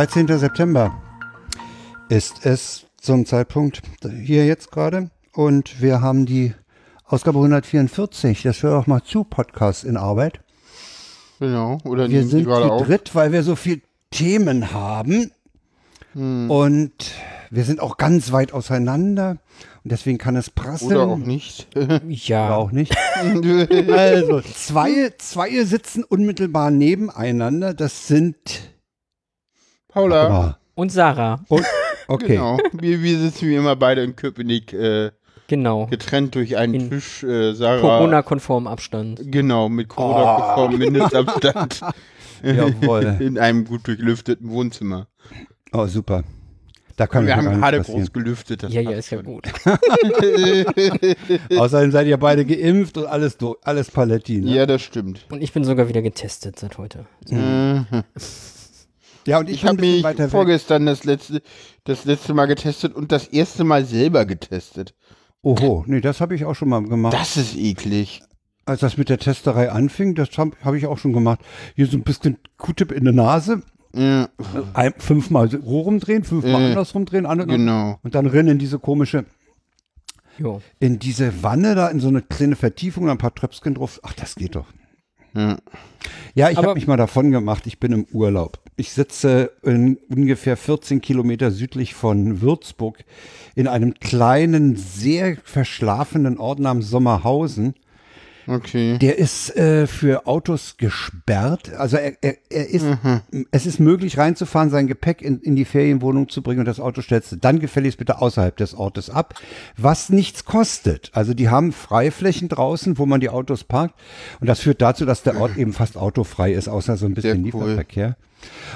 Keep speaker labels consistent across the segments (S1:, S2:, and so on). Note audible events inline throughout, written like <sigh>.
S1: 13. September ist es zum Zeitpunkt hier jetzt gerade. Und wir haben die Ausgabe 144, das hör auch mal zu, Podcast in Arbeit.
S2: Genau, oder
S1: Wir sind zu dritt, weil wir so viel Themen haben.
S2: Hm.
S1: Und wir sind auch ganz weit auseinander. Und deswegen kann es prasseln.
S2: Oder auch nicht. <laughs>
S1: Oder
S3: Ja.
S1: auch nicht. <laughs> Also, zwei, zwei sitzen unmittelbar nebeneinander. Das sind.
S2: Paula,
S3: Und Sarah.
S1: und, okay.
S2: genau. Wir, wir sitzen wie immer beide in Köpenick, äh,
S3: Genau.
S2: getrennt durch einen
S3: In
S2: Tisch. Äh, Sarah,
S3: Corona-konform Abstand.
S2: Genau, mit Corona-konform Mindestabstand. <laughs>
S1: Jawohl.
S2: In einem gut durchlüfteten Wohnzimmer.
S1: Oh, super. Da kann
S2: wir haben gerade
S1: passieren.
S2: groß gelüftet. das
S3: Ja, ja, ist ja
S2: schon.
S3: gut. <laughs>
S1: Außerdem seid ihr beide geimpft und alles, alles Paletti. Ne?
S2: Ja, das stimmt.
S3: Und ich bin sogar wieder getestet seit heute.
S2: Mhm.
S1: Ja, und ich,
S2: Ich habe mich
S1: weg.
S2: vorgestern das letzte, das letzte Mal getestet und das erste Mal selber getestet.
S1: Oho, nee, das habe ich auch schon mal gemacht.
S2: Das ist eklig.
S1: Als das mit der Testerei anfing, das habe hab ich auch schon gemacht. Hier so ein bisschen Q-Tip in der Nase,
S2: Ja,
S1: ein, fünfmal so rumdrehen, fünfmal
S2: Äh,
S1: andersrum drehen, andere,
S2: genau.
S1: und dann rennen in diese komische,
S3: Jo.
S1: in diese Wanne da, in so eine kleine Vertiefung, ein paar Tröpfchen drauf. Ach, das geht doch.
S2: Ja.
S1: Ja, ich habe mich mal davon gemacht, ich bin im Urlaub. Ich sitze ungefähr 14 Kilometer südlich von Würzburg in einem kleinen, sehr verschlafenen Ort namens Sommerhausen.
S2: Okay.
S1: Der ist äh, für Autos gesperrt. Also er, er, er ist, es ist möglich reinzufahren, sein Gepäck in, in die Ferienwohnung zu bringen und das Auto stellst du dann gefälligst bitte außerhalb des Ortes ab, was nichts kostet. Also die haben Freiflächen draußen, wo man die Autos parkt und das führt dazu, dass der Ort eben fast autofrei ist, außer so ein bisschen
S2: Sehr cool.
S1: Lieferverkehr.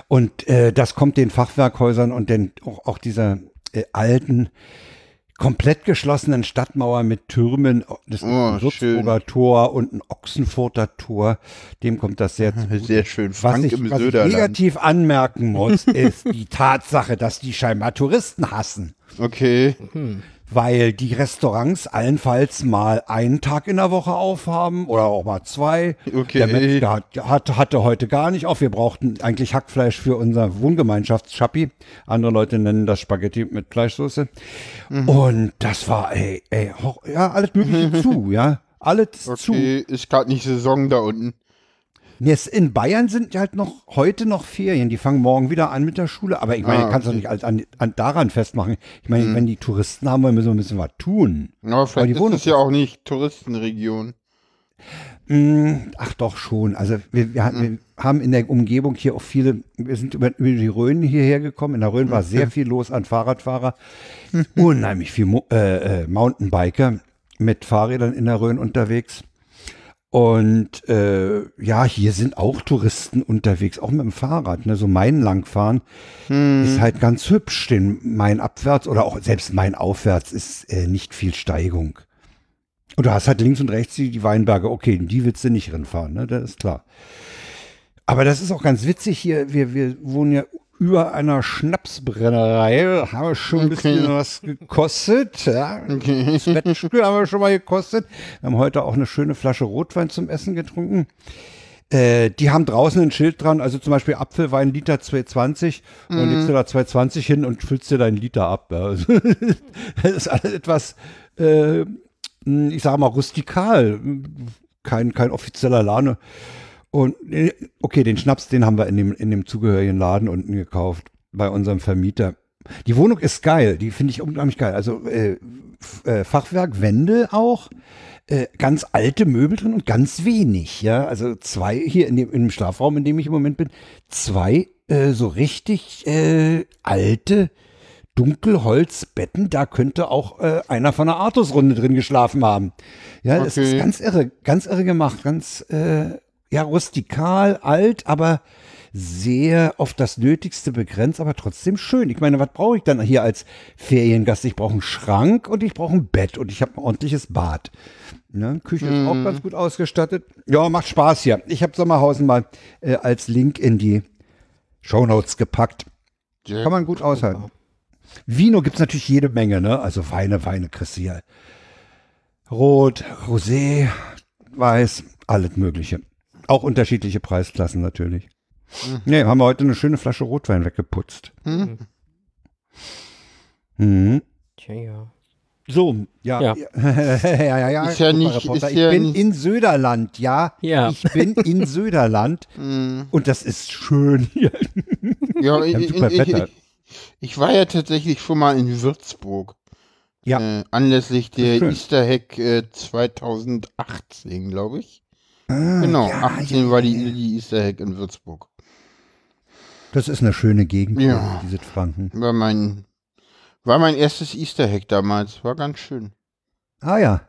S1: Und äh, das kommt den Fachwerkhäusern und den, auch, auch dieser äh, alten komplett geschlossenen Stadtmauer mit Türmen, das
S2: Oh,
S1: Würzburger Tor und ein Ochsenfurter Tor, dem kommt das sehr zu.
S2: Sehr schön.
S1: Was
S2: Frank
S1: ich,
S2: im
S1: was ich negativ anmerken muss, <laughs> ist die Tatsache, dass die scheinbar Touristen hassen.
S2: Okay.
S1: Weil die Restaurants allenfalls mal einen Tag in der Woche aufhaben oder auch mal zwei.
S2: Okay.
S1: Der Metzger hat, hat, hatte heute gar nicht auf. Wir brauchten eigentlich Hackfleisch für unser Wohngemeinschaftsschappi. Andere Leute nennen das Spaghetti mit Fleischsoße.
S2: Mhm.
S1: Und das war, ey, ey, ja, alles Mögliche <laughs> zu, ja. Alles zu.
S2: Okay, ist gerade nicht Saison da unten.
S1: In Bayern sind halt noch heute noch Ferien. Die fangen morgen wieder an mit der Schule. Aber ich meine,
S2: Ah,
S1: kannst du
S2: okay.
S1: nicht als an, an, daran festmachen. Ich meine, wenn die Touristen haben wollen, müssen wir ein bisschen was tun.
S2: Aber vielleicht
S1: die
S2: ist
S1: Wohnung
S2: es ja auch nicht Touristenregion.
S1: Mm, Ach doch schon. Also wir, wir, wir haben in der Umgebung hier auch viele, wir sind über, über die Rhön hierher gekommen. In der Rhön war sehr viel los an Fahrradfahrer. <laughs> Unheimlich viel Mo äh, äh, Mountainbiker mit Fahrrädern in der Rhön unterwegs. Und äh, ja, hier sind auch Touristen unterwegs, auch mit dem Fahrrad. Ne? So Main langfahren ist halt ganz hübsch. Den Main abwärts oder auch selbst Main aufwärts ist äh, nicht viel Steigung. Und du hast halt links und rechts die, die Weinberge. Okay, die willst du nicht rinfahren, ne? Das ist klar. Aber das ist auch ganz witzig hier. Wir, wir wohnen ja über einer Schnapsbrennerei. Haben schon ein bisschen was gekostet. Ja. Das Wettstück haben wir schon mal gekostet. Wir haben heute auch eine schöne Flasche Rotwein zum Essen getrunken. Äh, die haben draußen ein Schild dran, also zum Beispiel Apfelwein Liter 220 und dann legst du da 220 hin und füllst dir deinen Liter ab. Also, <laughs> das ist alles etwas, äh, ich sage mal, rustikal. Kein, kein offizieller Laden. Und äh, okay, den Schnaps, den haben wir in dem, in dem zugehörigen Laden unten gekauft, bei unserem Vermieter. Die Wohnung ist geil, die finde ich unheimlich geil. Also äh, äh, Fachwerk, Wände auch, äh, ganz alte Möbel drin und ganz wenig, ja. Also zwei hier in dem, in dem Schlafraum, in dem ich im Moment bin, zwei äh, so richtig äh, alte Dunkelholzbetten, da könnte auch äh, einer von der Artus-Runde drin geschlafen haben. Ja, das ist
S2: Okay.
S1: ganz irre, ganz irre gemacht, ganz äh, ja rustikal, alt, aber sehr auf das Nötigste begrenzt, aber trotzdem schön. Ich meine, was brauche ich dann hier als Feriengast? Ich brauche einen Schrank und ich brauche ein Bett und ich habe ein ordentliches Bad. Ne? Küche ist auch ganz gut ausgestattet. Ja, macht Spaß hier. Ich habe Sommerhausen mal äh, als Link in die Shownotes gepackt.
S2: Ja.
S1: Kann man gut aushalten. Vino gibt's natürlich jede Menge, ne? Also Weine, Weine kriegst. Rot, Rosé, Weiß, alles Mögliche. Auch unterschiedliche Preisklassen natürlich. Nee, haben wir heute eine schöne Flasche Rotwein weggeputzt. Mhm.
S3: Tja, ja.
S1: So, ja.
S3: Ja. <laughs>
S1: Ja, ja, ja.
S2: Ist ja nicht- ist
S1: ich
S2: ja
S1: bin
S2: nicht-
S1: in Söderland, ja.
S3: Ja.
S1: Ich bin in <laughs> Söderland
S2: Mhm.
S1: und das ist schön hier.
S2: Ja, ich,
S1: super
S2: ich,
S1: Wetter.
S2: ich, ich war ja tatsächlich schon mal in Würzburg.
S1: Ja.
S2: Äh, anlässlich der. Easter Hack äh, 2018, glaube ich.
S1: Ah,
S2: Genau,
S1: ja,
S2: 18
S1: ja,
S2: war die,
S1: ja.
S2: die Easter Hack in Würzburg.
S1: Das ist eine schöne Gegend,
S2: Ja.
S1: diese Franken.
S2: War mein, war mein erstes Easter Hack damals. War ganz schön.
S1: Ah ja.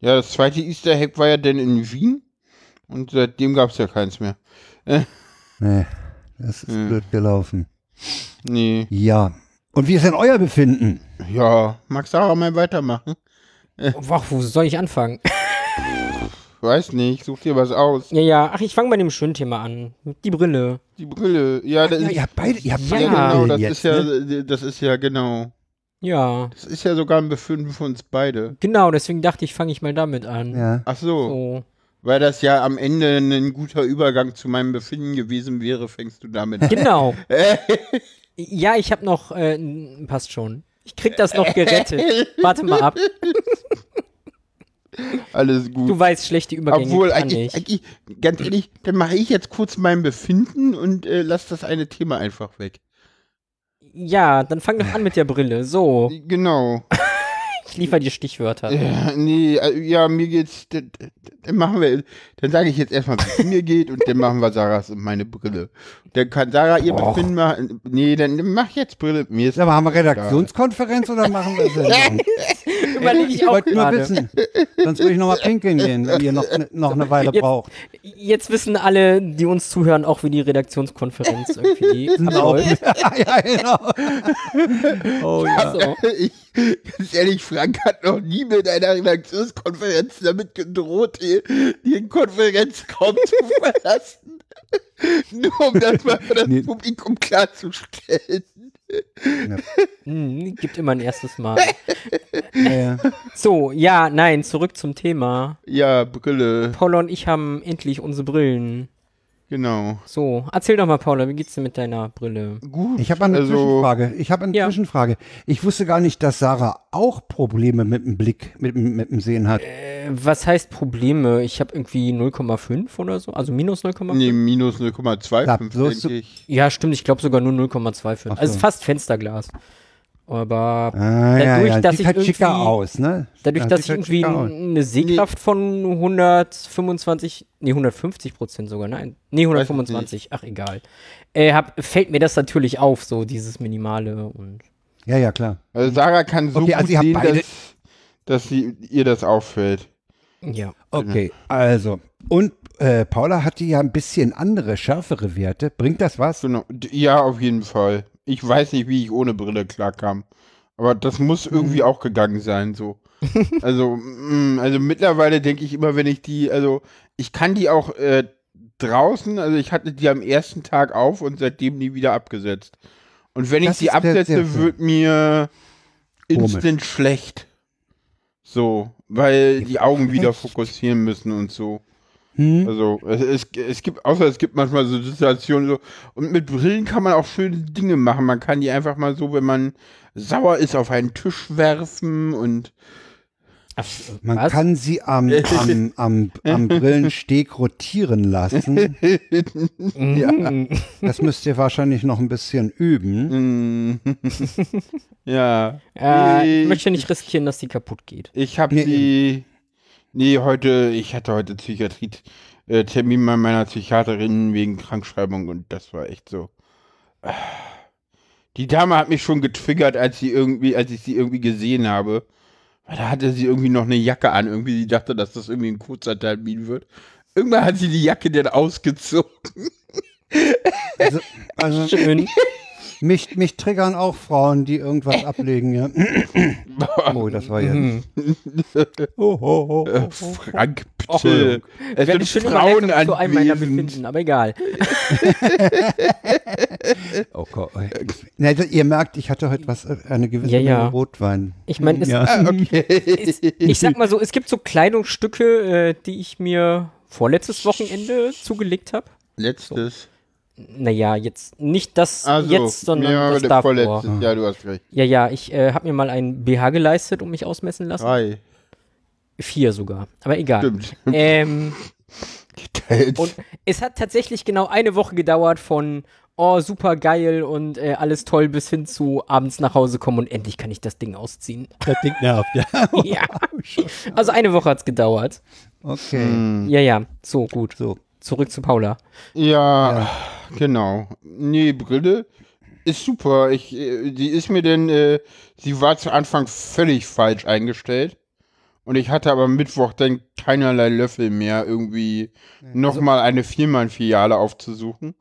S2: Ja, das zweite Easter Hack war ja dann in Wien. Und seitdem gab es ja keins mehr. <laughs>
S1: Nee, das ist
S2: Hm.
S1: blöd gelaufen.
S2: Nee.
S1: Ja. Und wie ist denn euer Befinden?
S2: Ja, mag Sarah mal weitermachen?
S3: Ach, wo soll ich anfangen? <laughs>
S2: Weiß nicht, such dir was aus.
S3: Ja, ja. Ach, ich fange bei dem schönen Thema an. Die Brille.
S2: Die Brille, ja, das
S1: Ja,
S2: ist,
S1: ihr habt beide, ihr habt
S3: Ja,
S1: beide
S2: genau, das
S1: jetzt,
S2: ist ja,
S1: ne?
S2: das ist ja genau.
S3: Ja.
S2: Das ist ja sogar ein Befinden für uns beide.
S3: Genau, deswegen dachte ich, fange ich mal damit an.
S1: Ja.
S2: Ach so,
S3: So.
S2: weil das ja am Ende ein guter Übergang zu meinem Befinden gewesen wäre, fängst du damit an.
S3: Genau. <laughs> ja, ich habe noch, äh, passt schon. Ich krieg das noch <laughs> gerettet. Warte mal ab. <laughs> <laughs>
S2: Alles gut.
S3: Du weißt, schlechte Übergänge
S2: Obwohl, eigentlich,
S3: ich.
S2: eigentlich, ganz ehrlich, dann mache ich jetzt kurz mein Befinden und äh, lass das eine Thema einfach weg.
S3: Ja, dann fang doch an mit der Brille. So,
S2: Genau.
S3: Ich liefere dir Stichwörter.
S2: Ja, nee, äh, ja, mir geht's, dann, dann machen wir, dann sage ich jetzt erstmal, wie es mir geht und dann machen wir Sarahs und meine Brille. Dann kann Sarah ihr
S1: Och.
S2: Befinden machen. Nee, dann mach jetzt Brille. Mir ist
S1: Sag mal, haben wir Redaktionskonferenz oder machen wir <laughs> Sendung? <laughs>
S3: Überlege ich auch
S1: wollte nur
S3: gerade.
S1: wissen. Sonst würde ich noch mal pinkeln gehen, wenn ihr noch, ne- noch eine Weile
S3: Jetzt-
S1: braucht.
S3: Jetzt wissen alle, die uns zuhören, auch wie die Redaktionskonferenz <laughs> irgendwie
S1: ja, genau. Oh ja.
S3: So.
S2: Ich, ganz ehrlich, Frank hat noch nie mit einer Redaktionskonferenz damit gedroht, die, den Konferenzraum zu <laughs> verlassen. Nur um das mal für das
S1: Nee.
S2: Publikum klarzustellen.
S3: Hm, gibt immer ein erstes Mal.
S1: Ja, ja.
S3: So, ja, nein, zurück zum Thema.
S2: Ja, Brille,
S3: Paula und ich haben endlich unsere Brillen.
S2: Genau.
S3: So, erzähl doch mal, Paula, wie geht's dir mit deiner Brille?
S2: Gut.
S1: Ich habe eine
S2: also,
S1: Zwischenfrage. Ich habe eine
S3: Ja.
S1: Zwischenfrage. Ich wusste gar nicht, dass Sarah auch Probleme mit dem Blick, mit, dem- mit dem Sehen hat.
S3: Äh, was heißt Probleme? Ich habe irgendwie 0,5 oder so, also minus 0,5.
S2: Nee, minus 0,25,
S1: Ja, so ist
S2: denke ich.
S3: Ja, stimmt, ich glaube sogar nur 0,25.
S1: Ach so.
S3: Also fast Fensterglas. Aber
S1: Ah, ja,
S3: Dadurch,
S1: ja.
S3: dass
S1: Sieht
S3: ich
S1: halt
S3: irgendwie-
S1: aus, ne?
S3: dadurch,
S1: Ja,
S3: dass ich
S1: halt
S3: irgendwie eine Sehkraft von 125, nee, 150 Prozent sogar, nein, nee, 125, ach egal, äh, hab, fällt mir das natürlich auf, so dieses Minimale und
S1: Ja, ja, klar.
S2: Also Sarah kann so
S1: Okay,
S2: gut
S1: also habt
S2: sehen,
S1: beide-
S2: dass, dass sie, ihr das auffällt.
S3: ja.
S1: Okay, also. Und äh, Paula hatte ja ein bisschen andere, schärfere Werte. Bringt das was?
S2: Genau. Ja, auf jeden Fall. Ich weiß nicht, wie ich ohne Brille klarkam. Aber das muss
S1: Mhm.
S2: irgendwie auch gegangen sein, so. <laughs> also, mm, also mittlerweile denke ich immer, wenn ich die, also ich kann die auch äh, draußen, also ich hatte die am ersten Tag auf und seitdem nie wieder abgesetzt. Und wenn
S1: Das
S2: ich die absetze, wird mir
S1: Komisch.
S2: instant schlecht. So, weil die Augen wieder fokussieren müssen und so.
S1: Hm?
S2: Also es, es, es gibt, außer es gibt manchmal so Situationen so, und mit Brillen kann man auch schöne Dinge machen. Man kann die einfach mal so, wenn man sauer ist, auf einen Tisch werfen und
S3: Ach,
S1: Man
S3: was?
S1: kann sie am, <laughs> am, am, am Brillensteg rotieren lassen. <laughs>
S3: Mhm.
S1: Das müsst ihr wahrscheinlich noch ein bisschen üben.
S2: mm, <laughs> ja.
S3: Äh, ich möchte nicht riskieren, dass die kaputt geht.
S2: Ich habe
S1: Nee,
S2: die, nee, heute, ich hatte heute Psychiatrie, äh, bei meiner Psychiaterin wegen Krankschreibung und das war echt so. Die Dame hat mich schon getriggert, als sie irgendwie, als ich sie irgendwie gesehen habe. Weil da hatte sie irgendwie noch eine Jacke an. Irgendwie, sie dachte, dass das irgendwie ein kurzer Termin wird. Irgendwann hat sie die Jacke dann ausgezogen.
S1: Also, also <laughs>
S3: Schön.
S1: Mich, mich triggern auch Frauen, die irgendwas ablegen. Ja. <laughs> Oh, das war jetzt.
S3: Mhm. <laughs>
S1: Oh, oh, oh,
S2: Äh,
S1: oh.
S2: Frank, bitte. es
S3: Wäre eine
S2: sind
S3: schöne
S2: Frauen
S3: Überleitung zu einem meiner. Befinden, aber egal. <laughs>
S1: oh Gott. Na, Also, ihr merkt, ich hatte heute was, äh, eine gewisse
S3: Ja, ja.
S1: Rotwein.
S3: Ich meine, es,
S1: Ja.
S2: Ah, okay.
S3: es, ich sag mal so, es gibt so Kleidungsstücke, äh, die ich mir vorletztes Wochenende zugelegt habe.
S2: Letztes.
S3: Naja, jetzt nicht das
S2: Also,
S3: jetzt, sondern
S2: ja,
S3: das davor.
S2: vorletzte. Ja, du hast recht.
S3: Ja, ja, ich äh, habe mir mal ein BH geleistet und mich ausmessen lassen.
S2: Drei.
S3: Vier sogar, aber egal.
S2: Stimmt. <laughs>
S3: Ähm, und es hat tatsächlich genau eine Woche gedauert von oh, super geil und äh, alles toll bis hin zu abends nach Hause kommen und endlich kann ich das Ding ausziehen.
S1: Das Ding nervt, ja. <laughs> <laughs>
S3: ja. Also eine Woche hat's gedauert.
S1: Okay.
S2: Hm.
S3: Ja, ja, so gut.
S1: So.
S3: Zurück zu Paula.
S2: Ja, genau. Nee, Brille ist super. Ich, äh, die ist mir denn, äh, sie war zu Anfang völlig falsch eingestellt. Und ich hatte aber Mittwoch dann keinerlei Löffel mehr, irgendwie nochmal eine Viermann-Filiale aufzusuchen.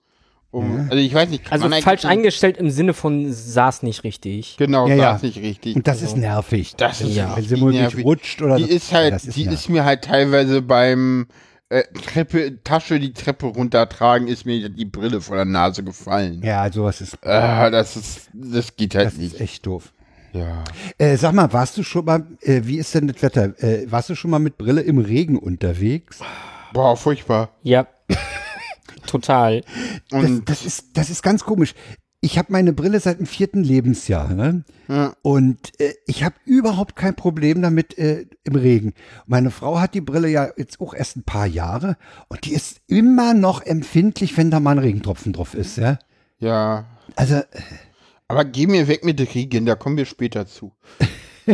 S2: Um, Also ich weiß nicht, kann
S3: Also
S2: man
S3: falsch eingestellt im Sinne von saß nicht richtig.
S2: Genau,
S1: Ja,
S2: ja,
S1: ja.
S2: nicht richtig.
S1: Und das ist nervig.
S2: Das ist
S3: Ja.
S1: Wenn sie
S2: richtig
S1: mal nicht
S2: nervig.
S1: rutscht oder
S2: Die
S1: so.
S2: ist halt,
S1: das ist
S2: die
S1: nervig.
S2: ist mir halt teilweise beim äh, Treppe, Tasche die Treppe runtertragen, ist mir die Brille vor der Nase gefallen.
S1: Ja, sowas ist,
S2: Ah, das ist, das geht halt
S1: das
S2: nicht.
S1: ist echt doof.
S2: Ja.
S1: Äh, sag mal, warst du schon mal, äh, wie ist denn das Wetter? Äh, warst du schon mal mit Brille im Regen unterwegs?
S2: Boah, furchtbar.
S3: Ja. <laughs> Total.
S1: Das, das, ist, das ist ganz komisch. Ich habe meine Brille seit dem vierten Lebensjahr. Ne?
S2: Ja.
S1: Und äh, ich habe überhaupt kein Problem damit äh, im Regen. Meine Frau hat die Brille ja jetzt auch erst ein paar Jahre und die ist immer noch empfindlich, wenn da mal ein Regentropfen drauf ist. Ja?
S2: ja.
S1: Also, äh,
S2: Aber geh mir weg mit Regen, da kommen wir später zu. <laughs>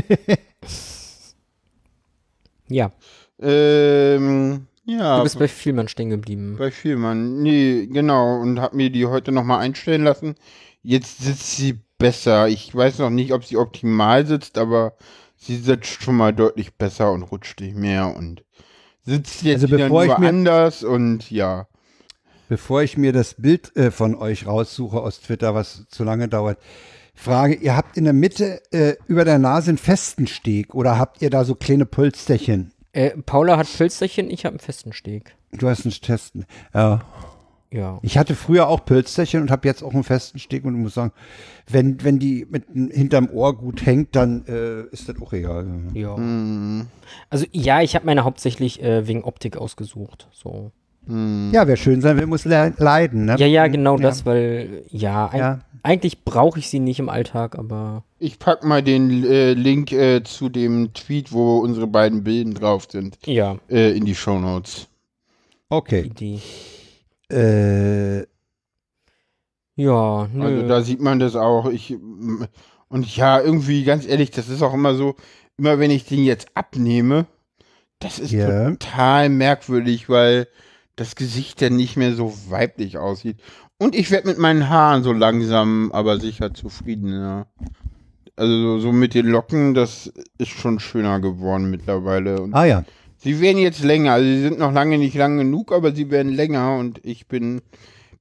S3: Ja.
S2: Ähm, ja.
S3: Du bist bei Vielmann stehen geblieben.
S2: bei Vielmann. Nee, genau. Und hab mir die heute nochmal einstellen lassen. Jetzt sitzt sie besser. Ich weiß noch nicht, ob sie optimal sitzt, aber sie sitzt schon mal deutlich besser und rutscht nicht mehr und sitzt jetzt
S1: Also
S2: wieder
S1: bevor
S2: nur
S1: ich mir-
S2: anders und ja.
S1: bevor ich mir das Bild äh, von euch raussuche aus Twitter, was zu lange dauert, Frage, ihr habt in der Mitte äh, über der Nase einen festen Steg oder habt ihr da so kleine Pölsterchen?
S3: Äh, Paula hat Pölsterchen, ich habe einen festen Steg.
S1: Du hast einen festen. Ja.
S3: Ja.
S1: Ich hatte früher auch Pölsterchen und habe jetzt auch einen festen Steg und muss sagen, wenn, wenn die mit hinterm Ohr gut hängt, dann äh, ist das auch egal.
S3: Ja.
S2: Hm,
S3: Also ja, ich habe meine hauptsächlich äh, wegen Optik ausgesucht. So.
S2: Hm.
S1: Ja, wer schön sein will, muss le leiden. Ne?
S3: Ja, ja, genau
S1: Ja.
S3: das, weil ja, eig
S1: Ja.
S3: eigentlich brauche ich sie nicht im Alltag, aber
S2: Ich pack mal den äh, Link äh, zu dem Tweet, wo unsere beiden Bilden drauf sind,
S3: ja,
S2: äh, in die Shownotes.
S1: Okay.
S3: Idee.
S1: Äh,
S3: Ja, nö.
S2: Also da sieht man das auch. Ich und ja, irgendwie ganz ehrlich, das ist auch immer so, immer wenn ich den jetzt abnehme, das ist
S1: Ja.
S2: total merkwürdig, weil das Gesicht dann nicht mehr so weiblich aussieht. Und ich werde mit meinen Haaren so langsam, aber sicher zufrieden, ja. Also so, so mit den Locken, das ist schon schöner geworden mittlerweile. Und
S1: ah ja.
S2: sie werden jetzt länger, also sie sind noch lange nicht lang genug, aber sie werden länger und ich bin,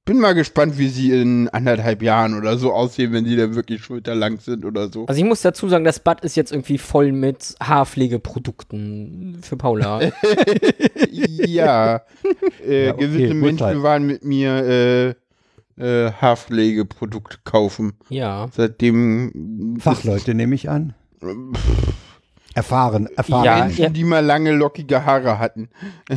S2: bin mal gespannt, wie sie in anderthalb Jahren oder so aussehen, wenn sie dann wirklich schulterlang sind oder so.
S3: Also ich muss dazu sagen, das Bad ist jetzt irgendwie voll mit Haarpflegeprodukten für Paula. <laughs>
S2: ja, <laughs> äh,
S1: Ja, okay,
S2: gewisse Menschen
S1: Urteil.
S2: waren mit mir äh, äh, Haarpflegeprodukte kaufen.
S3: ja.
S2: Seitdem
S1: Fachleute nehme ich an. Erfahren, erfahren.
S3: Ja,
S2: Menschen, die mal lange lockige Haare hatten,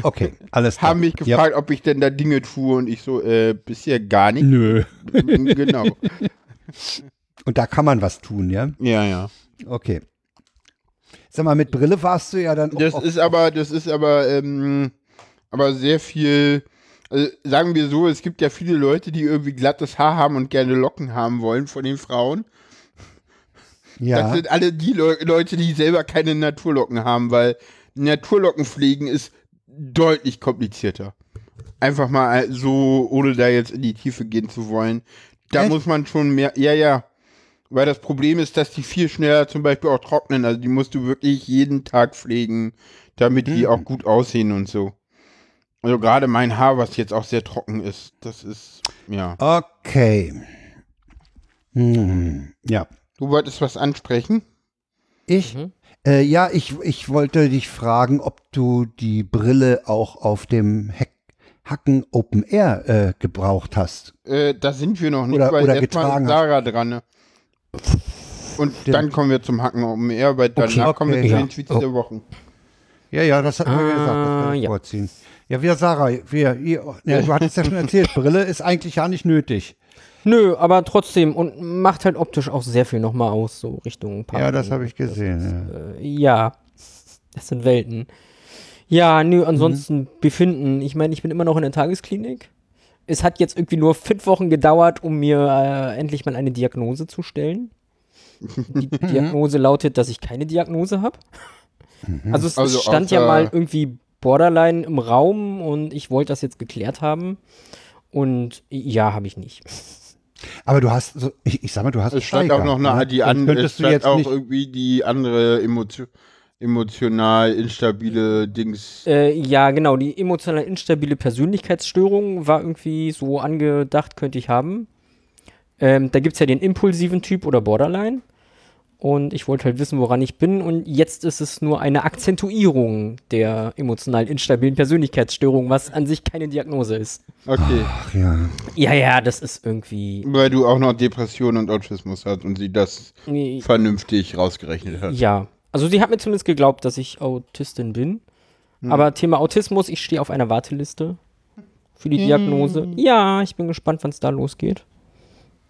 S1: Okay, alles klar.
S2: haben mich
S1: Ja.
S2: gefragt, ob ich denn da Dinge tue und ich so, äh, bisher gar nicht.
S1: Nö.
S2: genau. <laughs>
S1: Und da kann man was tun, ja?
S2: Ja, ja.
S1: Okay. Sag mal, mit Brille warst du ja dann
S2: Das
S1: auch
S2: ist aber, das ist aber, ähm, aber sehr viel, also sagen wir so, es gibt ja viele Leute, die irgendwie glattes Haar haben und gerne Locken haben wollen von den Frauen. Das
S1: ja,
S2: sind alle die Leu Leute, die selber keine Naturlocken haben, weil Naturlocken pflegen ist deutlich komplizierter. Einfach mal so, ohne da jetzt in die Tiefe gehen zu wollen. Da
S1: Echt?
S2: muss man schon mehr, ja, ja. Weil das Problem ist, dass die viel schneller zum Beispiel auch trocknen. Also die musst du wirklich jeden Tag pflegen, damit die auch gut aussehen und so. Also gerade mein Haar, was jetzt auch sehr trocken ist, das ist, ja.
S1: okay. Hm, ja.
S2: Du wolltest was ansprechen?
S1: Ich?
S3: Mhm.
S1: Äh, ja, ich, ich wollte dich fragen, ob du die Brille auch auf dem Hack Hacken Open Air äh, gebraucht hast.
S2: Äh, da sind wir noch nicht,
S1: Oder-
S2: weil
S1: oder getragen
S2: ist Sarah dran. Ne? Und
S1: Stimmt.
S2: dann kommen wir zum Hacken Open Air, weil danach
S1: Okay,
S2: kommen wir
S1: okay,
S2: zu
S3: ja.
S2: den Tweets
S3: Oh.
S2: der Wochen.
S1: Ja, ja, das hat mir
S3: Ah,
S1: gesagt, das wir
S3: ja.
S1: vorziehen. Ja, wir, Sarah, wir, ihr, ja, du hattest ja schon erzählt, Brille ist eigentlich ja nicht nötig.
S3: Nö, aber trotzdem und macht halt optisch auch sehr viel nochmal aus, so Richtung Park.
S1: Ja, das habe ich gesehen.
S3: Äh, ja, das sind Welten. Ja, nö, ansonsten
S1: Mhm.
S3: befinden. Ich meine, ich bin immer noch in der Tagesklinik. Es hat jetzt irgendwie nur fünf Wochen gedauert, um mir äh, endlich mal eine Diagnose zu stellen. Die <laughs> Diagnose lautet, dass ich keine Diagnose habe.
S1: Mhm.
S3: Also es,
S2: Also
S3: stand ja mal irgendwie Borderline im Raum und ich wollte das jetzt geklärt haben. Und ja, habe ich nicht.
S1: Aber du hast, so, ich, ich sag mal, du hast
S2: Es stand
S1: Steiger,
S2: auch noch eine,
S1: ne?
S2: die andere, es stand
S1: jetzt
S2: auch
S1: nicht,
S2: irgendwie die andere Emotio emotional instabile Dings.
S3: Äh, ja, genau, die emotional instabile Persönlichkeitsstörung war irgendwie so angedacht, könnte ich haben. Ähm, da gibt es ja den impulsiven Typ oder Borderline. Und ich wollte halt wissen, woran ich bin. Und jetzt ist es nur eine Akzentuierung der emotional instabilen Persönlichkeitsstörung, was an sich keine Diagnose ist.
S2: Okay.
S1: ach ja.
S3: Ja, ja, das ist irgendwie.
S2: Weil du auch noch Depression und Autismus hast und sie das
S3: Nee,
S2: vernünftig rausgerechnet hat.
S3: Ja, also sie hat mir zumindest geglaubt, dass ich Autistin bin. Aber Thema Autismus, ich stehe auf einer Warteliste für die Diagnose. Ja, ich bin gespannt, wann es da losgeht.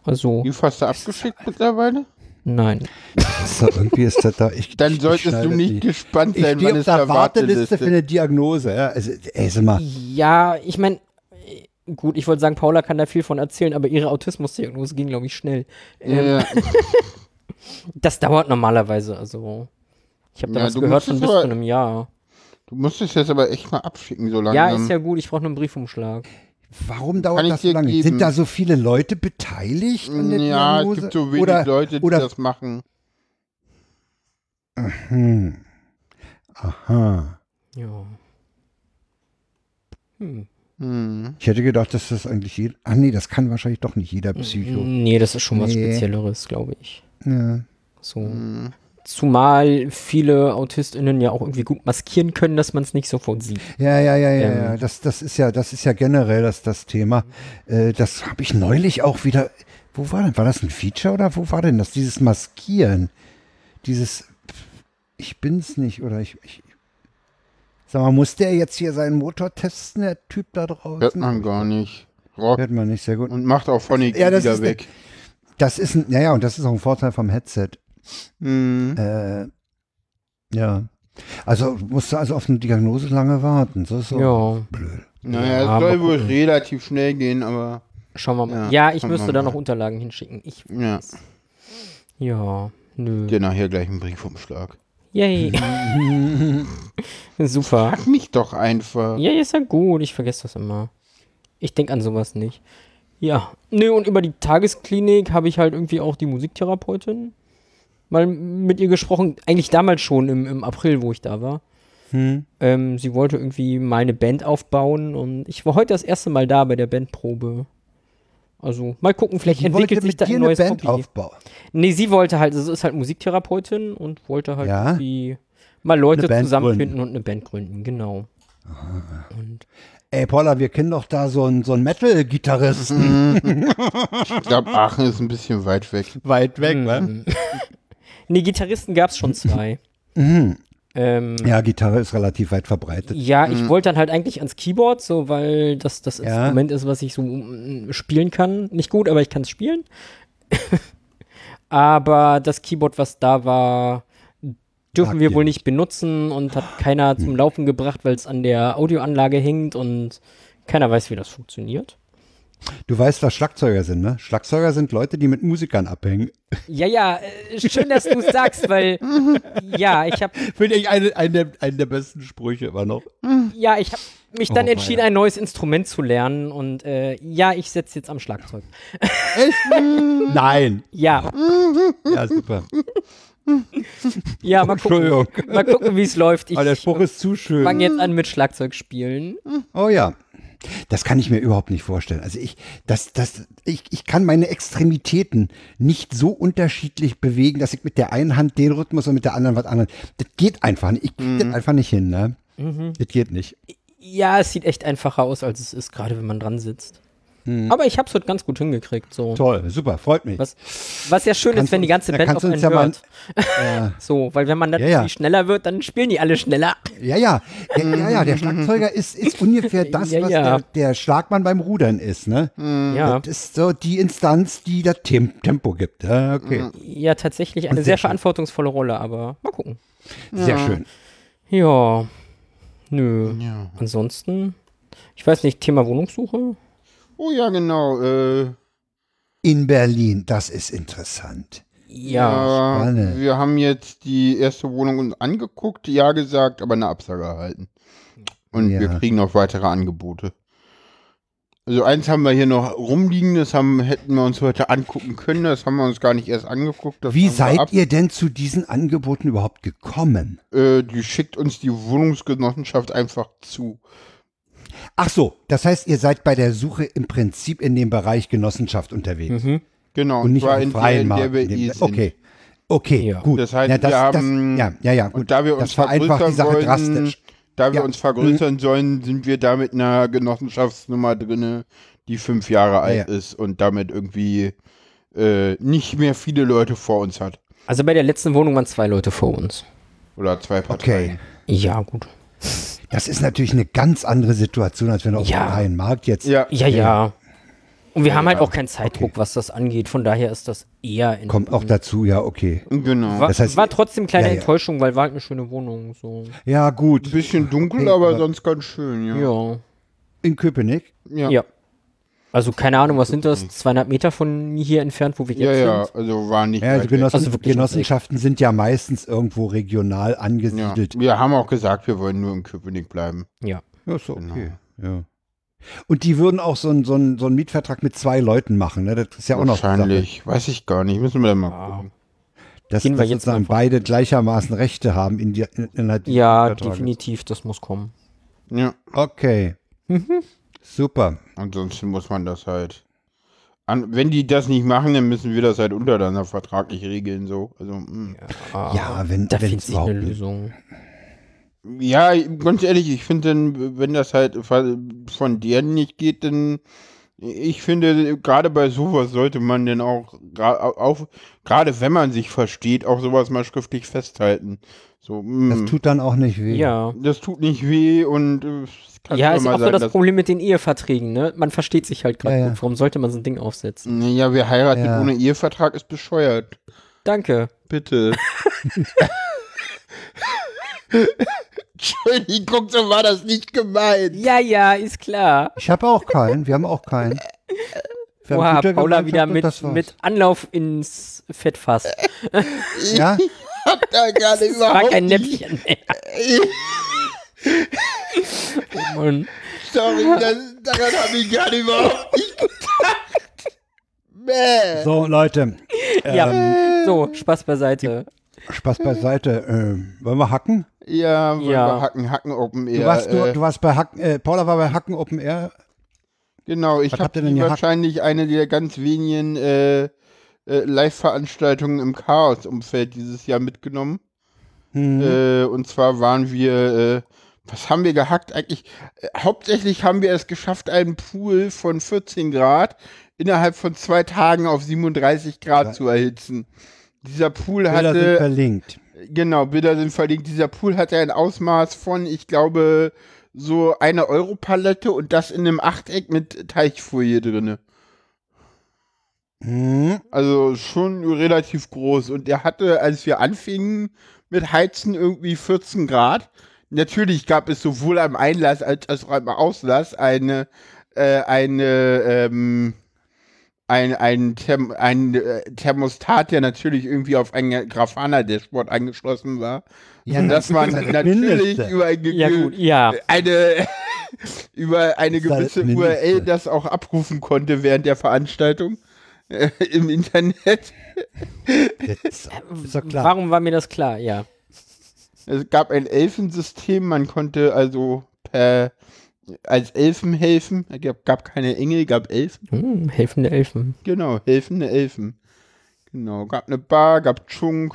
S3: Also,
S2: Wie fast abgeschickt mittlerweile?
S3: Nein. <laughs>
S1: So, irgendwie ist das da. Ich,
S2: Dann
S1: ich,
S2: solltest
S1: ich
S2: du nicht
S1: die-
S2: gespannt
S1: Ich
S2: sein,
S1: stehe
S2: wann
S1: auf
S2: es
S1: der
S2: da
S1: Warteliste für eine Diagnose. Ja. Also, ey, sag mal,
S3: Ja, ich meine, gut, ich wollte sagen, Paula kann da viel von erzählen, aber ihre Autismusdiagnose ging, glaube ich, schnell. Ähm,
S2: Ja, <laughs>
S3: Das dauert normalerweise, also. Ich habe da
S2: Ja,
S3: was gehört von bis zu einem Jahr.
S2: du musst es jetzt aber echt mal abschicken, so
S3: Ja,
S2: langsam.
S3: ist ja gut, ich brauche nur einen Briefumschlag.
S1: Warum dauert das so lange?
S2: geben.
S1: Sind da so viele Leute beteiligt an der
S2: ja, es
S1: Diagnose?
S2: gibt so wenig
S1: oder,
S2: Leute, die
S1: oder,
S2: das machen.
S1: Aha.
S3: Ja. Hm.
S2: Hm.
S1: Ich hätte gedacht, dass das eigentlich jeder. Ach nee, das kann wahrscheinlich doch nicht jeder Psycho.
S3: Nee, das ist schon was
S1: Nee.
S3: Spezielleres, glaube ich.
S1: Ja.
S3: So.
S2: Hm.
S3: Zumal viele AutistInnen ja auch irgendwie gut maskieren können, dass man es nicht sofort sieht.
S1: Ja, ja, ja, ja,
S3: Ähm.
S1: ja. Das, das ist ja, das ist ja generell das, das Thema. Äh, das habe ich neulich auch wieder. Wo war denn? War das ein Feature oder wo war denn das? Dieses Maskieren. Dieses Ich bin's nicht oder ich. ich Sag mal, muss der jetzt hier seinen Motor testen, der Typ da draußen?
S2: Hört man gar nicht. Rock
S1: Hört man nicht sehr gut.
S2: und macht auch Phonic
S1: Ja, das
S2: wieder
S1: ist
S2: weg.
S1: Das ist ein, ja, ja, und das ist auch ein Vorteil vom Headset.
S2: Hm.
S1: Äh, ja. Also musst du also auf eine Diagnose lange warten. So ist so
S3: Ja,
S1: blöd.
S2: Naja,
S3: Ja,
S2: es soll wohl
S3: gucken.
S2: relativ schnell gehen, aber
S3: schauen wir mal.
S2: Ja,
S3: Ja, ich müsste da noch Unterlagen hinschicken. Ich,
S2: ja,
S3: ja, nö.
S2: dir nachher gleich einen Briefumschlag.
S3: Yay. <laughs> Super.
S2: Frag mich doch einfach.
S3: Ja, ist ja gut. Ich vergesse das immer. Ich denke an sowas nicht. Ja. Nö, und über die Tagesklinik habe ich halt irgendwie auch die Musiktherapeutin mal mit ihr gesprochen. Eigentlich damals schon im, im April, wo ich da war.
S1: Hm.
S3: Ähm, sie wollte irgendwie meine Band aufbauen und ich war heute das erste Mal da bei der Bandprobe. Also, mal gucken, vielleicht
S1: Die
S3: entwickelt
S1: wollte
S3: sich da ein
S1: eine
S3: neues
S1: Band
S3: Hobby.
S1: aufbauen.
S3: Nee, sie wollte halt, also ist halt Musiktherapeutin und wollte halt
S1: Ja?
S3: irgendwie mal Leute
S1: Eine Band
S3: zusammenfinden
S1: gründen.
S3: und eine Band gründen, genau. Und
S1: Ey, Paula, wir kennen doch da so einen, so einen Metal-Gitarristen.
S2: Ich glaube, Aachen ist ein bisschen weit weg.
S1: Weit weg,
S3: Mhm. <laughs> nee, Gitarristen gab es schon <laughs> zwei.
S1: Mhm.
S3: ähm,
S1: Ja, Gitarre ist relativ weit verbreitet.
S3: Ja, ich wollte dann halt eigentlich ans Keyboard, so weil das das
S1: Ja.
S3: Instrument ist, was ich so mm, spielen kann. Nicht gut, aber ich kann es spielen. <laughs> aber das Keyboard, was da war, dürfen
S1: Mag
S3: wir wohl nicht benutzen und hat keiner zum Laufen gebracht, weil es an der Audioanlage hängt und keiner weiß, wie das funktioniert.
S1: Du weißt, was Schlagzeuger sind, ne? Schlagzeuger sind Leute, die mit Musikern abhängen.
S3: Ja, ja, äh, schön, dass du es sagst, weil <laughs> ja, ich habe
S1: Finde ich einen, einen, der, einen der besten Sprüche immer noch.
S3: ja, ich habe mich dann
S1: Oh,
S3: entschieden, ein neues Instrument zu lernen und äh, ja, ich setze jetzt am Schlagzeug. <laughs>
S1: Nein.
S3: Ja, <laughs>
S1: Ja, super.
S3: ja, mal gucken. Mal gucken, wie es läuft. Ich
S1: Aber der Spruch ist zu schön.
S3: fange jetzt an mit Schlagzeug spielen.
S1: Oh ja. Das kann ich mir überhaupt nicht vorstellen. Also ich, das, das, ich, ich kann meine Extremitäten nicht so unterschiedlich bewegen, dass ich mit der einen Hand den Rhythmus und mit der anderen was anderes. Das geht einfach nicht. Ich krieg das einfach nicht hin, ne? Das geht nicht.
S3: Ja, es sieht echt einfacher aus, als es ist, gerade wenn man dran sitzt. Aber ich hab's heute ganz gut hingekriegt. So.
S1: Toll, super, freut mich.
S3: Was, was ja schön
S1: Kannst
S3: ist, wenn die ganze Band
S1: kannst
S3: auf
S1: du uns
S3: einen
S1: ja mal-
S3: hört.
S1: Äh, <laughs>
S3: So, weil wenn man natürlich
S1: Ja, ja.
S3: schneller wird, dann spielen die alle schneller.
S1: ja, ja, der, ja, ja, der Schlagzeuger ist, ist <laughs> ungefähr das,
S3: Ja,
S1: was
S3: ja.
S1: Der, der Schlagmann beim Rudern ist, ne?
S3: Ja.
S1: Das ist so die Instanz, die das Tem Tempo gibt. Ja, okay,
S3: ja, tatsächlich eine
S1: sehr
S3: sehr verantwortungsvolle Rolle, aber mal gucken.
S1: sehr schön.
S3: Ja, nö.
S2: Ja.
S3: Ansonsten, ich weiß nicht, Thema Wohnungssuche?
S2: Oh ja, genau. Äh,
S1: In Berlin, das ist interessant.
S3: Ja.
S1: spannend.
S2: wir haben jetzt die erste Wohnung uns angeguckt, ja gesagt, aber eine Absage erhalten. Und
S1: Ja.
S2: wir kriegen noch weitere Angebote. Also eins haben wir hier noch rumliegen, das haben, hätten wir uns heute angucken können, das haben wir uns gar nicht erst angeguckt.
S1: Wie seid ihr denn zu diesen Angeboten überhaupt gekommen?
S2: Äh, die schickt uns die Wohnungsgenossenschaft einfach zu.
S1: Ach so, das heißt, ihr seid bei der Suche im Prinzip in dem Bereich Genossenschaft unterwegs
S3: Mhm.
S2: Genau,
S1: und nicht
S2: der,
S1: freien
S2: in der
S1: Markt.
S2: eh
S1: okay, okay,
S3: Ja.
S1: gut.
S2: Das heißt,
S1: ja, das,
S2: wir haben-
S1: das, ja, ja, ja, gut.
S2: Und da wir uns
S1: das
S2: vergrößern wollen,
S1: drastisch.
S2: da wir
S1: Ja.
S2: uns vergrößern sollen, sind wir da mit einer Genossenschaftsnummer drinne, die fünf Jahre alt
S1: ja.
S2: ist und damit irgendwie äh, nicht mehr viele Leute vor uns hat.
S3: Also bei der letzten Wohnung waren zwei Leute vor uns.
S2: Oder zwei
S1: Okay.
S2: Parteien.
S3: Ja, gut.
S1: Das ist natürlich eine ganz andere Situation, als wenn du auf
S3: Ja.
S1: dem freien Markt jetzt.
S2: Ja.
S3: Ja, ja. Und wir haben halt
S2: ja.
S3: auch keinen Zeitdruck, was das angeht. Von daher ist das eher in
S1: Kommt auch dazu, ja, okay.
S2: Genau.
S3: War,
S1: Das heißt-
S3: war trotzdem kleine
S1: Ja, ja.
S3: Enttäuschung, weil war halt eine schöne Wohnung. So.
S1: Ja, gut.
S2: Ein bisschen dunkel,
S1: Okay,
S2: aber
S1: aber-
S2: sonst ganz schön, ja.
S3: Ja.
S1: In Köpenick.
S2: Ja,
S3: Ja. Also keine Ahnung, was sind das? 200 Meter von hier entfernt, wo wir jetzt
S2: ja, ja,
S3: sind?
S2: also war nicht
S1: Ja, also
S2: weit weg.
S1: Genossen,
S3: Also
S1: Genossenschaften sind ja meistens irgendwo regional
S2: ja.
S1: angesiedelt.
S2: Wir haben auch gesagt, wir wollen nur in Köpenick bleiben.
S3: Ja.
S1: Ja, ist so
S2: Genau.
S1: okay. Ja. Und die würden auch so einen so so einen Mietvertrag mit zwei Leuten machen, ne? Das ist ja auch noch Sache.
S2: Wahrscheinlich. Weiß ich gar nicht. Müssen wir dann mal
S3: Ja.
S2: gucken.
S1: Dass,
S3: Gehen wir
S1: dass
S3: jetzt
S1: sozusagen beide gleichermaßen Rechte haben in die, in, innerhalb dieses
S3: Ja, definitiv, das muss kommen.
S2: Ja.
S1: Okay.
S3: Mhm. <laughs>
S1: Super.
S2: Ansonsten muss man das halt. An, wenn die das nicht machen, dann müssen wir das halt untereinander vertraglich regeln, so. Also, mh.
S1: Ja, wenn-
S3: da sich
S1: überhaupt
S3: eine
S1: nicht-
S3: Lösung.
S2: Ja, ganz ehrlich, ich finde dann, wenn das halt von deren nicht geht, dann ich finde, gerade bei sowas sollte man denn auch, auch gerade wenn man sich versteht, auch sowas mal schriftlich festhalten. So, mh,
S1: Das tut dann auch nicht weh.
S3: Ja.
S2: das tut nicht weh und äh, es kann
S3: Ja, ist
S2: mal
S3: auch so das Problem mit den Eheverträgen, ne? Man versteht sich halt gerade
S1: Ja, ja.
S3: gut. Warum sollte man so ein Ding aufsetzen?
S2: Naja, wer heiratet
S1: Ja.
S2: ohne Ehevertrag ist bescheuert.
S3: Danke.
S2: Bitte. <laughs> Entschuldigung, so war das nicht gemeint.
S3: Ja, ja, ist klar.
S1: Ich habe auch keinen. Wir haben auch keinen. Wir haben
S3: Oha, Paula wieder mit, mit Anlauf ins Fettfass. <laughs>
S1: Ja?
S2: hab da gerade <laughs> überhaupt
S3: kein
S2: nicht.
S3: Näpfchen mehr. Mann.
S2: Sorry, das, daran habe ich gerade überhaupt nicht gedacht. Bäh.
S1: So, Leute,
S3: Ja, so, Spaß beiseite.
S1: Spaß beiseite. Ähm, wollen wir hacken?
S2: Ja, wollen
S3: Ja.
S2: wir Hacken, Hacken Open Air.
S1: Du warst, du,
S2: äh,
S1: du warst bei Hacken, äh, Paula war bei Hacken Open Air.
S2: genau, ich habe wahrscheinlich eine der ganz wenigen äh, äh, Live-Veranstaltungen im Chaos-Umfeld dieses Jahr mitgenommen.
S1: Mhm.
S2: Äh, und zwar waren wir, äh, was haben wir gehackt eigentlich? Äh, hauptsächlich haben wir es geschafft, einen Pool von 14 Grad innerhalb von zwei Tagen auf 37 Grad zu erhitzen. Dieser Pool
S1: Bilder sind
S2: hatte,
S1: verlinkt.
S2: genau, Bilder sind verlinkt, dieser Pool hatte ein Ausmaß von, ich glaube, so eine Europalette und das in einem Achteck mit Teichfolie drinne.
S1: Mhm.
S2: Also schon relativ groß. Und er hatte, als wir anfingen mit Heizen, irgendwie 14 Grad. Natürlich gab es sowohl am Einlass als, auch am Auslass eine, äh, eine, ähm, ein, ein, Therm ein äh, Thermostat, der natürlich irgendwie auf ein Grafana-Dashboard angeschlossen war.
S1: Ja,
S2: und dass
S1: das
S2: man
S1: ist
S2: natürlich
S1: Mindeste.
S2: über ein
S3: Ja, gut, ja.
S2: eine <laughs> über eine
S1: ist
S2: gewisse
S1: das.
S2: URL das auch abrufen konnte während der Veranstaltung äh, im Internet.
S1: Ist doch klar.
S3: Warum war mir das klar? Ja.
S2: Es gab ein Elfensystem, man konnte also per als Elfen helfen. Es gab, gab keine Engel, gab Elfen.
S3: Hm, helfende Elfen.
S2: Genau, helfende Elfen. Genau, gab eine Bar, gab Chunk.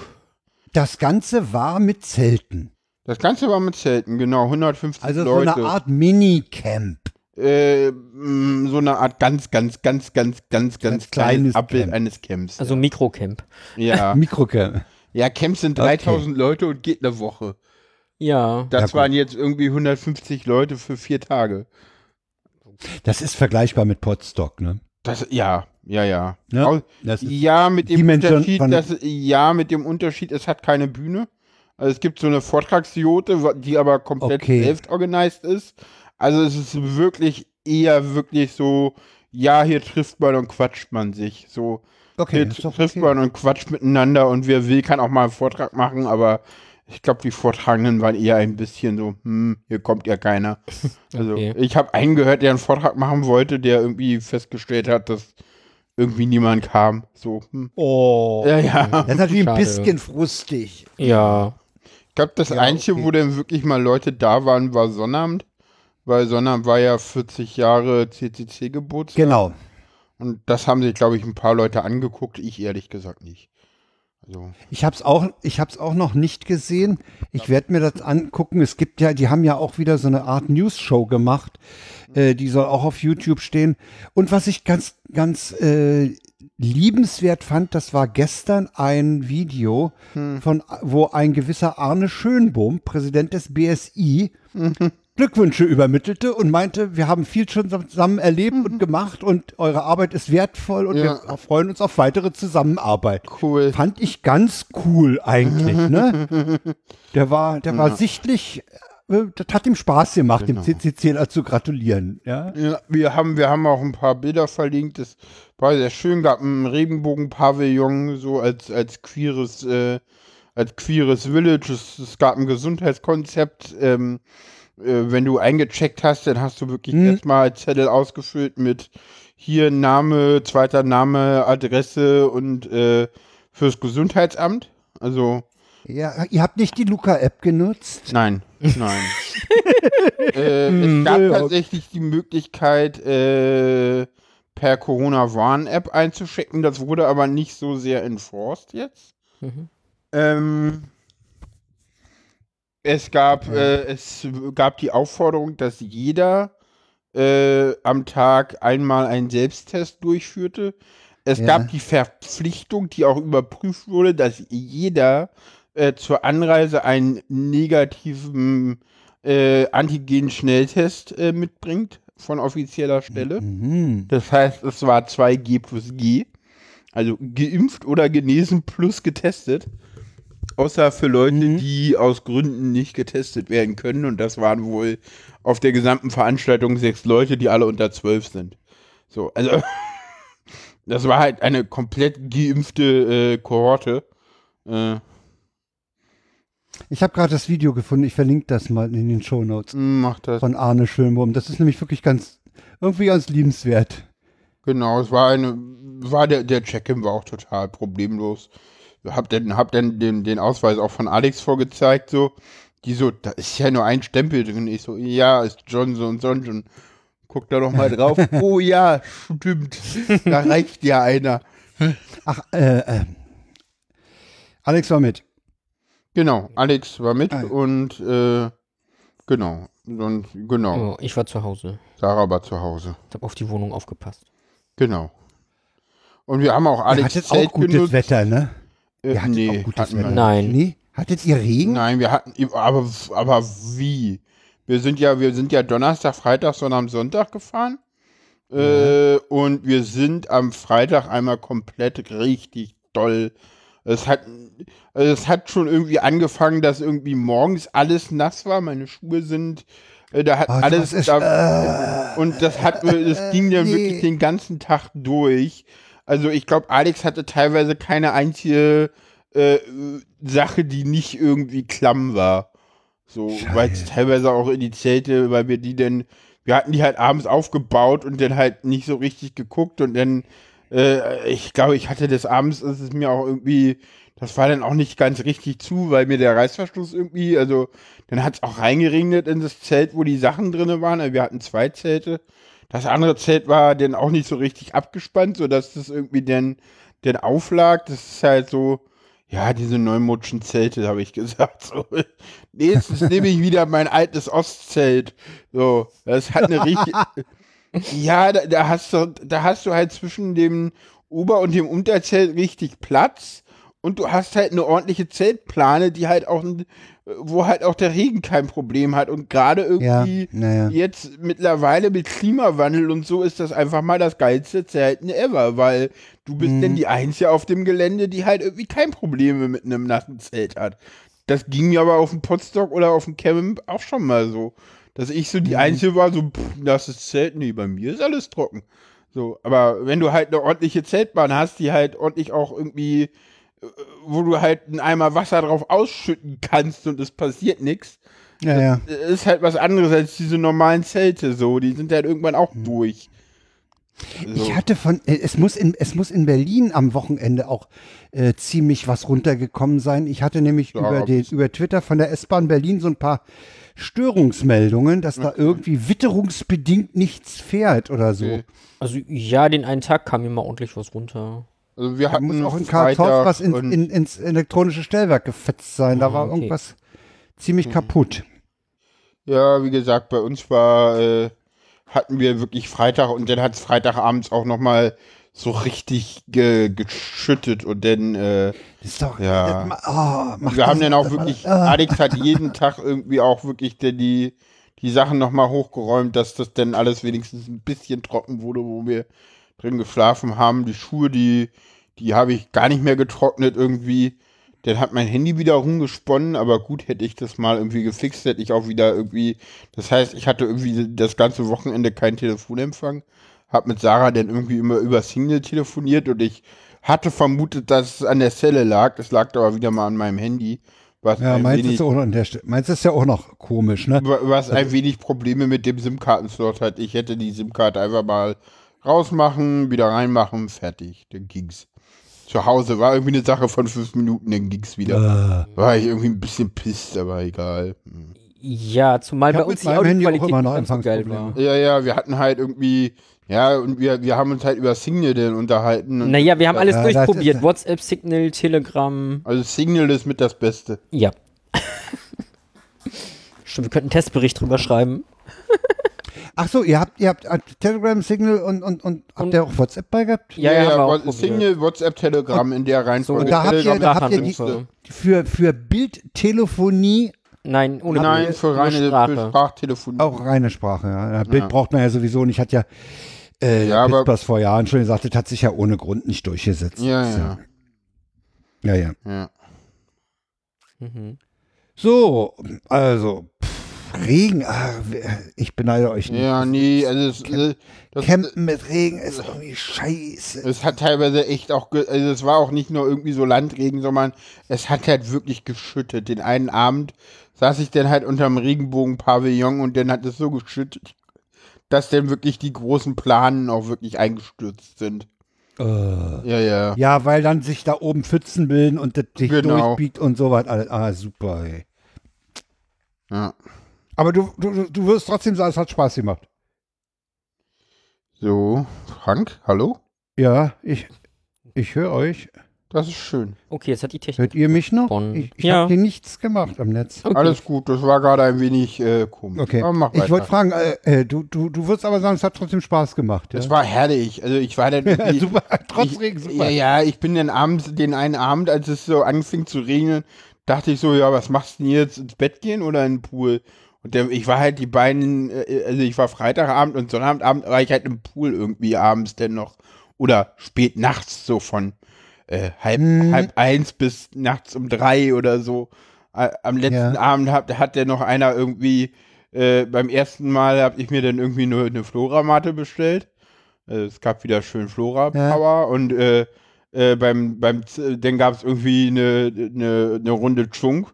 S1: Das Ganze war mit Zelten.
S2: Das Ganze war mit Zelten, genau, 150
S1: Also so
S2: Leute.
S1: eine Art Minicamp.
S2: äh, mh, so eine Art ganz, ganz, ganz, ganz, ganz, ganz kleines
S1: kleines
S2: Abbild
S1: Camp.
S2: eines Camps.
S3: Also Mikrocamp.
S2: ja. <laughs>
S1: Mikrocamp.
S2: Ja, Camps sind 3000 Leute und geht eine Woche.
S3: Ja.
S2: Das
S1: Ja,
S2: waren jetzt irgendwie 150 Leute für vier Tage.
S1: Das ist vergleichbar mit Potsdok, ne?
S2: Das, ja, ja, ja.
S1: Das ist-
S2: ja, mit dem Unterschied, dass, ja, mit dem Unterschied, es hat keine Bühne. Also es gibt so eine Vortragsjote, die aber komplett
S1: Okay.
S2: selbst organisiert ist. Also es ist wirklich eher wirklich so, ja, hier trifft man und quatscht man sich. So,
S1: Okay, doch
S2: trifft
S1: okay.
S2: man und quatscht miteinander und wer will, kann auch mal einen Vortrag machen, aber ich glaube, die Vortragenden waren eher ein bisschen so, hm, hier kommt ja keiner. <laughs> Also
S3: Okay.
S2: ich habe einen gehört, der einen Vortrag machen wollte, der irgendwie festgestellt hat, dass irgendwie niemand kam. So, hm.
S1: Oh.
S2: Ja, ja.
S1: Das ist natürlich ein
S3: Schade.
S1: bisschen frustig.
S3: Ja.
S2: Ich glaube, das
S1: Ja,
S2: Einzige,
S1: okay.
S2: wo dann wirklich mal Leute da waren, war Sonnabend. Weil Sonnabend war ja 40 Jahre CCC-Geburtstag.
S1: Genau.
S2: Und das haben sich, glaube ich, ein paar Leute angeguckt. Ich ehrlich gesagt nicht. Also,
S1: Ich habe es auch, ich hab's auch noch nicht gesehen. Ich werde mir das angucken. Es gibt ja, die haben ja auch wieder so eine Art News-Show gemacht. Äh, die soll auch auf YouTube stehen. Und was ich ganz, ganz äh, liebenswert fand, das war gestern ein Video von, wo ein gewisser Arne Schönbohm, Präsident des BSI, Glückwünsche übermittelte und meinte, wir haben viel schon zusammen erlebt und gemacht und eure Arbeit ist wertvoll und
S2: Ja.
S1: wir freuen uns auf weitere Zusammenarbeit.
S2: cool.
S1: Fand ich ganz cool eigentlich, ne? <laughs> Der war, der war sichtlich, äh, das hat ihm Spaß gemacht,
S2: Genau.
S1: dem CCC zu gratulieren, ja?
S2: Ja, wir haben, wir haben auch ein paar Bilder verlinkt. Das war sehr schön. Gab ein Regenbogen-Pavillon so als, als queeres, äh, als queeres Village. Es, es gab ein Gesundheitskonzept. Ähm, äh, wenn du eingecheckt hast, dann hast du wirklich
S1: Hm.
S2: erstmal Zettel ausgefüllt mit hier Name, zweiter Name, Adresse und äh, fürs Gesundheitsamt. Also
S1: Ja, ihr habt nicht die Luca-App genutzt?
S2: Nein, nein. <laughs> äh, es gab
S1: ja.
S2: tatsächlich die Möglichkeit, äh, per Corona-Warn-App einzuschicken. Das wurde aber nicht so sehr enforced jetzt.
S3: Mhm.
S2: Ähm, es gab, äh, es gab die Aufforderung, dass jeder äh, am Tag einmal einen Selbsttest durchführte. Es
S1: Ja.
S2: gab die Verpflichtung, die auch überprüft wurde, dass jeder äh, zur Anreise einen negativen äh, Antigen-Schnelltest äh, mitbringt von offizieller Stelle.
S1: Mhm.
S2: Das heißt, es war 2G plus G. Also geimpft oder genesen plus getestet. Außer für Leute,
S1: Mhm.
S2: die aus Gründen nicht getestet werden können. Und das waren wohl auf der gesamten Veranstaltung sechs Leute, die alle unter zwölf sind. So, also <laughs> das war halt eine komplett geimpfte äh, Kohorte. Äh,
S1: Ich habe gerade das Video gefunden, ich verlinke das mal in den Shownotes
S2: macht das.
S1: von Arne Schönbohm. Das ist nämlich wirklich ganz, irgendwie ganz liebenswert.
S2: Genau, es war eine, war der, der Check-in war auch total problemlos. Hab dann, hab dann den, den Ausweis auch von Alex vorgezeigt, so. Die so, da ist ja nur ein Stempel drin. Ich so, ja, ist John so und so und so. Guck da doch mal drauf. <laughs> oh ja, stimmt. Da reicht ja einer.
S1: Ach, äh, äh. Alex war mit.
S2: Genau, Alex war mit
S1: Ah.
S2: und äh, genau. Und, genau.
S3: Oh, ich war zu Hause.
S2: Sarah war zu Hause.
S3: Ich habe auf die Wohnung aufgepasst.
S2: Genau. Und wir haben auch Alex
S1: hattet
S2: Zelt
S1: auch gutes
S2: genutzt.
S1: Wetter, ne?
S2: Äh,
S1: Ihr hattet
S2: nee,
S1: auch gutes Wetter.
S3: Nein.
S1: Nee? Hattet ihr Regen?
S2: Nein, wir hatten, aber, aber wie? Wir sind ja, wir sind ja Donnerstag, Freitag, sondern am Sonntag gefahren. Äh, und wir sind am Freitag einmal komplett richtig doll. Es hat, also es hat schon irgendwie angefangen, dass irgendwie morgens alles nass war. Meine Schuhe sind, äh, da hat
S1: Oh,
S2: alles,
S1: das ist-
S2: da, und das hat, das ging dann <laughs>
S1: nee.
S2: wirklich den ganzen Tag durch. Also ich glaube, Alex hatte teilweise keine einzige äh, Sache, die nicht irgendwie klamm war. So, weil es teilweise auch in die Zelte, weil wir die dann, wir hatten die halt abends aufgebaut und dann halt nicht so richtig geguckt und dann, äh, ich glaube, ich hatte des Abends, ist es mir auch irgendwie, das war dann auch nicht ganz richtig zu, weil mir der Reißverschluss irgendwie, also dann hat es auch reingeregnet in das Zelt, wo die Sachen drin waren. Also wir hatten zwei Zelte. Das andere Zelt war dann auch nicht so richtig abgespannt, sodass das irgendwie dann, dann auflag. Das ist halt so, Ja, diese neumodischen Zelte, habe ich <laughs> gesagt. So. Nächstes nehme ich wieder mein altes Ostzelt. So, das hat eine richtig. <laughs> ja, da, da, hast du, da hast du halt zwischen dem Ober- und dem Unterzelt richtig Platz. Und du hast halt eine ordentliche Zeltplane, die halt auch, wo halt auch der Regen kein Problem hat. Und gerade irgendwie
S1: Ja, naja.
S2: jetzt mittlerweile mit Klimawandel und so ist das einfach mal das geilste Zelten ever, weil du bist
S1: Mhm.
S2: denn die Einzige auf dem Gelände, die halt irgendwie kein Probleme mit einem nassen Zelt hat. Das ging mir aber auf dem Potstock oder auf dem Camp auch schon mal so. Dass ich so die
S1: Mhm.
S2: Einzige war, so, pff, nasses Zelt, nee, bei mir ist alles trocken. So, aber wenn du halt eine ordentliche Zeltbahn hast, die halt ordentlich auch irgendwie, wo du halt einen Eimer Wasser drauf ausschütten kannst und es passiert nichts,
S1: Ja, ja.
S2: ist halt was anderes als diese normalen Zelte so. Die sind halt irgendwann auch durch. So.
S1: Ich hatte von, äh, es muss in, es muss in Berlin am Wochenende auch äh, ziemlich was runtergekommen sein. Ich hatte nämlich
S2: Ja,
S1: über, den, über Twitter von der S-Bahn Berlin so ein paar Störungsmeldungen, dass da irgendwie witterungsbedingt nichts fährt oder so.
S2: Okay.
S3: Also ja, den einen Tag kam mir mal ordentlich was runter.
S2: Also wir
S1: Da
S2: hatten
S1: muss auch in Karlsruhe was in, in, ins elektronische Stellwerk gefetzt sein. Da
S3: Ah,
S1: war
S3: okay.
S1: irgendwas ziemlich kaputt.
S2: Ja, wie gesagt, bei uns war, äh, hatten wir wirklich Freitag und dann hat es Freitagabends auch nochmal so richtig ge geschüttet und dann, äh,
S1: Das ist doch.
S2: Ja.
S1: das ma- oh,
S2: wir haben
S1: das-
S2: dann auch
S1: das-
S2: wirklich,
S1: ah.
S2: Alex hat jeden Tag irgendwie auch wirklich denn die, die Sachen nochmal hochgeräumt, dass das dann alles wenigstens ein bisschen trocken wurde, wo wir drin geschlafen haben. Die Schuhe, die, die habe ich gar nicht mehr getrocknet irgendwie. Dann hat mein Handy wieder rumgesponnen, aber gut, hätte ich das mal irgendwie gefixt, hätte ich auch wieder irgendwie. Das heißt, ich hatte irgendwie das ganze Wochenende keinen Telefonempfang. Hab mit Sarah dann irgendwie immer über Single telefoniert und ich hatte vermutet, dass es an der Zelle lag. Es lag aber wieder mal an meinem Handy. Was
S1: Ja,
S2: ein
S1: meins
S2: wenig,
S1: ist, auch noch an der Stelle- meins ist ja auch noch komisch, ne?
S2: was ein wenig Probleme mit dem SIM-Kartenslot hat. Ich hätte die SIM-Karte einfach mal rausmachen, wieder reinmachen, fertig. Dann ging's. Zu Hause war irgendwie eine Sache von fünf Minuten, dann ging's wieder.
S1: Äh,
S2: War ich irgendwie ein bisschen pisst, aber egal. Hm.
S3: Ja, zumal
S1: Ich
S3: bei uns die Audioqualität
S1: immer noch
S3: nicht so geil war.
S2: Ja, ja, wir hatten halt irgendwie, ja, und wir, wir haben uns halt über Signal dann unterhalten. Und
S3: Naja, wir haben alles
S1: Ja,
S3: durchprobiert.
S1: ist-
S3: WhatsApp, Signal, Telegram.
S2: Also Signal ist mit das Beste.
S3: Ja. <laughs> Stimmt, wir könnten einen Testbericht drüber schreiben.
S1: Ach so, ihr habt, ihr habt äh, Telegram, Signal und, und, und habt
S3: Und-
S1: ihr auch WhatsApp bei gehabt?
S3: Ja, ja, wir auch
S2: What-. Signal, WhatsApp, Telegram in der Reihenfolge.
S1: Und da habt ihr- da habt ihr die-. Für, für Bildtelefonie
S3: Nein, ohne
S2: Nein, für reine
S3: Sprache.
S2: für Sprachtelefonie.
S1: auch reine Sprache. Ja. Ja, Bild
S2: Ja.
S1: braucht man ja sowieso nicht. Hat ja, äh,
S2: Ja, aber-
S1: Pispers vor Jahren schon gesagt, das hat sich ja ohne Grund nicht durchgesetzt.
S2: Ja,
S1: Das
S2: ja.
S1: Ja, ja.
S2: ja.
S3: Mhm.
S1: So, also, pff, Regen, ah, ich beneide euch nicht.
S2: Ja, nee, also es, äh, das,
S1: Campen mit Regen ist irgendwie scheiße.
S2: es hat teilweise echt auch, also es war auch nicht nur irgendwie so Landregen, sondern es hat halt wirklich geschüttet. Den einen Abend saß ich dann halt unterm Regenbogen-Pavillon und dann hat es so geschüttet, dass dann wirklich die großen Planen auch wirklich eingestürzt sind.
S1: Äh,
S2: Ja, ja.
S1: ja, weil dann sich da oben Pfützen bilden und das sich
S2: Genau.
S1: durchbiegt und so weiter. Ah, super, ey.
S2: ja.
S1: Aber du, du, du wirst trotzdem sagen, es hat Spaß gemacht.
S2: So, Frank, hallo?
S1: Ja, ich, ich höre euch.
S2: Das ist schön.
S3: Okay, jetzt hat die Technik.
S1: Hört ihr mich noch?
S3: Von-
S1: Ich, ich
S3: Ja.
S1: habe hier nichts gemacht am Netz.
S3: Okay.
S2: Alles gut, das war gerade ein wenig äh, komisch.
S1: Okay.
S2: Aber mach
S1: Ich wollte fragen, äh, äh, du, du, du würdest aber sagen, es hat trotzdem Spaß gemacht. Ja?
S2: Es war herrlich. Also ich war dann <laughs>
S1: ja, super, <laughs> trotz
S2: ich,
S1: Regen, super.
S2: Ja, ja, ich bin dann abends, den einen Abend, als es so anfing zu regnen, dachte ich so, ja, was machst du denn jetzt? Ins Bett gehen oder in den Pool? Und der, ich war halt die beiden, äh, also ich war Freitagabend und Sonnabendabend war ich halt im Pool irgendwie abends denn noch. Oder spät nachts, so von äh, halb,
S1: Mhm.
S2: halb eins bis nachts um drei oder so. Am letzten
S1: Ja.
S2: Abend hat, hat der noch einer irgendwie, äh, beim ersten Mal habe ich mir dann irgendwie nur eine Floramatte bestellt. Also es gab wieder schön Flora-Power und äh, äh, beim, beim, dann gab es irgendwie eine, eine, eine Runde Chunk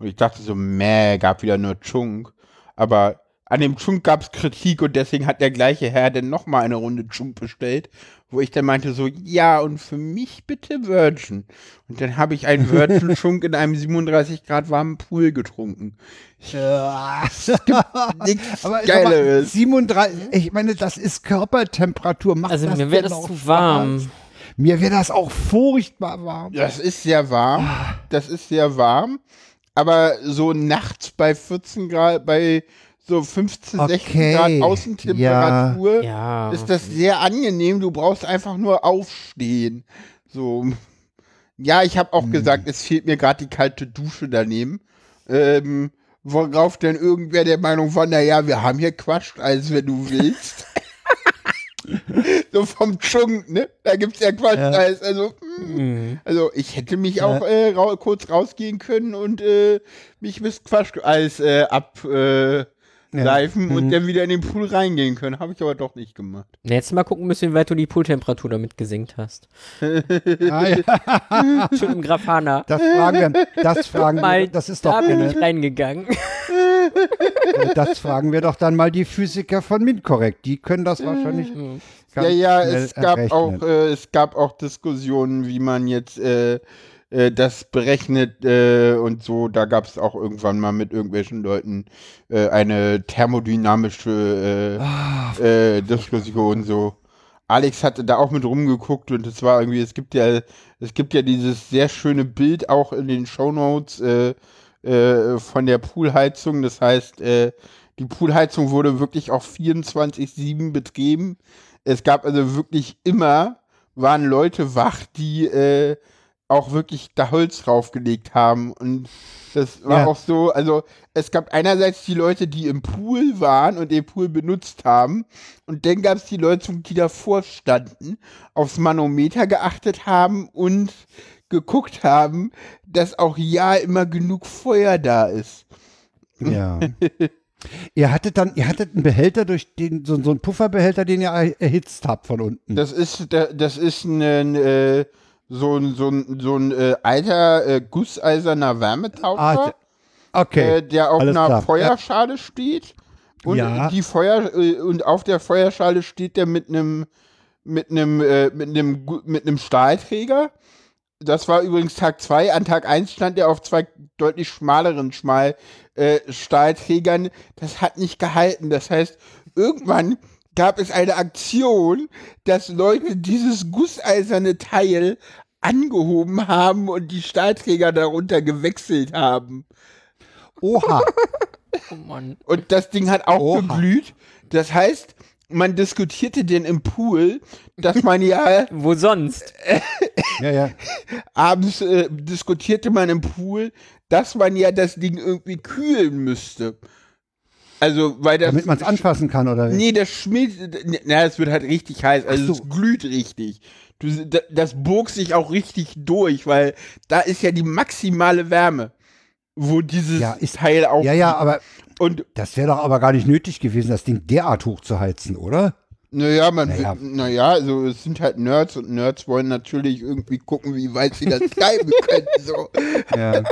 S2: und ich dachte so, meh, gab wieder nur Chunk. Aber an dem Chunk gab es Kritik und deswegen hat der gleiche Herr dann nochmal eine Runde Chunk bestellt, wo ich dann meinte so, ja und für mich bitte Virgin. Und dann habe ich einen Virgin <laughs> Chunk in einem 37 Grad warmen Pool getrunken.
S1: Ja.
S2: Nichts <laughs>
S1: Aber sag mal,
S2: Geileres.
S1: 37, ich meine, das ist Körpertemperatur. Macht
S3: Also
S1: das
S3: mir wäre das zu
S1: Spaß?
S3: warm.
S1: Mir wäre das auch furchtbar warm.
S2: Das ist sehr warm. Das ist sehr warm. Aber so nachts bei 14 Grad, bei so 15, 16
S1: Okay,
S2: Grad Außentemperatur
S3: Ja.
S2: ist das sehr angenehm. Du brauchst einfach nur aufstehen. So. Ja, ich habe auch
S1: Hm.
S2: gesagt, es fehlt mir gerade die kalte Dusche daneben. Ähm, worauf denn irgendwer der Meinung war, naja, wir haben hier Quatsch, als wenn du willst. <laughs> so vom Chung, ne? Da gibt's ja Quatsch,
S1: Ja.
S2: als, also, mm,
S3: Mhm.
S2: also ich hätte mich auch äh, rau kurz rausgehen können und äh, mich bis Quatsch als äh, ab äh, leifen und dann wieder in den Pool reingehen können. Habe ich aber doch nicht gemacht.
S3: Na, Jetzt mal gucken müssen, wie weit du die Pooltemperatur damit gesenkt hast. <laughs>
S1: Ah, ja,
S3: Schön im Grafana.
S1: das fragen wir, das fragen
S3: Mal,
S1: wir, das ist doch
S3: da bin ich reingegangen. <laughs>
S1: das fragen wir doch dann mal die Physiker von MINT-Korrekt. Die können das wahrscheinlich ganz
S2: ja, ja, es gab
S1: errechnen.
S2: auch, äh, es gab auch Diskussionen, wie man jetzt äh, äh, das berechnet äh, und so. Da gab es auch irgendwann mal mit irgendwelchen Leuten äh, eine thermodynamische
S1: Ah,
S2: äh, äh, Diskussion so. Alex hatte da auch mit rumgeguckt und es war irgendwie, es gibt ja, es gibt ja dieses sehr schöne Bild auch in den Shownotes äh, äh, von der Poolheizung. Das heißt, äh, die Poolheizung wurde wirklich auch 24-7 betrieben. Es gab also wirklich immer, waren Leute wach, die äh, auch wirklich da Holz draufgelegt haben. Und das war
S1: Ja.
S2: auch so, also es gab einerseits die Leute, die im Pool waren und den Pool benutzt haben. Und dann gab es die Leute, die davor standen, aufs Manometer geachtet haben und geguckt haben, dass auch ja immer genug Feuer da ist.
S1: Ja. ihr hattet dann, ihr hattet einen Behälter durch den, so, so einen Pufferbehälter, den ihr er- erhitzt habt von unten.
S2: Das ist, da- das ist ein, äh, so ein, so ein, so ein äh, alter äh, gusseiserner Wärmetaucher,
S1: ah, okay.
S2: äh, der auf
S1: alles
S2: einer
S1: klar.
S2: Feuerschale steht. Und
S1: Ja.
S2: die Feuer äh, und auf der Feuerschale steht der mit einem mit einem äh, mit einem mit einem Stahlträger. Das war übrigens Tag 2. An Tag 1 stand er auf zwei deutlich schmaleren Schmal äh, Stahlträgern. Das hat nicht gehalten. Das heißt, irgendwann gab es eine Aktion, dass Leute dieses gusseiserne Teil angehoben haben und die Stahlträger darunter gewechselt haben.
S1: Oha.
S3: Oh Mann.
S2: Und das Ding hat auch
S1: Oha.
S2: geglüht. Das heißt, man diskutierte denn im Pool, dass man ja <laughs>
S3: Wo sonst?
S1: ja, ja. <laughs>
S2: abends äh, diskutierte man im Pool, dass man ja das Ding irgendwie kühlen müsste. Also, weil das.
S1: Damit man es anfassen kann, oder wie?
S2: Nee, das schmilzt. Na, es wird halt richtig heiß. Also,
S1: so.
S2: es glüht richtig. Du, da- das bog sich auch richtig durch, weil da ist ja die maximale Wärme, wo dieses
S1: Ja, ist-
S2: Teil auch.
S1: Ja, ja, aber
S2: Und
S1: das wäre doch aber gar nicht nötig gewesen, das Ding derart hoch zu heizen, oder?
S2: Naja, man
S1: Naja.
S2: will, naja, also es sind halt Nerds und Nerds wollen natürlich irgendwie gucken, wie weit sie das treiben <laughs> können. So.
S1: Ja.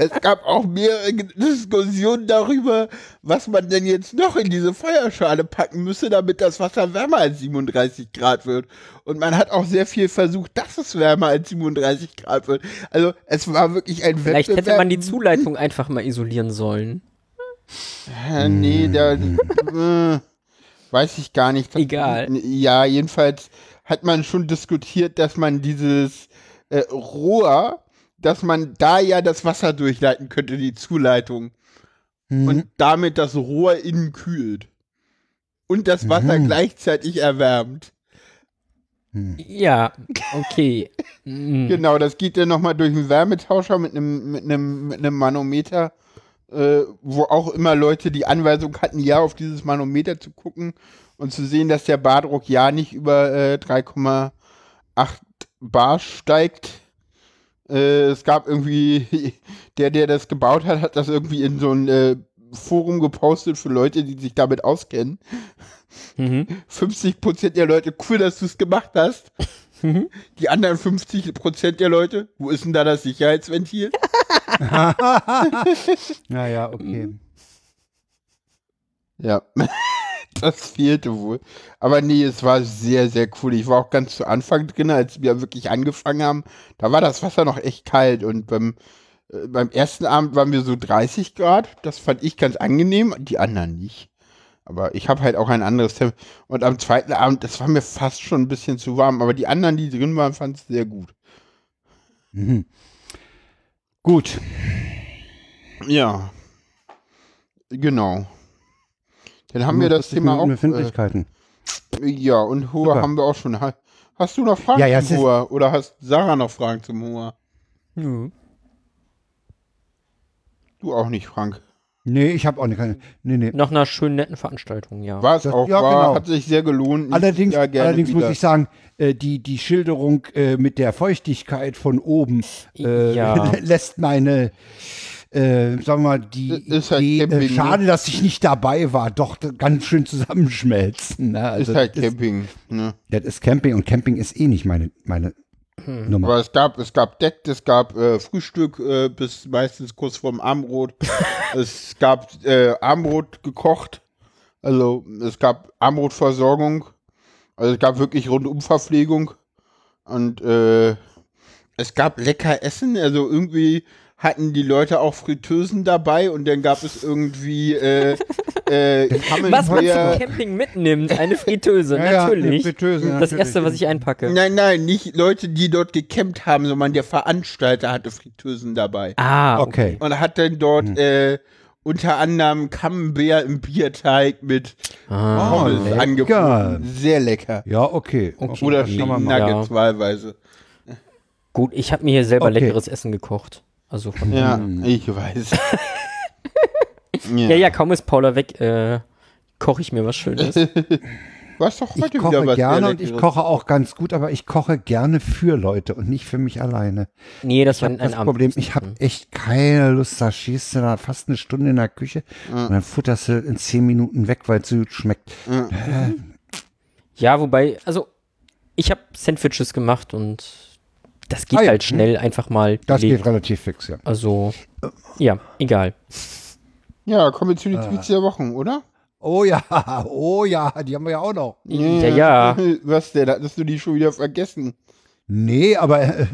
S2: Es gab auch mehrere Diskussionen darüber, was man denn jetzt noch in diese Feuerschale packen müsse, damit das Wasser wärmer als 37 Grad wird. Und man hat auch sehr viel versucht, dass es wärmer als 37 Grad wird. Also es war wirklich ein
S3: Vielleicht
S2: Wettbewerb.
S3: hätte man die Zuleitung einfach mal isolieren sollen.
S2: Äh, nee, da äh, weiß ich gar nicht.
S3: Egal.
S2: Ja, jedenfalls hat man schon diskutiert, dass man dieses äh, Rohr, dass man da ja das Wasser durchleiten könnte, die Zuleitung.
S1: Hm.
S2: Und damit das Rohr innen kühlt. Und das Wasser
S1: Mhm.
S2: gleichzeitig erwärmt.
S3: Ja, okay. <laughs> Mhm.
S2: Genau, das geht dann nochmal durch einen Wärmetauscher mit einem mit einem mit einem Manometer, äh, wo auch immer Leute die Anweisung hatten, ja auf dieses Manometer zu gucken und zu sehen, dass der Bardruck ja nicht über äh, 3,8 Bar steigt. Äh, es gab irgendwie, <laughs> der, der das gebaut hat, hat das irgendwie in so ein äh, Forum gepostet für Leute, die sich damit auskennen.
S3: Mhm. <laughs>
S2: 50% der Leute, cool, dass du es gemacht hast. Die anderen 50% der Leute, wo ist denn da das Sicherheitsventil? <laughs>
S1: Ja, ja, okay.
S2: Ja, <laughs> das fehlte wohl. Aber nee, es war sehr, sehr cool. Ich war auch ganz zu Anfang drin, als wir wirklich angefangen haben. Da war das Wasser noch echt kalt und beim, äh, beim ersten Abend waren wir so 30 Grad. Das fand ich ganz angenehm, die anderen nicht. Aber ich habe halt auch ein anderes Tempo. Und am zweiten Abend, das war mir fast schon ein bisschen zu warm. Aber die anderen, die drin waren, fanden es sehr gut.
S1: Mhm. Gut.
S2: Ja. Genau. Dann haben wir das
S1: 45
S2: Thema
S1: Minuten
S2: auch.
S1: Befindlichkeiten.
S2: Äh, ja, und Hoa
S1: Super.
S2: haben wir auch schon. Ha- Hast du noch Fragen
S1: Ja, ja,
S2: zum Hoa? Oder hast Sarah noch Fragen zum Hoa?
S3: Nö.
S2: Du auch nicht, Frank.
S1: Nee, ich habe auch nicht keine. Nee, nee.
S3: Nach einer schönen, netten Veranstaltung, ja.
S2: War es
S1: Das-
S2: auch,
S1: ja,
S2: war,
S1: genau.
S2: hat sich sehr gelohnt. Ich
S1: Allerdings,
S2: ja gerne
S1: allerdings muss ich sagen, äh, die, die Schilderung äh, mit der Feuchtigkeit von oben äh,
S3: Ja. <laughs>
S1: lässt meine, äh, sagen wir mal, die
S2: Ist halt
S1: Idee,
S2: Camping,
S1: äh,
S2: ne?
S1: schade, dass ich nicht dabei war, doch ganz schön zusammenschmelzen. Ne? Also,
S2: ist halt
S1: das, ist,
S2: Camping. Ne?
S1: das ist Camping und Camping ist eh nicht meine, meine Nummer.
S2: Aber es gab, es gab Deck, es gab äh, Frühstück äh, bis meistens kurz vorm Abendbrot. <laughs> es gab äh, Abendbrot gekocht. Also es gab Abendbrotversorgung. Also es gab wirklich Rundumverpflegung. Und äh, es gab lecker Essen. Also irgendwie hatten die Leute auch Fritteusen dabei und dann gab es irgendwie äh, <laughs> äh,
S3: Was man zum Camping mitnimmt, eine Fritteuse, <laughs>
S1: Ja, ja,
S3: natürlich.
S1: eine Fritteuse,
S3: das
S1: natürlich.
S3: erste, was ich einpacke.
S2: Nein, nein, nicht Leute, die dort gecampt haben, sondern der Veranstalter hatte Fritteusen dabei.
S3: Ah,
S1: Okay.
S2: Und hat dann dort äh, unter anderem Camembert im Bierteig mit
S3: Ah,
S2: Pommes angeboten. Sehr lecker.
S1: Ja, okay.
S3: Okay.
S2: Oder Chicken Nuggets wahlweise.
S3: gut, ich habe mir hier selber
S1: Okay.
S3: leckeres Essen gekocht. Also von
S2: Ja, ich weiß. <laughs>
S3: ja, ja, kaum ist Paula weg, äh, koche ich mir was Schönes.
S2: Du hast doch
S1: Ich
S2: heute wieder
S1: koche
S2: was
S1: gerne und ich koche auch ganz gut, aber ich koche gerne für Leute und nicht für mich alleine.
S3: Nee, das
S1: Ich
S3: war ein
S1: das Problem, ich habe echt keine Lust. Da stehst du da fast eine Stunde in der Küche und dann futterst du in zehn Minuten weg, weil es so gut schmeckt.
S3: Ja, wobei, also ich habe Sandwiches gemacht und das geht
S1: Ah ja,
S3: halt schnell einfach mal.
S1: Das
S3: gelegt.
S1: geht relativ fix, ja.
S3: Also, ja, egal.
S2: Ja, kommen wir zu
S1: Ah.
S2: den Tweets der Wochen, oder?
S1: Oh ja, <laughs> oh ja, die haben wir ja auch noch.
S3: Ja, ja. <laughs>
S2: Was denn? Hattest du die schon wieder vergessen?
S1: Nee, aber äh,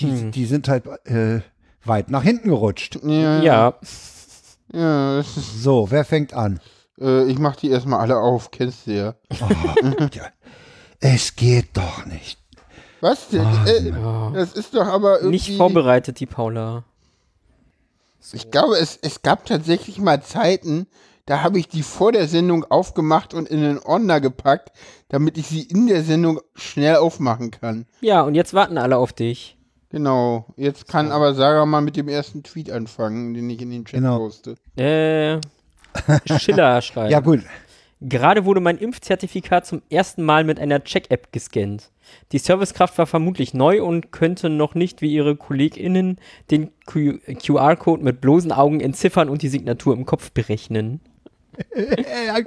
S1: die, die sind halt äh, weit nach hinten gerutscht.
S2: Ja.
S3: Ja,
S2: ja
S1: So, wer fängt an?
S2: äh, ich mach die erstmal alle auf, kennst du ja. <laughs>
S1: Ja. Es geht doch nicht.
S2: Was denn? äh, das ist doch aber irgendwie.
S3: nicht vorbereitet, die Paula.
S2: Ich glaube, es, es gab tatsächlich mal Zeiten, da habe ich die vor der Sendung aufgemacht und in den Ordner gepackt, damit ich sie in der Sendung schnell aufmachen kann.
S3: Ja, und jetzt warten alle auf dich.
S2: Genau. Jetzt kann aber Sarah mal mit dem ersten Tweet anfangen, den ich in den Chat
S1: Genau.
S2: poste.
S3: Äh, Schiller <laughs> schreibt.
S1: Ja, gut.
S3: Gerade wurde mein Impfzertifikat zum ersten Mal mit einer Check-App gescannt. Die Servicekraft war vermutlich neu und könnte noch nicht wie ihre KollegInnen den QR-Code mit bloßen Augen entziffern und die Signatur im Kopf berechnen. <laughs>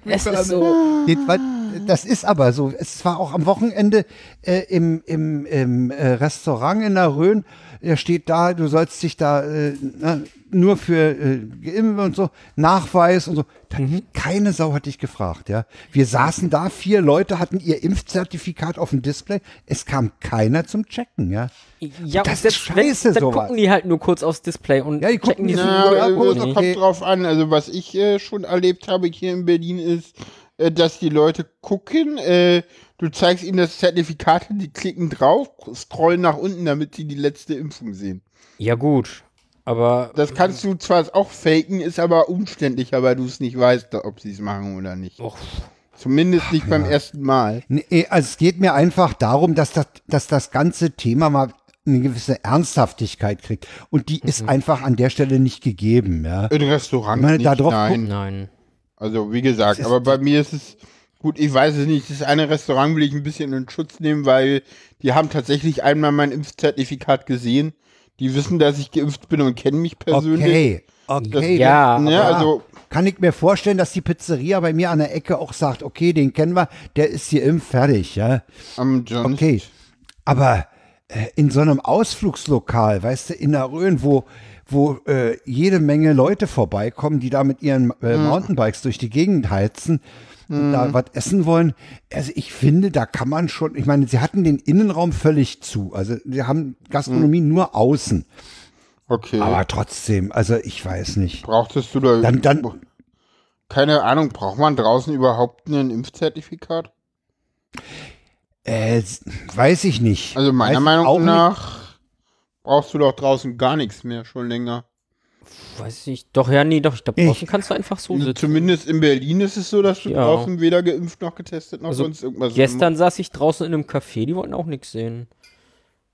S3: Es ist so.
S1: Das ist aber so. Es war auch am Wochenende äh, im, im, im äh, Restaurant in der Rhön. Er steht da, du sollst dich da äh, na, nur für äh, Geimpfte und so, Nachweis und so. Da, Keine Sau hat dich gefragt, ja. Wir saßen da, vier Leute hatten ihr Impfzertifikat auf dem Display. Es kam keiner zum Checken, ja.
S3: Ja,
S1: Das
S3: und
S1: ist scheiße,
S3: dann
S1: sowas.
S3: gucken die halt nur kurz aufs Display und
S1: Ja, die gucken
S3: checken die
S1: die-
S3: Signatur
S1: Ja,
S2: Na,
S1: gut,
S3: nicht.
S1: okay.
S2: kommt drauf an. Also was ich äh, schon erlebt habe hier in Berlin ist, äh, dass die Leute gucken, äh, du zeigst ihnen das Zertifikat, die klicken drauf, scrollen nach unten, damit sie die letzte Impfung sehen.
S3: Ja, gut. Aber
S2: Das kannst du zwar auch faken, ist aber umständlicher, weil du es nicht weißt, ob sie es machen oder nicht.
S3: Och.
S2: Zumindest nicht beim ersten Mal.
S1: Nee, also es geht mir einfach darum, dass das, dass das ganze Thema mal eine gewisse Ernsthaftigkeit kriegt. Und die ist einfach an der Stelle nicht gegeben, ja.
S2: In Restaurants
S1: Ich meine,
S2: nicht,
S1: da drauf
S2: nein.
S3: nein.
S2: Also wie gesagt, aber bei mir ist es gut, ich weiß es nicht. Das eine Restaurant will ich ein bisschen in Schutz nehmen, weil die haben tatsächlich einmal mein Impfzertifikat gesehen. Die wissen, dass ich geimpft bin und kennen mich persönlich.
S1: Okay, okay.
S3: Ja,
S2: Ne, also
S1: kann ich mir vorstellen, dass die Pizzeria bei mir an der Ecke auch sagt, okay, den kennen wir, der ist hier impf fertig, ja.
S2: am John.
S1: Okay. Aber äh, in so einem Ausflugslokal, weißt du, in der Rhön, wo, wo äh, jede Menge Leute vorbeikommen, die da mit ihren äh, Mountainbikes durch die Gegend heizen und da was essen wollen. Also ich finde, da kann man schon, ich meine, sie hatten den Innenraum völlig zu. Also sie haben Gastronomie nur außen.
S2: Okay.
S1: Aber trotzdem, also ich weiß nicht.
S2: Brauchtest du da
S1: Dann, dann,
S2: Keine Ahnung, braucht man draußen überhaupt ein Impfzertifikat?
S1: Äh, weiß ich nicht.
S2: Also meiner
S1: weiß
S2: Meinung
S1: auch nicht.
S2: nach brauchst du doch draußen gar nichts mehr, schon länger.
S3: Weiß ich. Doch, ja, nee, doch. Ich glaube,
S1: Ich-
S3: draußen kannst du einfach so sitzen.
S2: Zumindest in Berlin ist es so, dass du
S3: Ja.
S2: draußen weder geimpft noch getestet noch
S3: Also
S2: sonst irgendwas.
S3: Gestern saß ich draußen in einem Café, die wollten auch nichts sehen.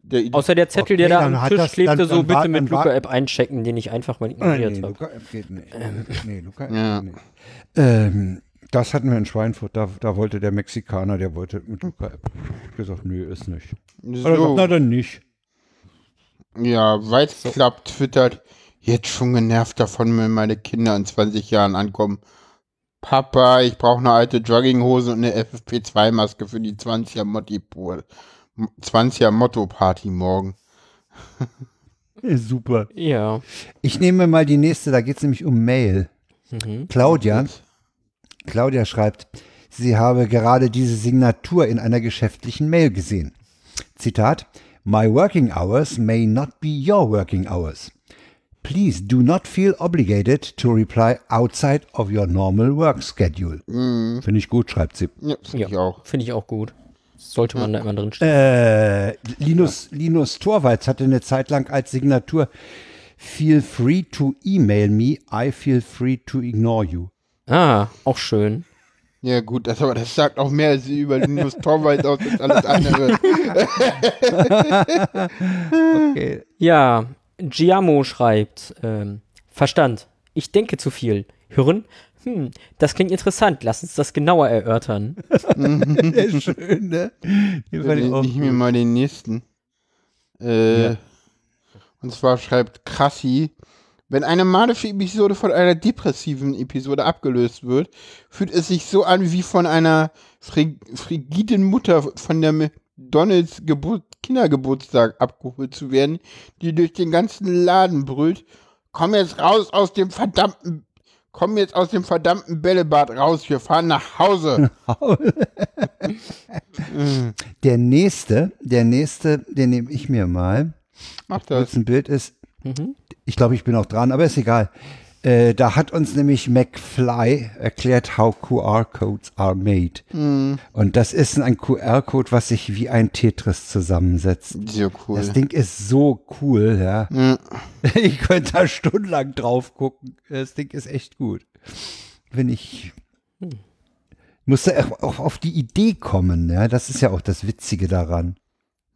S2: Der,
S3: Außer der Zettel,
S1: Okay,
S3: der da am Tisch
S1: das-
S3: klebte,
S1: dann-
S3: so
S1: dann
S3: bitte
S1: war-
S3: mit Luca-App einchecken, den ich einfach mal ignoriert
S1: nee,
S3: habe.
S1: Luca App geht nicht. nee, Luca App
S2: Ja.
S1: geht nicht. Ähm, das hatten wir in Schweinfurt, da, da wollte der Mexikaner, der wollte mit Luca App. Ich hab gesagt, nö, ist nicht. Hat er gesagt,
S2: so,
S1: na dann nicht.
S2: ja, Weiß Club twittert, jetzt schon genervt davon, wenn meine Kinder in 20 Jahren ankommen. Papa, ich brauche eine alte Jogginghose und eine FFP2-Maske für die 20er Motti 20er Motto-Party morgen. <laughs>
S1: Super.
S3: Ja.
S1: Ich nehme mal die nächste, da geht es nämlich um Mail.
S3: Mhm.
S1: Claudia, Claudia schreibt, sie habe gerade diese Signatur in einer geschäftlichen Mail gesehen. Zitat, My working hours may not be your working hours. Please do not feel obligated to reply outside of your normal work schedule. Finde ich gut, schreibt sie.
S2: Ja, finde
S3: Ja,
S2: ich auch.
S3: Finde ich auch gut. Sollte man da immer drin stehen.
S1: Äh, Linus, Linus Torvalds hatte eine Zeit lang als Signatur Feel free to email me, I feel free to ignore you.
S3: Ah, auch schön.
S2: Ja, gut, das, aber das sagt auch mehr als über Linus <laughs> Torwald aus als alles andere. <laughs>
S1: Okay.
S3: Ja, Giamo schreibt, ähm, Verstand. Ich denke zu viel. Hören? Hm, das klingt interessant. Lass uns das genauer erörtern. <laughs>
S1: Schön, ne? Den fand ich auch
S2: ich mir mal den nächsten. Äh,
S1: Ja.
S2: Und zwar schreibt Krassi, wenn eine manische Episode von einer depressiven Episode abgelöst wird, fühlt es sich so an, wie von einer frig frigiden Mutter von der McDonalds Geburt Kindergeburtstag abgeholt zu werden, die durch den ganzen Laden brüllt, komm jetzt raus aus dem verdammten, komm jetzt aus dem verdammten Bällebad raus, wir fahren nach Hause. <laughs> <laughs>
S1: Der nächste, der nächste, den nehme ich mir mal.
S2: Mach das.
S1: ein Bild ist,
S3: Mhm.
S1: ich glaube, ich bin auch dran, aber ist egal. Äh, da hat uns nämlich McFly erklärt, how QR-Codes are made.
S2: Hm,
S1: Und das ist ein QR-Code, was sich wie ein Tetris zusammensetzt.
S2: sehr cool.
S1: Das Ding ist so cool, ja.
S2: Ja. <laughs>
S1: Ich könnte da stundenlang drauf gucken. Das Ding ist echt gut. Wenn ich musste auch auch auf die Idee kommen, ja. Das ist ja auch das Witzige daran.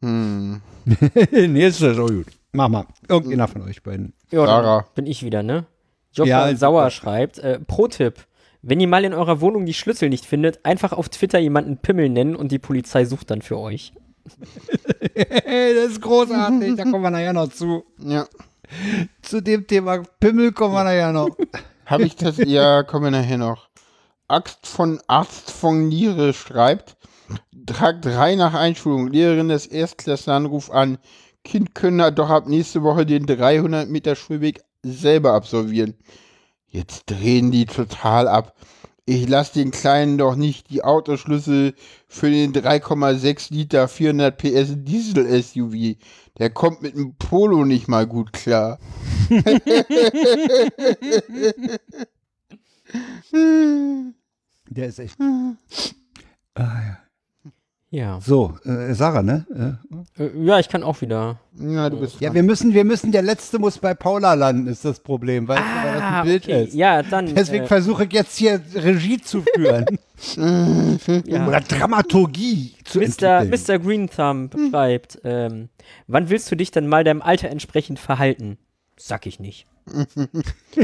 S2: Hm. <laughs>
S1: nee, ist das auch gut. Mach mal. Irgendeiner von euch beiden.
S3: Ja,
S2: Sarah.
S3: bin ich wieder, ne? Jokka
S1: Ja.
S3: Sauer schreibt, äh, Pro-Tipp. Wenn ihr mal in eurer Wohnung die Schlüssel nicht findet, einfach auf Twitter jemanden Pimmel nennen und die Polizei sucht dann für euch. <laughs>
S1: das ist großartig. Da kommen wir nachher noch zu.
S2: Ja.
S1: Zu dem Thema Pimmel kommen wir nachher noch.
S2: Habe ich das? ja, kommen wir nachher noch. Axt von Arzt von Niere schreibt, Tag 3 nach Einschulung, Lehrerin des Erstklässlern ruft an, Kind könne doch ab nächste Woche den 300 Meter Schulweg selber absolvieren. Jetzt drehen die total ab. Ich lasse den Kleinen doch nicht die Autoschlüssel für den 3,6 Liter 400 PS Diesel-SUV. Der kommt mit dem Polo nicht mal gut klar. <laughs>
S1: Der ist echt. <laughs> Ah, ja.
S3: Ja.
S1: So, äh, Sarah, ne? Äh,
S3: Äh, ja, ich kann auch wieder.
S2: Ja, du bist
S1: Ja, wir müssen, wir müssen, der letzte muss bei Paula landen, ist das Problem, weil, weil das ein Bild
S3: Ah, okay.
S1: ist.
S3: Ja, dann.
S1: Deswegen
S3: äh,
S1: versuche ich jetzt hier Regie zu führen.
S3: ja. <laughs> <laughs>
S1: Oder Dramaturgie zu
S3: Mr.
S1: entwickeln.
S3: Mr. Green Thumb schreibt, ähm, wann willst du dich denn mal deinem Alter entsprechend verhalten? Sag ich nicht. <laughs>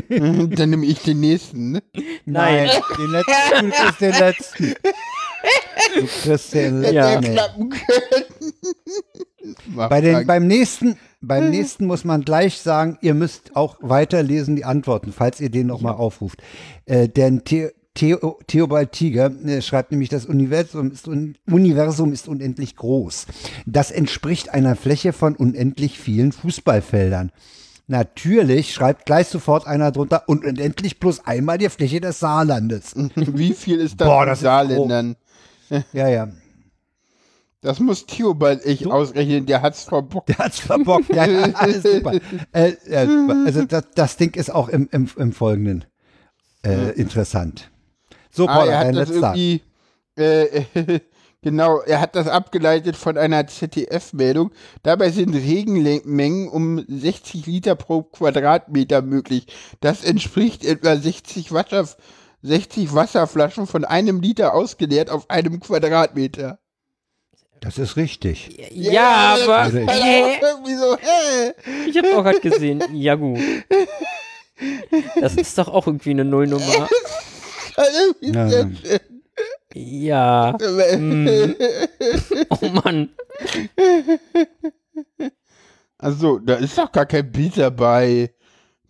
S2: Dann nehme ich den nächsten, ne?
S1: Nein, den letzten, kriegst den letzten. Du letzten.
S3: Ja.
S2: Klappen können.
S1: Bei den, beim nächsten, beim nächsten muss man gleich sagen, ihr müsst auch weiterlesen die Antworten, falls ihr den nochmal aufruft. Äh, denn The Theo, Theobald Tiger äh, schreibt nämlich, das Universum ist, un Universum ist unendlich groß. Das entspricht einer Fläche von unendlich vielen Fußballfeldern. Natürlich schreibt gleich sofort einer drunter und unendlich plus einmal die Fläche des Saarlandes. <laughs>
S2: Wie viel ist das
S1: Boah,
S2: in
S1: das ist
S2: Saarländern?
S1: Ja, ja.
S2: Das muss Theobald ich ausrechnen, der hat's verbockt.
S1: Der hat's verbockt. Ja, <laughs> alles super. Äh, äh, also das, das Ding ist auch im, im, im Folgenden. äh, interessant. So,
S2: Ah,
S1: Paul,
S2: er hat
S1: dein letzter. <laughs>
S2: genau, er hat das abgeleitet von einer ZDF-Meldung. Dabei sind Regenmengen um 60 Liter pro Quadratmeter möglich. Das entspricht etwa 60 Wasser, 60 Wasserflaschen von einem Liter ausgeleert auf einem Quadratmeter.
S1: Das ist richtig.
S3: Ja, aber.
S1: Also ich-
S3: Hä?
S2: Irgendwie so, hä?
S3: Ich hab's auch gerade gesehen. Ja, gut. Das ist doch auch irgendwie eine Nullnummer. <laughs>
S2: Irgendwie
S1: Ja,
S2: sehr
S1: ja.
S2: schön.
S3: Ja. Hm. Oh Mann.
S2: Also, da ist doch gar kein Bild dabei.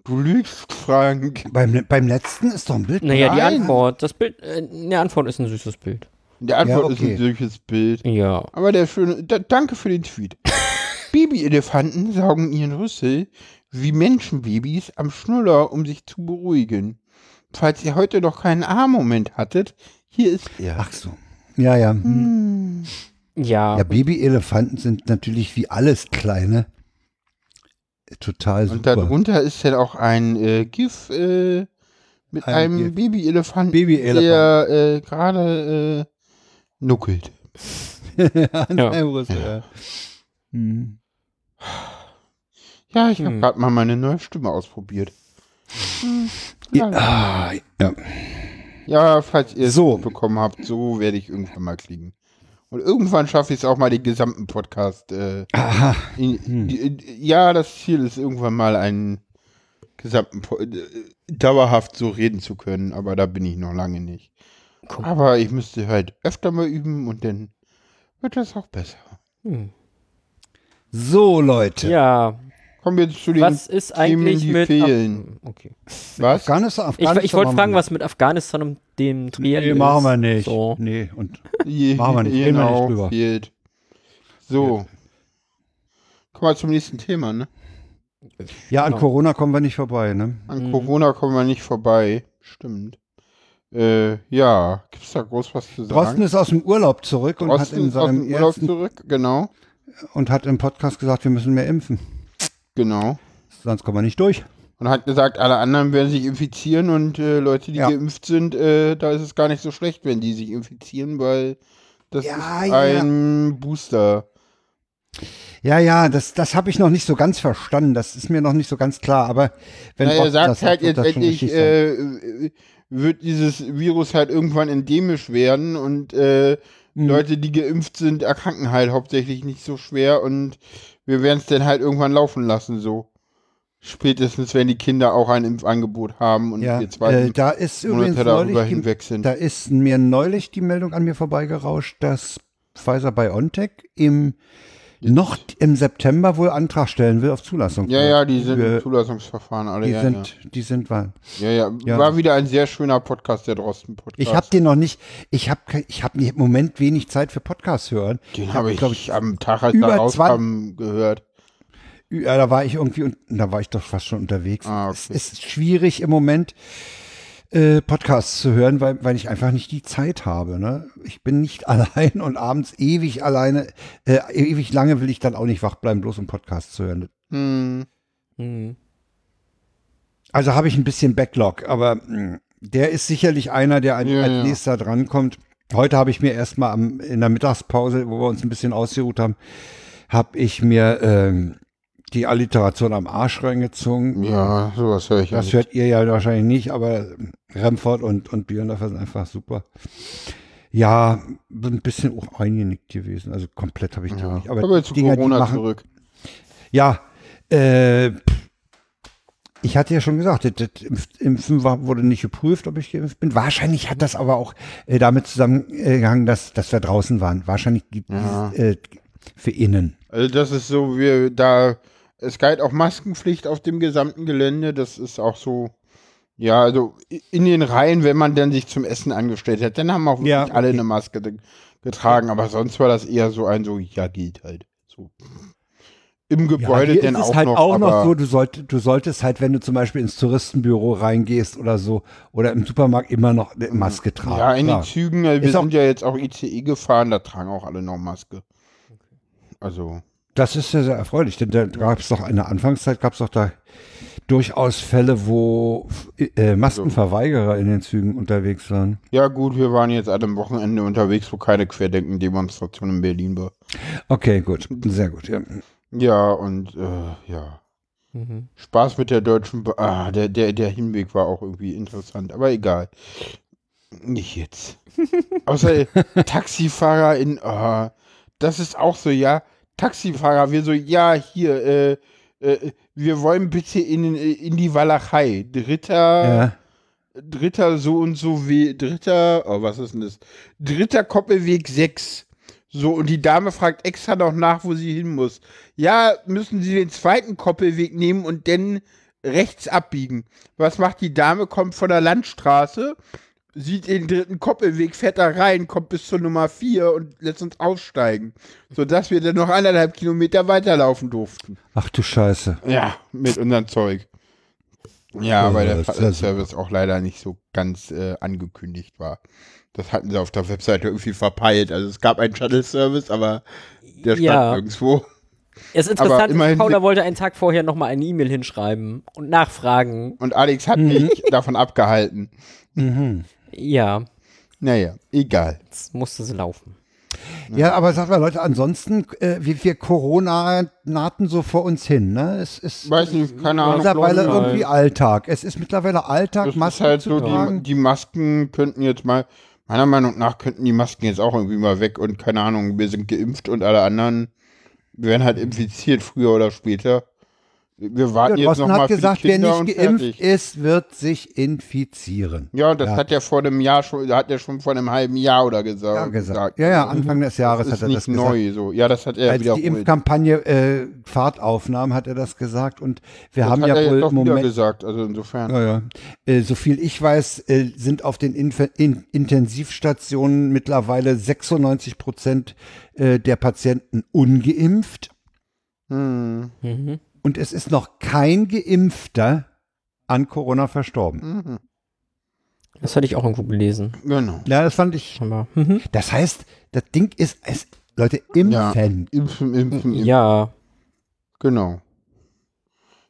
S2: Du lügst, Frank.
S1: Beim, beim letzten ist doch ein Bild.
S3: Naja, die. Antwort. Das Bild. Äh, die Antwort ist ein süßes Bild.
S2: Die Antwort
S1: Ja,
S2: ist
S1: okay.
S2: ein solches Bild.
S3: Ja.
S2: Aber der schöne, da, danke für den Tweet. <laughs> Babyelefanten saugen ihren Rüssel wie Menschenbabys am Schnuller, um sich zu beruhigen. Falls ihr heute noch keinen A-Moment hattet, hier ist er.
S1: Ach so. Ja, ja. hm.
S3: Ja.
S1: Ja, Babyelefanten sind natürlich wie alles kleine. Total
S2: Und
S1: super.
S2: darunter ist dann auch ein äh, GIF äh, mit
S1: Ein
S2: einem. Babyelefanten,
S1: Babyelefant.
S2: der äh, gerade äh, nuckelt. <laughs>
S1: An
S3: Ja.
S1: Rüssel, ja. Hm.
S2: Ja, ich habe
S3: Hm.
S2: gerade mal meine neue Stimme ausprobiert. Hm,
S1: Ja,
S2: ja.
S1: ah, ja.
S2: Ja, falls ihr es
S1: So.
S2: bekommen habt, so werde ich irgendwann mal klingen. Und irgendwann schaffe ich es auch mal, den gesamten Podcast. Äh,
S1: Aha.
S2: in,
S1: Hm.
S2: in, ja, das Ziel ist irgendwann mal einen gesamten po äh, dauerhaft so reden zu können, aber da bin ich noch lange nicht.
S3: Guck.
S2: Aber ich müsste halt öfter mal üben und dann wird das auch besser.
S3: Hm.
S1: So, Leute.
S3: Ja.
S2: Kommen wir zu den
S3: Was ist eigentlich
S2: die
S3: mit.
S2: fehlen.
S3: Ach, okay.
S2: was?
S1: Afghanistan,
S3: Ich,
S1: Afghanistan
S3: ich wollte
S1: machen
S3: fragen, was mit Afghanistan und dem Triell
S1: Nee,
S3: ist.
S1: machen wir nicht.
S3: So.
S1: Nee, und Machen wir nicht, reden wir nicht
S2: genau,
S1: drüber.
S2: fehlt. So. Kommen wir zum nächsten Thema, ne?
S1: ja, an
S3: Genau.
S1: Corona kommen wir nicht vorbei, ne?
S2: An
S3: Mhm.
S2: Corona kommen wir nicht vorbei. Stimmt. Äh, ja, gibt's da groß was zu sagen?
S1: Drosten ist aus dem Urlaub zurück und hat
S2: Drosten
S1: in
S2: ist aus
S1: seinem
S2: dem Urlaub zurück, genau.
S1: und hat im Podcast gesagt, wir müssen mehr impfen.
S2: Genau.
S1: Sonst kommen wir nicht durch.
S2: Und hat gesagt, alle anderen werden sich infizieren und äh, Leute, die
S1: Ja.
S2: geimpft sind, äh, da ist es gar nicht so schlecht, wenn die sich infizieren, weil das
S1: Ja,
S2: ist
S1: ja.
S2: ein Booster.
S1: Ja, ja, das, das habe ich noch nicht so ganz verstanden. Das ist mir noch nicht so ganz klar. Aber wenn
S2: Na, er sagt
S1: das
S2: halt jetzt endlich, äh, wird dieses Virus halt irgendwann endemisch werden und
S1: Mhm.
S2: Leute, die geimpft sind, erkranken halt hauptsächlich nicht so schwer und wir werden es dann halt irgendwann laufen lassen, so. Spätestens, wenn die Kinder auch ein Impfangebot haben und
S1: ja,
S2: wir zwei
S1: äh, da ist
S2: Monate darüber
S1: die,
S2: hinweg sind.
S1: da ist mir neulich die Meldung an mir vorbeigerauscht, dass Pfizer BioNTech im noch im September wohl Antrag stellen will auf Zulassung.
S2: Ja, ja, die sind
S1: Wir-
S2: im Zulassungsverfahren alle.
S1: die
S2: ja,
S1: sind, die sind wahr.
S2: ja. Ja, ja,
S1: Ja.
S2: war wieder ein sehr schöner Podcast, der Drosten-Podcast.
S1: Ich habe den noch nicht, ich habe ich hab im Moment wenig Zeit für Podcasts hören.
S2: den
S1: hab,
S2: habe ich,
S1: glaub ich,
S2: am Tag, als
S1: über
S2: er rauskam, gehört.
S1: Ja, da war ich irgendwie, da war ich doch fast schon unterwegs.
S2: Ah,
S1: Es
S2: okay.
S1: ist schwierig im Moment, äh, Podcasts zu hören, weil, weil ich einfach nicht die Zeit habe. Ne? Ich bin nicht <laughs> allein und abends ewig alleine, äh, ewig lange will ich dann auch nicht wach bleiben, bloß um Podcasts zu hören.
S2: Hm.
S3: Hm.
S1: Also habe ich ein bisschen Backlog, aber mh, der ist sicherlich einer, der als,
S2: Ja,
S1: als
S2: ja.
S1: nächster drankommt. Heute habe ich mir erstmal am, in der Mittagspause, wo wir uns ein bisschen ausgeruht haben, habe ich mir ähm, die Alliteration am Arsch reingezogen.
S2: Ja, sowas höre ich ja
S1: Das hört ihr ja wahrscheinlich nicht, aber Remford und, und Björndorfer sind einfach super. Ja, ein bisschen auch eingenickt gewesen. Also komplett habe ich die
S2: Ja.
S1: nicht. Aber
S2: wir zu
S1: Dinger,
S2: Corona
S1: machen,
S2: zurück.
S1: Ja, äh, ich hatte ja schon gesagt, das, das Impf- Impfen war, wurde nicht geprüft, ob ich geimpft bin. Wahrscheinlich hat das aber auch äh, damit zusammengehangen, dass, dass wir draußen waren. Wahrscheinlich gibt
S2: Ja.
S1: es äh, für innen.
S2: Also das ist so, wir da, es galt auch Maskenpflicht auf dem gesamten Gelände. Das ist auch so, ja, also in den Reihen, wenn man dann sich zum Essen angestellt hat, dann haben auch wirklich
S1: Ja,
S2: alle
S1: okay.
S2: eine Maske ge- getragen. Aber sonst war das eher so ein so, ja geht halt. So. Im Gebäude
S1: ist es
S2: auch
S1: halt
S2: noch,
S1: auch noch so, du, sollt, du solltest halt, wenn du zum Beispiel ins Touristenbüro reingehst oder so, oder im Supermarkt immer noch eine Maske tragen.
S2: Ja, in
S1: Klar.
S2: den Zügen, wir
S1: Ist auch-
S2: sind ja jetzt auch ICE gefahren, da tragen auch alle noch Maske. Also,
S1: Das ist sehr, sehr erfreulich, denn da gab es doch in der Anfangszeit gab es doch da durchaus Fälle, wo äh, Maskenverweigerer in den Zügen unterwegs waren.
S2: Ja, gut, wir waren jetzt alle am Wochenende unterwegs, wo keine Querdenken-Demonstration in Berlin war.
S1: Okay, gut, sehr gut. Ja.
S2: Ja, und äh, ja.
S3: Mhm.
S2: Spaß mit der deutschen. Ba ah, der, der, der Hinweg war auch irgendwie interessant, aber egal. Nicht jetzt. <laughs> Außer Taxifahrer in. ah, das ist auch so, ja. Taxifahrer, wir so, ja, hier, äh, äh, wir wollen bitte in, in die Walachei. Dritter.
S1: Ja.
S2: Dritter so und so wie. Dritter. Oh, was ist denn das? Dritter Koppelweg 6. So, und die Dame fragt extra noch nach, wo sie hin muss. Ja, müssen Sie den zweiten Koppelweg nehmen und dann rechts abbiegen. Was macht die Dame? Kommt von der Landstraße, sieht den dritten Koppelweg, fährt da rein, kommt bis zur Nummer 4 und lässt uns aussteigen. Sodass wir dann noch anderthalb Kilometer weiterlaufen durften.
S1: Ach du Scheiße.
S2: Ja, mit unserem Zeug. Ja,
S1: Oh,
S2: weil der Service auch leider nicht so ganz äh, angekündigt war. Das hatten sie auf der Webseite irgendwie verpeilt. Also es gab einen Shuttle-Service, aber der stand
S3: Ja.
S2: nirgendwo.
S3: Es ist interessant,
S2: immerhin-
S3: Paula wollte einen Tag vorher nochmal eine E-Mail hinschreiben und nachfragen.
S2: Und Alex hat mich davon abgehalten.
S1: Mhm.
S3: Ja,
S2: Naja, egal.
S3: jetzt musste sie laufen.
S1: Ja, aber sag mal, Leute, ansonsten, äh, wie wir Corona nahten so vor uns hin, ne? Es ist
S2: Weiß nicht, keine Ahnung.
S1: mittlerweile irgendwie Alltag. Es ist mittlerweile Alltag,
S2: Das ist
S1: Masken
S2: halt
S1: zu
S2: so, die, die Masken könnten jetzt mal, meiner Meinung nach könnten die Masken jetzt auch irgendwie mal weg und keine Ahnung, wir sind geimpft und alle anderen werden halt infiziert, früher oder später. Wir warten
S1: Ja,
S2: jetzt noch
S1: hat
S2: für
S1: gesagt,
S2: die
S1: wer nicht geimpft
S2: fertig.
S1: ist, wird sich infizieren.
S2: Ja, das
S1: Ja.
S2: hat er vor einem Jahr schon, hat er schon vor einem halben Jahr oder gesagt.
S1: Ja, gesagt. Ja, ja, Anfang des Jahres
S2: das
S1: hat er
S2: nicht
S1: das gesagt.
S2: neu so. Ja, das hat er
S1: Als die
S2: wiederholt.
S1: Impfkampagne äh, Fahrt aufnahm, hat er das gesagt. Und wir
S2: das
S1: haben
S2: hat
S1: ja
S2: er jetzt
S1: wohl
S2: wieder
S1: Moment.
S2: gesagt, also insofern.
S1: Ja, ja. Äh, so viel ich weiß, äh, sind auf den Inf in Intensivstationen mittlerweile 96 Prozent äh, der Patienten ungeimpft.
S2: Hm.
S3: Mhm.
S1: Und es ist noch kein Geimpfter an Corona verstorben.
S2: Mhm.
S3: Das hatte ich auch irgendwo gelesen.
S2: Genau.
S1: Ja, das fand ich.
S3: Mhm.
S1: Das heißt, das Ding ist, es, Leute, impfen.
S2: Ja. Impfen, impfen, impfen.
S3: Ja,
S2: Genau.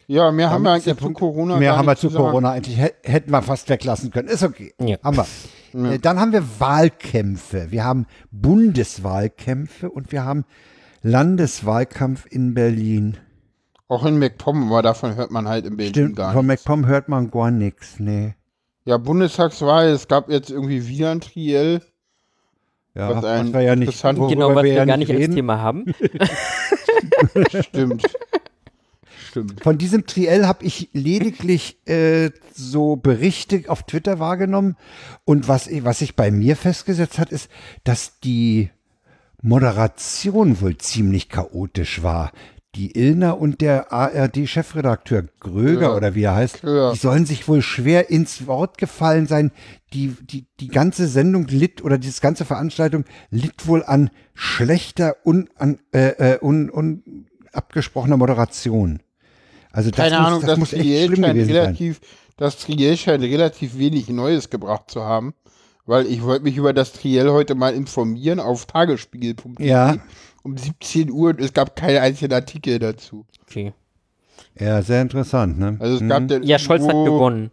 S2: Ja, mehr haben wir
S1: Damit ist der
S2: eigentlich zu Corona.
S1: Mehr
S2: gar
S1: haben wir zu
S2: sagen.
S1: Corona eigentlich, hä- hätten wir fast weglassen können. Ist okay.
S3: Ja.
S1: Haben wir.
S2: Ja.
S1: Äh, Dann haben wir Wahlkämpfe. Wir haben Bundeswahlkämpfe und wir haben Landeswahlkampf in Berlin.
S2: Auch in MacPom, aber davon hört man halt in Berlin
S1: Stimmt,
S2: gar
S1: von
S2: nichts.
S1: MacPom hört man gar nichts. Nee.
S2: Ja, Bundestagswahl, es gab jetzt irgendwie wieder ein Triell.
S1: Ja,
S2: Was
S1: was, wir ja nicht,
S3: genau, was wir,
S1: ja
S3: gar nicht als
S1: reden.
S3: Thema haben. <laughs>
S2: Stimmt. Stimmt.
S1: Von diesem Triell habe ich lediglich äh, so Berichte auf Twitter wahrgenommen. Und was, was sich bei mir festgesetzt hat, ist, dass die Moderation wohl ziemlich chaotisch war. Die Illner und der ARD-Chefredakteur Gröger
S2: Ja.
S1: oder wie er heißt,
S2: Ja.
S1: die sollen sich wohl schwer ins Wort gefallen sein. Die, die, die ganze Sendung litt oder diese ganze Veranstaltung litt wohl an schlechter, un, an, äh, äh, un, un, abgesprochener Moderation. Also das
S2: Keine
S1: muss,
S2: Ahnung,
S1: das,
S2: das,
S1: muss echt schlimm
S2: scheint
S1: gewesen sein.
S2: relativ, das Triell scheint relativ wenig Neues gebracht zu haben. Weil ich wollte mich über das Triell heute mal informieren auf tagesspiegel.de
S1: Ja.
S2: Um 17 Uhr und es gab keinen einzigen Artikel dazu.
S3: Okay.
S1: Ja, sehr interessant, ne?
S2: Also es gab dann
S3: Ja, Scholz hat gewonnen.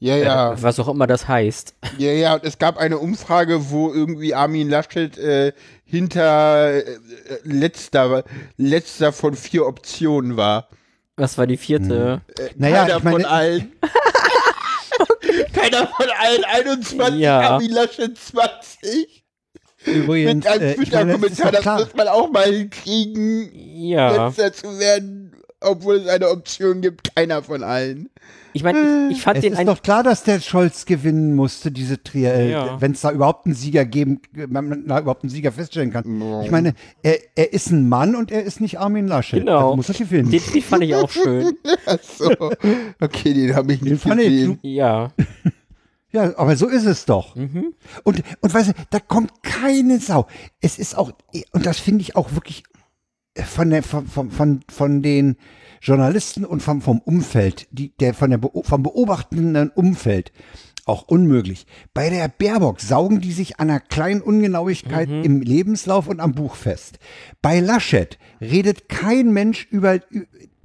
S2: Ja, ja.
S3: Äh, was auch immer das heißt.
S2: Ja, ja, und es gab eine Umfrage, wo irgendwie Armin Laschet äh, hinter äh, letzter, letzter von vier Optionen war.
S3: Was war die vierte?
S1: Naja,
S2: Keiner
S1: ich meine,
S2: von allen. <laughs> Keiner von allen 21,
S3: Ja.
S2: Armin Laschet 20.
S1: übrigens,
S2: Mit einem
S1: äh, ich ist
S2: Twitter-Kommentar,
S1: doch
S2: das muss man auch mal hinkriegen,
S3: Ja.
S2: letzter zu werden, obwohl es eine Option gibt, keiner von allen.
S3: Ich meine, ich, ich fand
S1: Es
S3: den
S1: ist
S3: ein
S1: doch klar, dass der Scholz gewinnen musste, diese Triell,
S3: Ja.
S1: wenn es da überhaupt einen Sieger geben, man, man da überhaupt einen Sieger feststellen kann. Ich meine, er, er ist ein Mann und er ist nicht Armin Laschet.
S3: Genau.
S1: Also muss er gewinnen.
S3: Den, den fand ich auch schön. <laughs>
S2: Achso. Okay, den habe ich
S1: Den
S2: nicht
S1: fand ich-
S2: gesehen.
S3: Ja.
S1: Ja, aber so ist es doch.
S3: Mhm.
S1: Und, und weißt du, da kommt keine Sau. Es ist auch, und das finde ich auch wirklich von, der, von, von, von, von den Journalisten und vom, vom Umfeld, die, der, von der, vom beobachtenden Umfeld, auch unmöglich. Bei der Baerbock saugen die sich an einer kleinen Ungenauigkeit im Lebenslauf und am Buch fest. Bei Laschet redet kein Mensch über,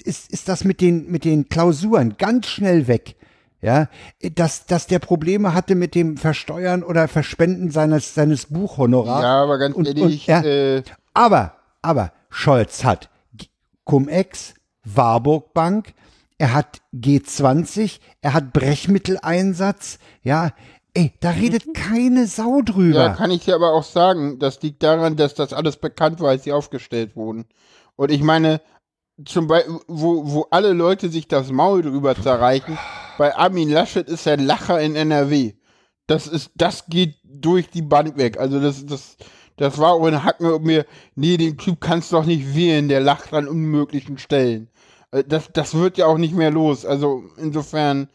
S1: ist, ist das mit den, mit den Klausuren ganz schnell weg. Ja, dass, dass der Probleme hatte mit dem Versteuern oder Verspenden seines, seines Buchhonorars.
S2: Ja, aber ganz
S1: Und-
S2: ehrlich,
S1: und, ja.
S2: äh,
S1: Aber, aber Scholz hat Cum-Ex, Warburg Bank, er hat G20, er hat Brechmitteleinsatz, ja, ey, da redet keine Sau drüber.
S2: Ja, kann ich dir aber auch sagen, das liegt daran, dass das alles bekannt war, als sie aufgestellt wurden. Und ich meine, zum Beispiel, wo, wo alle Leute sich das Maul drüber zerreichen, bei Armin Laschet ist er Lacher in NRW. Das ist, das geht durch die Bank weg. Also das, das, das war auch ein Hacken und mir, nee, den Typ kannst du doch nicht wählen, der lacht an unmöglichen Stellen. Äh, Das, das wird ja auch nicht mehr los. Also insofern,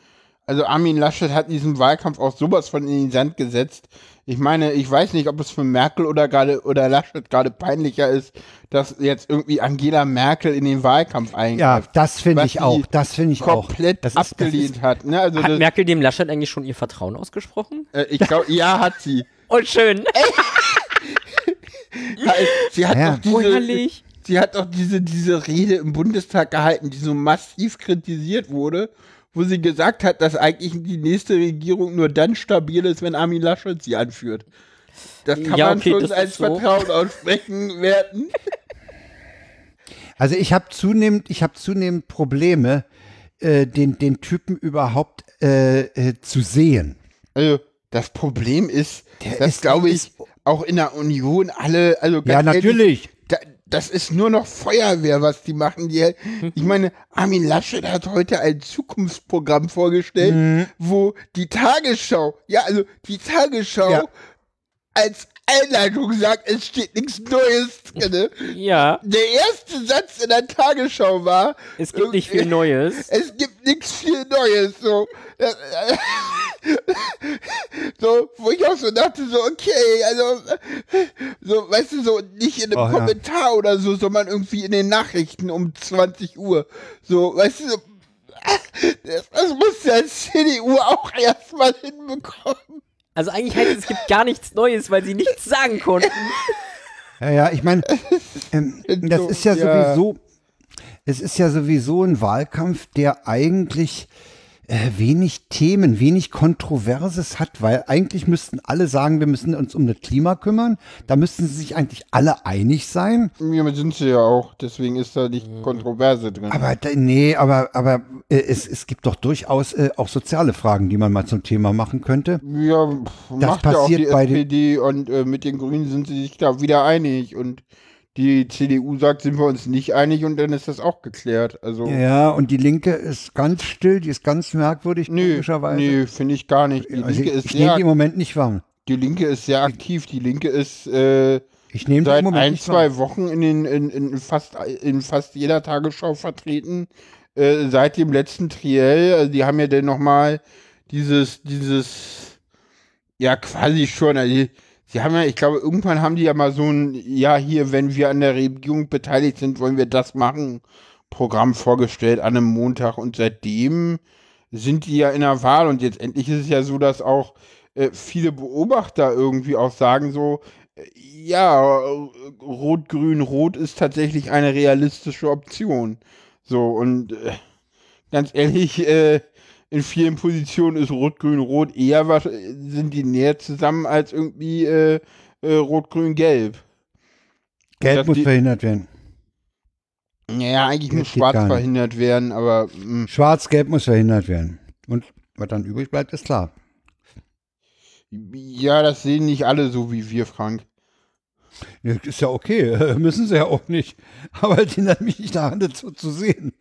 S2: also Armin Laschet hat in diesem Wahlkampf auch sowas von in den Sand gesetzt. Ich meine, ich weiß nicht, ob es für Merkel oder gerade oder Laschet gerade peinlicher ist, dass jetzt irgendwie Angela Merkel in den Wahlkampf
S1: Ja,
S2: eingreift.
S1: das finde ich auch, das finde ich auch.
S2: komplett
S1: Das ist- das
S2: abgelehnt
S1: ist-
S2: hat. Ne? Also
S3: Hat
S2: das,
S3: Merkel dem Laschet eigentlich schon ihr Vertrauen ausgesprochen?
S2: äh, ich glaube, ja, hat sie. <laughs>
S3: Oh, schön. <laughs>
S2: Sie hat
S1: Ja.
S2: doch diese, sie hat doch diese, diese Rede im Bundestag gehalten, die so massiv kritisiert wurde, wo sie gesagt hat, dass eigentlich die nächste Regierung nur dann stabil ist, wenn Armin Laschet sie anführt. Das kann
S3: Ja,
S2: man
S3: okay,
S2: schon als
S3: so.
S2: Vertrauen aussprechen <laughs> werden.
S1: Also ich habe zunehmend, ich habe zunehmend Probleme, äh, den, den Typen überhaupt äh, äh, zu sehen.
S2: Also, das Problem ist,
S1: Der
S2: dass,
S1: ist-
S2: glaube ich,
S1: ist-
S2: auch in der Union alle, also ganz
S1: Ja,
S2: ehrlich,
S1: natürlich.
S2: da, das ist nur noch Feuerwehr, was die machen. Die, <laughs> ich meine, Armin Laschet hat heute ein Zukunftsprogramm vorgestellt,
S1: Mhm.
S2: wo die Tagesschau, ja, also die Tagesschau
S1: Ja.
S2: als Einleitung sagt, es steht nichts Neues drin.
S3: Ja,
S2: Der erste Satz in der Tagesschau war,
S3: es gibt nicht viel Neues.
S2: es gibt nichts viel Neues. So. <laughs> <laughs> so, wo ich auch so dachte, so, okay, also, so, weißt du, so nicht in einem
S1: Oh, ja.
S2: Kommentar oder so, sondern irgendwie in den Nachrichten um 20 Uhr. So, weißt du, so, das, <laughs> das muss der CDU auch erstmal hinbekommen.
S3: Also eigentlich heißt es, es gibt gar nichts Neues, weil sie nichts sagen konnten. <laughs>
S1: Ja, ja, ich meine, ähm, das
S2: So,
S1: ist ja,
S2: ja.
S1: sowieso, es ist ja sowieso ein Wahlkampf, der eigentlich äh, wenig Themen, wenig Kontroverses hat, weil eigentlich müssten alle sagen, wir müssen uns um das Klima kümmern. Da müssten sie sich eigentlich alle einig sein.
S2: Ja, sind sie ja auch, deswegen ist da nicht Kontroverse drin.
S1: Aber nee, aber, aber äh, es, es gibt doch durchaus äh, auch soziale Fragen, die man mal zum Thema machen könnte.
S2: Ja, pff,
S1: Das
S2: macht ja auch
S1: passiert
S2: die
S1: bei den-
S2: SPD und äh, mit den Grünen sind sie sich da wieder einig und die CDU sagt, sind wir uns nicht einig und dann ist das auch geklärt. Also
S1: Ja, und die Linke ist ganz still, die ist ganz merkwürdig,
S2: nö,
S1: komischerweise.
S2: nö, finde ich gar nicht. Die
S1: Also
S2: Linke
S1: ich
S2: ist
S1: ich nehme
S2: sehr,
S1: die im Moment nicht warm.
S2: die Linke ist sehr aktiv. Die Linke ist äh,
S1: Ich nehme
S2: seit ein, zwei. Wochen in, den, in, in, fast, in fast jeder Tagesschau vertreten. Äh, seit dem letzten Triell, also die haben ja dann nochmal dieses, dieses, ja quasi schon, also die, haben ja, ich glaube, irgendwann haben die ja mal so ein, ja hier, wenn wir an der Regierung beteiligt sind, wollen wir das machen, Programm vorgestellt an einem Montag. Und seitdem sind die ja in der Wahl. Und jetzt endlich ist es ja so, dass auch äh, viele Beobachter irgendwie auch sagen so, äh, ja, äh, Rot, Grün, Rot ist tatsächlich eine realistische Option. So, und äh, ganz ehrlich, äh, in vielen Positionen ist Rot, Grün, Rot eher was, sind die näher zusammen als irgendwie äh, äh, Rot, Grün, Gelb.
S1: Muss
S2: die-
S1: verhindert werden.
S2: Naja, eigentlich muss Schwarz verhindert werden, aber mh,
S1: Schwarz-Gelb muss verhindert werden. Und was dann übrig bleibt, ist klar.
S2: ja, das sehen nicht alle so wie wir, Frank.
S1: Ist ja okay, <laughs> müssen sie ja auch nicht. Aber es hindert mich nicht daran, so zu sehen.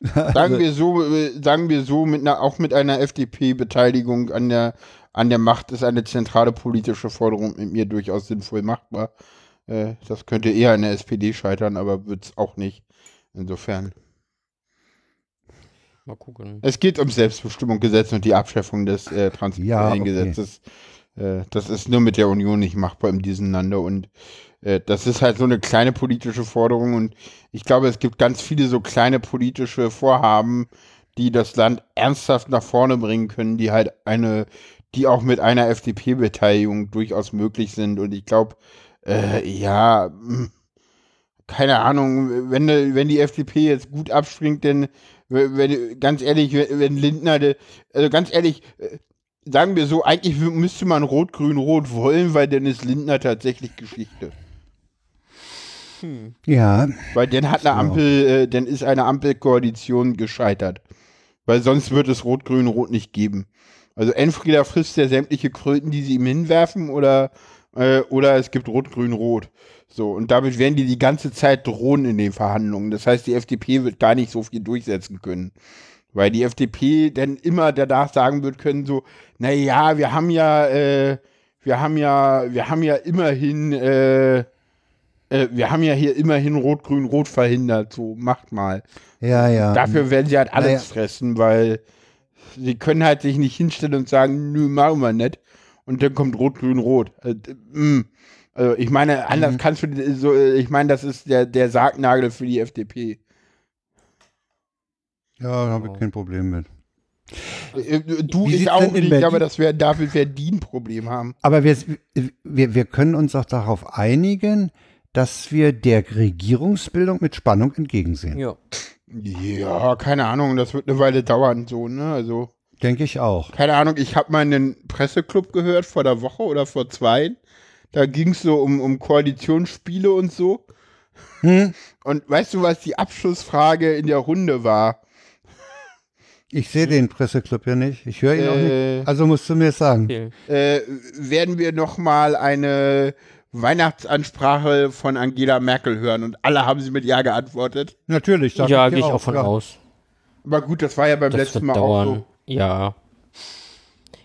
S2: Sagen
S1: Also,
S2: wir so, äh, sagen wir so, mit einer, auch mit einer FDP-Beteiligung an der, an der Macht ist eine zentrale politische Forderung mit mir durchaus sinnvoll machbar. Äh, das könnte eher an der SPD scheitern, aber wird es auch nicht. Insofern.
S3: Mal gucken.
S2: Es geht ums Selbstbestimmungsgesetz und die Abschaffung des äh,
S1: Ja,
S2: Transportgesetzes. Äh, das ist nur mit der Union nicht machbar im diesem Lande und äh, das ist halt so eine kleine politische Forderung und ich glaube, es gibt ganz viele so kleine politische Vorhaben, die das Land ernsthaft nach vorne bringen können, die halt eine die auch mit einer FDP-Beteiligung durchaus möglich sind. Und ich glaube, äh, ja, mh, keine Ahnung, wenn, wenn die FDP jetzt gut abspringt, denn wenn, ganz ehrlich, wenn Lindner, also ganz ehrlich, äh, sagen wir so, eigentlich müsste man Rot-Grün-Rot wollen, weil dann ist Lindner tatsächlich Geschichte.
S1: Ja.
S2: Weil dann hat eine Ampel, äh, dann ist eine Ampelkoalition gescheitert. Weil sonst wird es Rot-Grün-Rot nicht geben. Also entweder frisst er sämtliche Kröten, die sie ihm hinwerfen, oder, äh, oder es gibt Rot-Grün-Rot. So, und damit werden die die ganze Zeit drohen in den Verhandlungen. Das heißt, die FDP wird gar nicht so viel durchsetzen können. Weil die FDP dann immer danach sagen wird können, so, naja, wir haben ja, äh, wir haben ja, wir haben ja immerhin, äh, äh, wir haben ja hier immerhin Rot-Grün-Rot verhindert, so, macht mal.
S1: Ja, ja.
S2: Dafür werden sie halt alles
S1: Naja.
S2: fressen, weil sie können halt sich nicht hinstellen und sagen, nö, machen wir nicht. Und dann kommt Rot-Grün-Rot. Äh, d- mm. Also ich meine,
S1: Mhm.
S2: anders kannst du so, äh, ich meine, das ist der, der Sargnagel für die FDP.
S1: Ja, da habe ich kein Problem mit.
S2: Äh, Du,
S1: Wie
S2: ich auch nicht,
S1: Berlin-
S2: aber das wär, dafür ein Problem haben.
S1: Aber wir, wir, wir können uns auch darauf einigen, dass wir der Regierungsbildung mit Spannung entgegensehen.
S3: Ja.
S2: Ja, keine Ahnung, das wird eine Weile dauern, so, ne? Also,
S1: Denke ich auch.
S2: keine Ahnung, ich habe mal einen Presseclub gehört vor der Woche oder vor zwei. Da ging es so um, um Koalitionsspiele und so.
S1: Hm?
S2: Und weißt du, was die Abschlussfrage in der Runde war?
S1: Ich sehe den Presseclub ja nicht. Ich höre ihn auch
S2: Äh,
S1: nicht. Also musst du mir es sagen.
S3: Okay.
S2: Äh, werden wir noch mal eine Weihnachtsansprache von Angela Merkel hören? Und alle haben sie mit Ja geantwortet.
S1: Natürlich. sag
S3: Ja, gehe ich auch von
S1: ja.
S3: aus.
S2: Aber gut, das war ja beim
S3: Das
S2: letzten Mal
S3: dauern.
S2: auch so.
S3: Ja.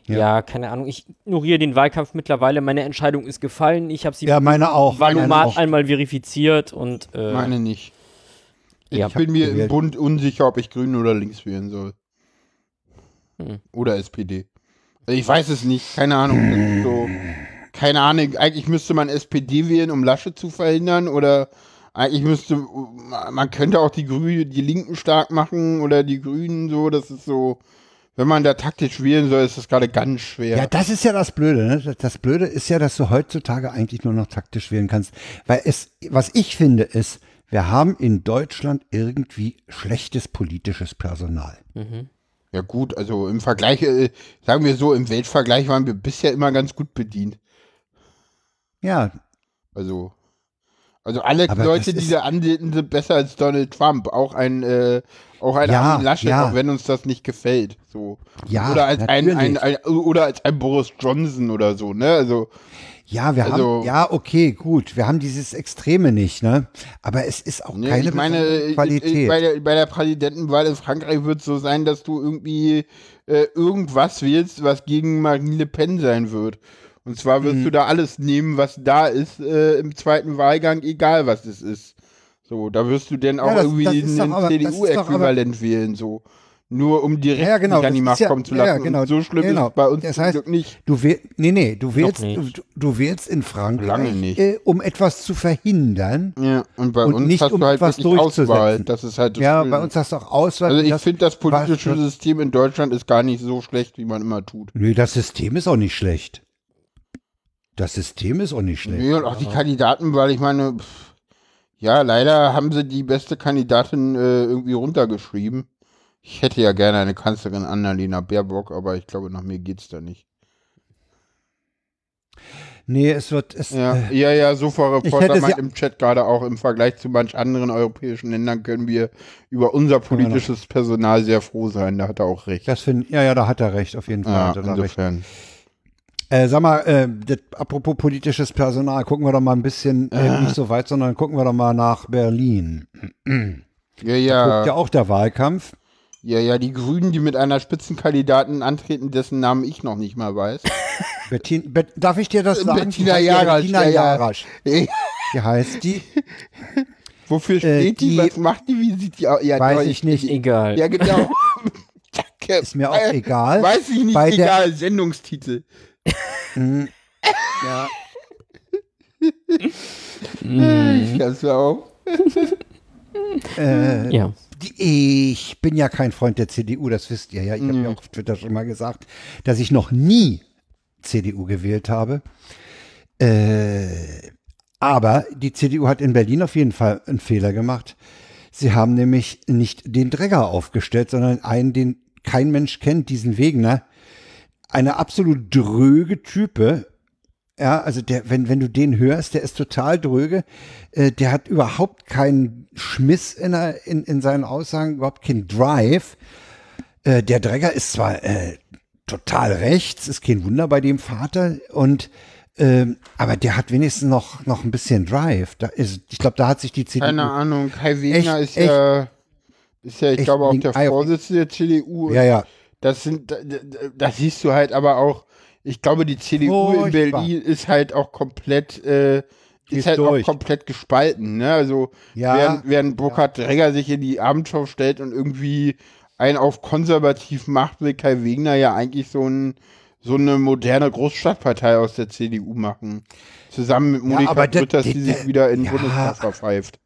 S1: Ja.
S3: ja. keine Ahnung. Ich ignoriere den Wahlkampf mittlerweile. Meine Entscheidung ist gefallen. Ich habe sie
S1: Ja, meine auch. Auch.
S3: einmal verifiziert und äh,
S2: Meine nicht.
S3: ja.
S2: Ich bin mir im. Bund unsicher, ob ich Grün oder links wählen soll.
S3: Hm.
S2: Oder SPD. Also Ich weiß es nicht, keine Ahnung. So, keine Ahnung, eigentlich müsste man SPD wählen, um Lasche zu verhindern. Oder eigentlich müsste, man könnte auch die Grünen, die Linken stark machen oder die Grünen so. Das ist so, wenn man da taktisch wählen soll, ist das gerade ganz schwer.
S1: Ja, das ist ja das Blöde. Ne? Das- Das Blöde ist ja, dass du heutzutage eigentlich nur noch taktisch wählen kannst. Weil es, was ich finde, ist, wir haben in Deutschland irgendwie schlechtes politisches Personal.
S2: Ja gut, also im Vergleich, äh, sagen wir so, im Weltvergleich waren wir bisher immer ganz gut bedient.
S1: Ja,
S2: Also, also alle
S1: Aber
S2: Leute, die da antreten, sind besser als Donald Trump. Auch ein, äh, auch ein
S1: Ja,
S2: Armin Laschet,
S1: ja.
S2: auch wenn uns das nicht gefällt. So.
S1: Ja,
S2: oder als ein, ein, ein, oder als ein Boris Johnson oder so, ne? Also,
S1: ja, wir
S2: Also-
S1: haben, ja, okay, gut, wir haben dieses Extreme nicht, ne? Aber es ist auch
S2: ne,
S1: keine
S2: ich meine,
S1: Qualität.
S2: bei der, bei der Präsidentenwahl in Frankreich wird es so sein, dass du irgendwie äh, irgendwas wählst, was gegen Marine Le Pen sein wird. Und zwar
S1: Mhm.
S2: wirst du da alles nehmen, was da ist, äh, im zweiten Wahlgang, egal was es ist. So, da wirst du denn auch
S1: das-
S2: irgendwie
S1: das doch aber-
S2: CDU-Äquivalent wählen, so. Nur um direkt
S1: Ja, genau,
S2: nicht an die Macht
S1: ja-
S2: kommen zu
S1: ja,
S2: lassen.
S1: genau,
S2: Und so schlimm
S1: genau.
S2: ist es bei uns
S1: Das heißt,
S2: nicht.
S1: Du nee, nee, du wählst,
S3: nicht.
S1: du, du wählst in Frankreich,
S2: Lange nicht.
S1: Äh, um etwas zu verhindern.
S2: Ja, und bei
S1: Und
S2: uns
S1: nicht,
S2: hast
S1: um
S2: du halt
S1: etwas
S2: wirklich Auswahl.
S1: durchzusetzen.
S2: Das ist halt das
S1: Ja,
S2: Schöne.
S1: bei uns hast du auch Auswahl.
S2: Also ich finde, das politische
S1: was-
S2: System in Deutschland ist gar nicht so schlecht, wie man immer tut.
S1: Nö, das System ist auch nicht schlecht. Das System ist auch nicht schlecht.
S2: Nee, und auch die Kandidatenwahl, ich meine, pff, ja, leider haben sie die beste Kandidatin äh, irgendwie runtergeschrieben. Ich hätte ja gerne eine Kanzlerin Annalena Baerbock, aber ich glaube, nach mir geht's da nicht.
S1: Nee, es wird, es,
S2: Ja,
S1: äh,
S2: ja, ja, Reporter
S1: hätte
S2: meint
S1: sie-
S2: im Chat gerade auch, im Vergleich zu manch anderen europäischen Ländern können wir über unser politisches Personal sehr froh sein. Da hat er auch recht.
S1: das finde ja, ja, da hat er recht, auf jeden Fall.
S2: Ja,
S1: hat er da
S2: insofern.
S1: Äh, sag mal, äh, das, apropos politisches Personal, gucken wir doch mal ein bisschen, äh, nicht so weit, sondern gucken wir doch mal nach Berlin.
S2: Ja,
S1: Guckt
S2: ja,
S1: ja auch der Wahlkampf.
S2: Ja, ja, die Grünen, die mit einer Spitzenkandidatin antreten, dessen Namen ich noch nicht mal weiß. <laughs>
S1: Bettin, Bet, darf ich dir das sagen?
S2: Bettina
S1: Die
S2: Jarasch,
S1: Bettina
S2: ja, ja.
S1: Jarasch. Wie heißt die? <laughs>
S2: Wofür
S1: Äh,
S2: steht die?
S1: die-
S2: Was macht die? Wie sieht die aus? Ja,
S1: Weiß
S2: doch,
S1: ich nicht.
S3: egal.
S2: Ja, genau. <laughs> Danke.
S1: Ist mir auch
S2: Äh,
S1: egal.
S2: Weiß ich nicht,
S1: Bei der-
S2: egal. Sendungstitel.
S1: Hm. ja.
S2: Ich hab's ja auch.
S1: Äh,
S3: Ja.
S1: Die, ich bin ja kein Freund der CDU, das wisst ihr ja. Ich habe ja auf Twitter schon mal gesagt, dass ich noch nie CDU gewählt habe. Äh, aber die CDU hat in Berlin auf jeden Fall einen Fehler gemacht. Sie haben nämlich nicht den Dregger aufgestellt, sondern einen, den kein Mensch kennt, diesen Wegner. Eine absolut dröge Type. Ja, also der, wenn, wenn du den hörst, der ist total dröge. Äh, der hat überhaupt keinen Schmiss in, der, in, in seinen Aussagen, überhaupt keinen Drive. Äh, der Dregger ist zwar äh, total rechts, ist kein Wunder bei dem Vater und ähm, aber der hat wenigstens noch, noch ein bisschen Drive. Da ist, ich glaube, da hat sich die CDU.
S2: Keine Ahnung, Kai Wegner ist, ja, ist ja, ich glaube, auch der Vorsitzende der CDU.
S1: Ja, ja.
S2: Das sind, das siehst du halt aber auch, ich glaube, die CDU oh, in Berlin ist halt auch komplett, äh, ist halt durch. auch komplett gespalten, ne? Also, ja, während, während Burkhard ja. Dregger sich in die Abendschau stellt und irgendwie ein auf konservativ macht, will Kai Wegner ja eigentlich so ein, so eine moderne Großstadtpartei aus der CDU machen. Zusammen mit Monika ja, Grütters, die sich wieder in den ja. Bundestag verpfeift.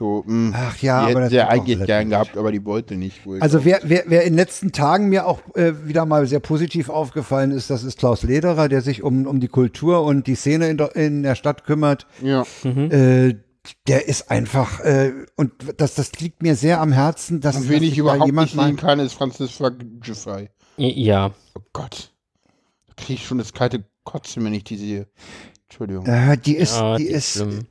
S2: So, mh, hm.
S1: Ach ja,
S2: die
S1: aber
S2: hätte sie eigentlich gern gehabt, aber die wollte nicht.
S1: Also wer, wer, wer in den letzten Tagen mir auch äh, wieder mal sehr positiv aufgefallen ist, das ist Klaus Lederer, der sich um, um die Kultur und die Szene in der, in der Stadt kümmert.
S2: Ja.
S1: Mhm. Äh, der ist einfach, äh, und das, das liegt mir sehr am Herzen, dass,
S2: und wen ich überhaupt nicht sehen kann, ist Franziska Giffey.
S3: Ja.
S2: Oh Gott. Da kriege ich schon das kalte Kotzen, wenn ich die sehe. Entschuldigung.
S1: Äh, die ist, ja, die, die ist, schlimm.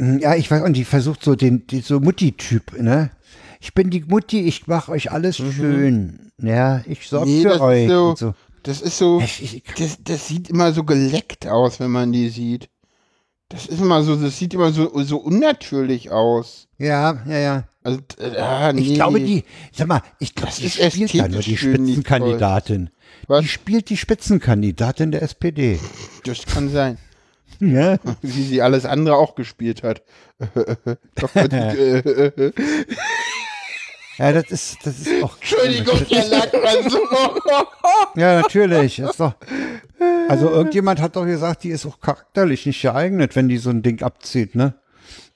S1: Hm, ja, ich weiß, und die versucht so den, die, so Mutti-Typ, ne? Ich bin die Mutti, ich mache euch alles mhm. schön. Ja, ich sorge nee, für euch.
S2: So, so, Das ist so, das, das sieht immer so geleckt aus, wenn man die sieht. Das ist immer so, das sieht immer so, so unnatürlich aus.
S1: Ja, ja, ja.
S2: Also, äh, nee.
S1: Ich glaube, die, sag mal, ich glaube, die spielt da nur die Spitzenkandidatin. Die spielt die Spitzenkandidatin der SPD.
S2: Das kann sein.
S1: Ja. <laughs>
S2: Wie sie alles andere auch gespielt hat. <laughs>
S1: ja, das ist, das ist auch. <laughs>
S2: Entschuldigung, der Lackmann so.
S1: ja, natürlich. Doch, also irgendjemand hat doch gesagt, die ist auch charakterlich nicht geeignet, wenn die so ein Ding abzieht, ne?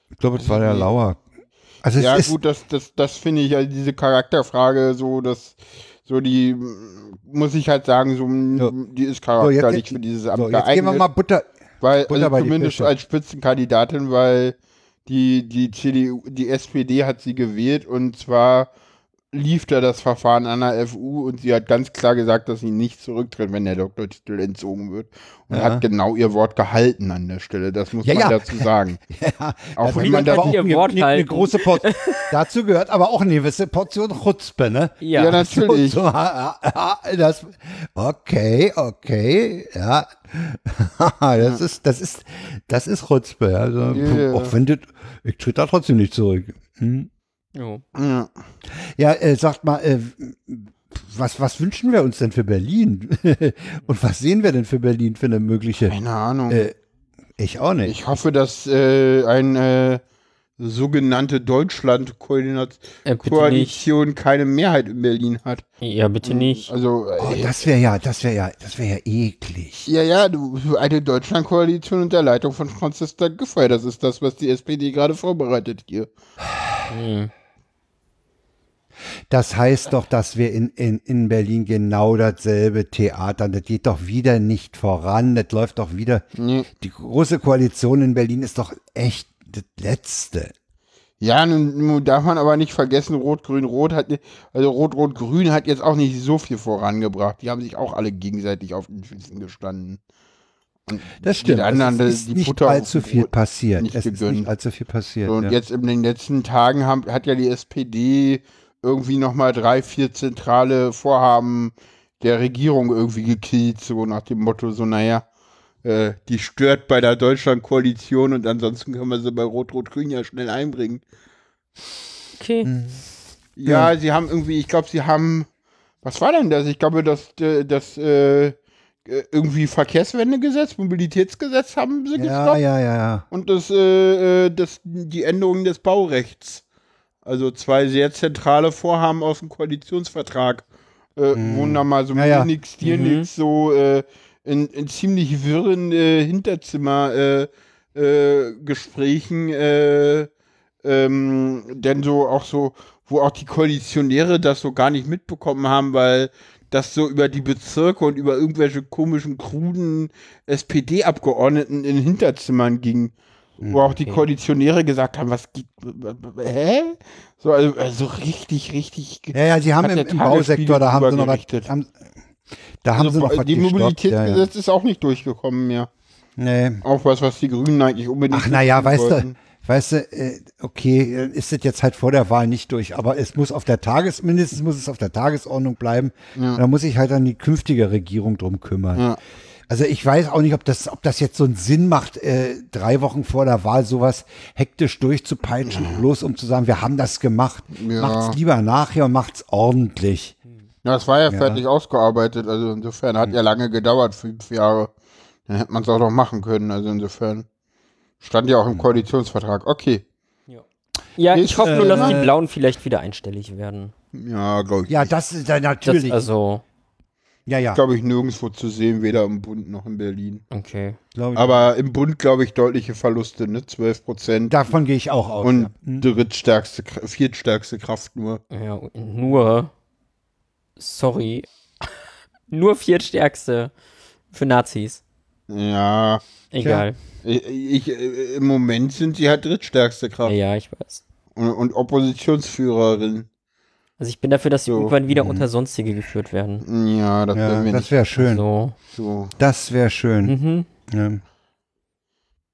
S1: Ich glaube, das war der Lauer.
S2: Also ja, gut, das, das, das finde ich, also diese Charakterfrage, so, das, so die, muss ich halt sagen, so, ja. die ist charakterlich so, jetzt, für dieses Amt
S1: so, jetzt geeignet. Gehen wir mal Butter,
S2: weil, also zumindest als Spitzenkandidatin, weil die, die CDU, die SPD hat sie gewählt und zwar lief da das Verfahren an der FU und sie hat ganz klar gesagt, dass sie nicht zurücktritt, wenn der Doktortitel entzogen wird. Und ja. hat genau ihr Wort gehalten an der Stelle. Das muss ja, man ja. dazu sagen. <laughs>
S1: ja, auch wenn man da auch ihr Wort eine, eine große Portion. <laughs> dazu gehört aber auch eine gewisse Portion Chutzpe, ne?
S2: Ja, natürlich. So, <laughs> so,
S1: das, okay, okay, ja. das ist, das ist, das ist Chutzpe. Also, auch wenn du, ich tritt da trotzdem nicht zurück. Hm?
S3: Jo.
S1: Ja, ja äh, sagt mal, äh, was, was wünschen wir uns denn für Berlin? <laughs> Und was sehen wir denn für Berlin für eine mögliche?
S2: Keine Ahnung.
S1: Äh, ich auch nicht.
S2: Ich hoffe, dass äh, eine sogenannte Deutschland-Koalition äh, keine Mehrheit in Berlin hat.
S3: Ja, bitte nicht.
S2: Also,
S1: oh, äh, das wäre ja, das wäre ja, das wäre ja eklig.
S2: Ja, ja, du, eine Deutschland-Koalition unter Leitung von Franziska Giffey, das ist das, was die SPD gerade vorbereitet hier. Hm.
S1: Das heißt doch, dass wir in, in, in Berlin genau dasselbe Theater, das geht doch wieder nicht voran, das läuft doch wieder. Nee. Die große Koalition in Berlin ist doch echt das Letzte.
S2: Ja, nun, nun darf man aber nicht vergessen, Rot-Grün-Rot hat, also Rot-Rot-Grün hat jetzt auch nicht so viel vorangebracht. Die haben sich auch alle gegenseitig auf den Füßen gestanden.
S1: Und das stimmt.
S2: Anderen,
S1: es ist nicht
S2: Butter
S1: allzu viel passiert.
S2: Nicht
S1: es
S2: gegönnt.
S1: ist nicht allzu viel passiert.
S2: und ja. jetzt in den letzten Tagen haben, hat ja die SPD irgendwie nochmal drei, vier zentrale Vorhaben der Regierung irgendwie gekillt, so nach dem Motto, so naja, äh, die stört bei der Deutschland-Koalition und ansonsten können wir sie bei Rot-Rot-Grün ja schnell einbringen.
S3: Okay. Hm.
S2: Ja, ja, sie haben irgendwie, ich glaube, sie haben, was war denn das? Ich glaube, das, das, äh, irgendwie Verkehrswendegesetz, Mobilitätsgesetz haben sie
S1: ja, gestoppt. Ja, ja, ja.
S2: Und das, äh, das, die Änderung des Baurechts. Also zwei sehr zentrale Vorhaben aus dem Koalitionsvertrag, äh, mm. wo dann mal so ja, ja. nix, dir mhm. nix, so äh, in, in ziemlich wirren äh, Hinterzimmer-Gesprächen, äh, äh, ähm, denn so auch so, wo auch die Koalitionäre das so gar nicht mitbekommen haben, weil das so über die Bezirke und über irgendwelche komischen, kruden SPD-Abgeordneten in Hinterzimmern ging. Wo auch die Koalitionäre gesagt haben, was geht, hä? So, also, also richtig, richtig.
S1: Ja, ja, sie haben im, im Bausektor, da haben sie noch was, haben, da haben sie noch
S2: Also,
S1: was
S2: die Mobilitätsgesetz
S1: ja, ja.
S2: ist auch nicht durchgekommen mehr.
S1: Nee.
S2: Auch was, was die Grünen eigentlich unbedingt.
S1: Ach, naja, weißt du, weißt du, äh, okay, äh, ist das jetzt halt vor der Wahl nicht durch, aber es muss auf der Tages, mindestens muss es auf der Tagesordnung bleiben. Da muss sich halt dann die künftige Regierung drum kümmern.
S2: Ja.
S1: Also ich weiß auch nicht, ob das, ob das jetzt so einen Sinn macht, äh, drei Wochen vor der Wahl sowas hektisch durchzupeitschen, bloß um zu sagen, wir haben das gemacht.
S2: Ja.
S1: Macht's lieber nachher und macht's ordentlich.
S2: Ja, es war ja, fertig ausgearbeitet. Also insofern hat ja lange gedauert, fünf Jahre. Dann hätte man es auch noch machen können. Also insofern stand ja auch im Koalitionsvertrag. Okay.
S3: Ja,
S2: Ist,
S3: ich hoffe nur, dass die
S1: äh,
S3: Blauen vielleicht wieder einstellig werden.
S2: Ja, glaube ich.
S1: Ja, das ist ja
S3: Das,
S1: natürlich.
S3: also,
S1: ja, ja.
S2: glaube ich nirgendwo zu sehen, weder im Bund noch in Berlin.
S3: okay.
S2: Aber im Bund glaube ich deutliche Verluste, ne? 12 Prozent.
S1: Davon gehe ich auch aus.
S2: Und
S1: ja. Hm.
S2: drittstärkste, viertstärkste Kraft nur.
S3: Ja, und nur, sorry, <laughs> nur viertstärkste für Nazis.
S2: Ja.
S3: Egal.
S2: Ich, ich, äh, Im Moment sind sie halt drittstärkste Kraft.
S3: ja, ich weiß.
S2: Und, und Oppositionsführerin.
S3: Also ich bin dafür, dass sie
S2: So.
S3: irgendwann wieder unter Sonstige geführt werden.
S2: Ja, das
S1: Ja, das wäre schön.
S3: So.
S2: so.
S1: Das wäre schön.
S3: Mhm.
S1: Ja.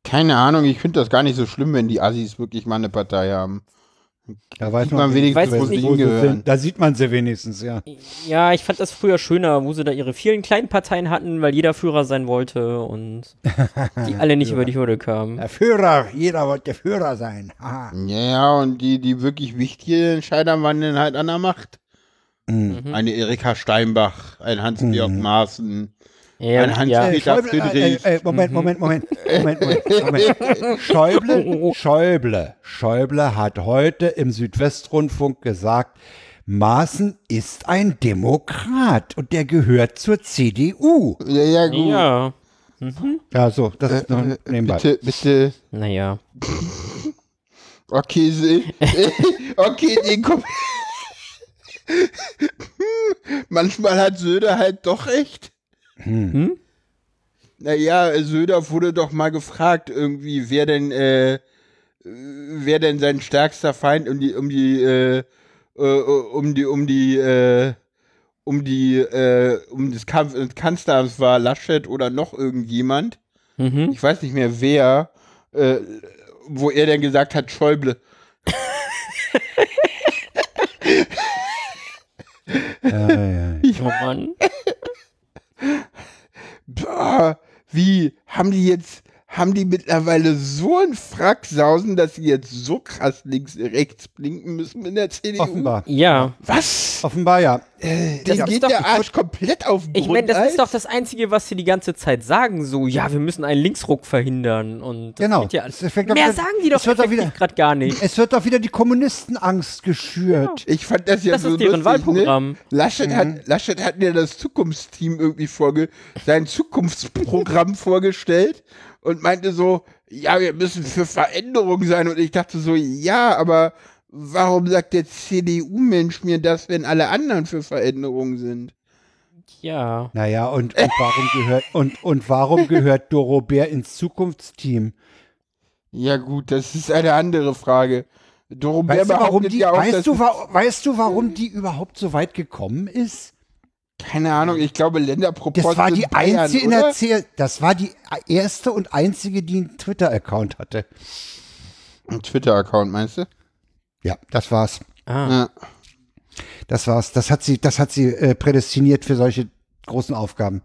S2: Keine Ahnung, ich finde das gar nicht so schlimm, wenn die Assis wirklich mal eine Partei haben.
S1: Da weiß
S2: Sieht man
S1: man
S2: wenigstens,
S3: weiß
S2: wo
S3: nicht,
S2: sie
S1: wo sie
S2: hingehören.
S1: Da sieht man sie wenigstens, ja.
S3: Ja, ich fand das früher schöner, wo sie da ihre vielen kleinen Parteien hatten, weil jeder Führer sein wollte und <laughs> die alle nicht über die Hürde kamen.
S1: Der Führer, jeder wollte Führer sein. <laughs> Aha.
S2: Ja, ja, und die, die wirklich wichtigen Entscheider waren dann halt an der Macht.
S1: Mhm.
S2: Eine Erika Steinbach, ein Hans-Georg Maaßen,
S3: Ja,
S2: ein
S3: ja.
S2: Hans-Peter
S1: Schäuble, äh,
S2: Friedrich.
S1: äh, Moment, Moment, Moment, Moment, Moment, <laughs> Moment. Schäuble, Schäuble, Schäuble hat heute im Südwestrundfunk gesagt, Maaßen ist ein Demokrat und der gehört zur CDU.
S2: Ja, ja, gut.
S3: ja,
S1: Ja, so, das ist noch
S2: Äh,
S1: nebenbei.
S2: bitte, bitte.
S3: naja.
S2: Okay, sie, <laughs> okay, den kommt. <laughs> Manchmal hat Söder halt doch recht.
S3: Hm?
S2: Naja, Söder wurde doch mal gefragt, irgendwie, wer denn, äh, wer denn sein stärkster Feind um die, um die, äh, äh, um die, um die, äh, um die, äh, um das Kampf des Kanzlers war, Laschet oder noch irgendjemand.
S3: Mhm.
S2: Ich weiß nicht mehr wer, äh, wo er dann gesagt hat, Schäuble. <laughs>
S1: Ja, ja.
S3: Oh Mann.
S2: Wie, haben die jetzt, haben die mittlerweile so einen Fracksausen, dass sie jetzt so krass links, rechts blinken müssen in der CDU?
S1: Offenbar.
S3: Ja.
S2: Was?
S1: Offenbar, ja. Äh,
S2: Den
S3: ist
S2: geht
S3: doch-
S2: der Arsch komplett auf
S3: Ich meine, das ist doch das Einzige, was sie die ganze Zeit sagen. So, ja, wir müssen einen Linksruck verhindern. Und das
S1: Genau.
S3: Ja Mehr
S1: wieder-
S3: sagen die doch
S1: es wird doch
S3: effektiv
S1: wieder-
S3: gerade gar nicht.
S1: Es wird doch wieder die Kommunistenangst geschürt.
S2: Ich fand das ja
S3: Das
S2: so
S3: ist deren
S2: lustig,
S3: Wahlprogramm.
S2: Ne? Laschet,
S1: Mhm.
S2: hat, Laschet hat mir das Zukunftsteam irgendwie vorge sein Zukunftsprogramm <laughs> vorgestellt und meinte so, ja, wir müssen für Veränderung sein. Und ich dachte so, ja, aber warum sagt der CDU-Mensch mir das, wenn alle anderen für Veränderung sind?
S3: Ja.
S1: Naja, und, und warum gehört und, und warum gehört Dorobert ins Zukunftsteam?
S2: Ja gut, das ist eine andere Frage. Dorobert
S1: Weißt du, warum die,
S2: ja auch,
S1: weißt, du, wa weißt du, warum die überhaupt so weit gekommen ist?
S2: Keine Ahnung, ich glaube Länderproporz
S1: Das war die
S2: Bayern,
S1: einzige in der C das war die erste und einzige, die einen Twitter-Account hatte.
S2: Ein Twitter-Account, meinst du?
S1: Ja, das war's.
S3: Ah.
S2: Ja.
S1: Das war's. Das hat sie, das hat sie äh, prädestiniert für solche großen Aufgaben.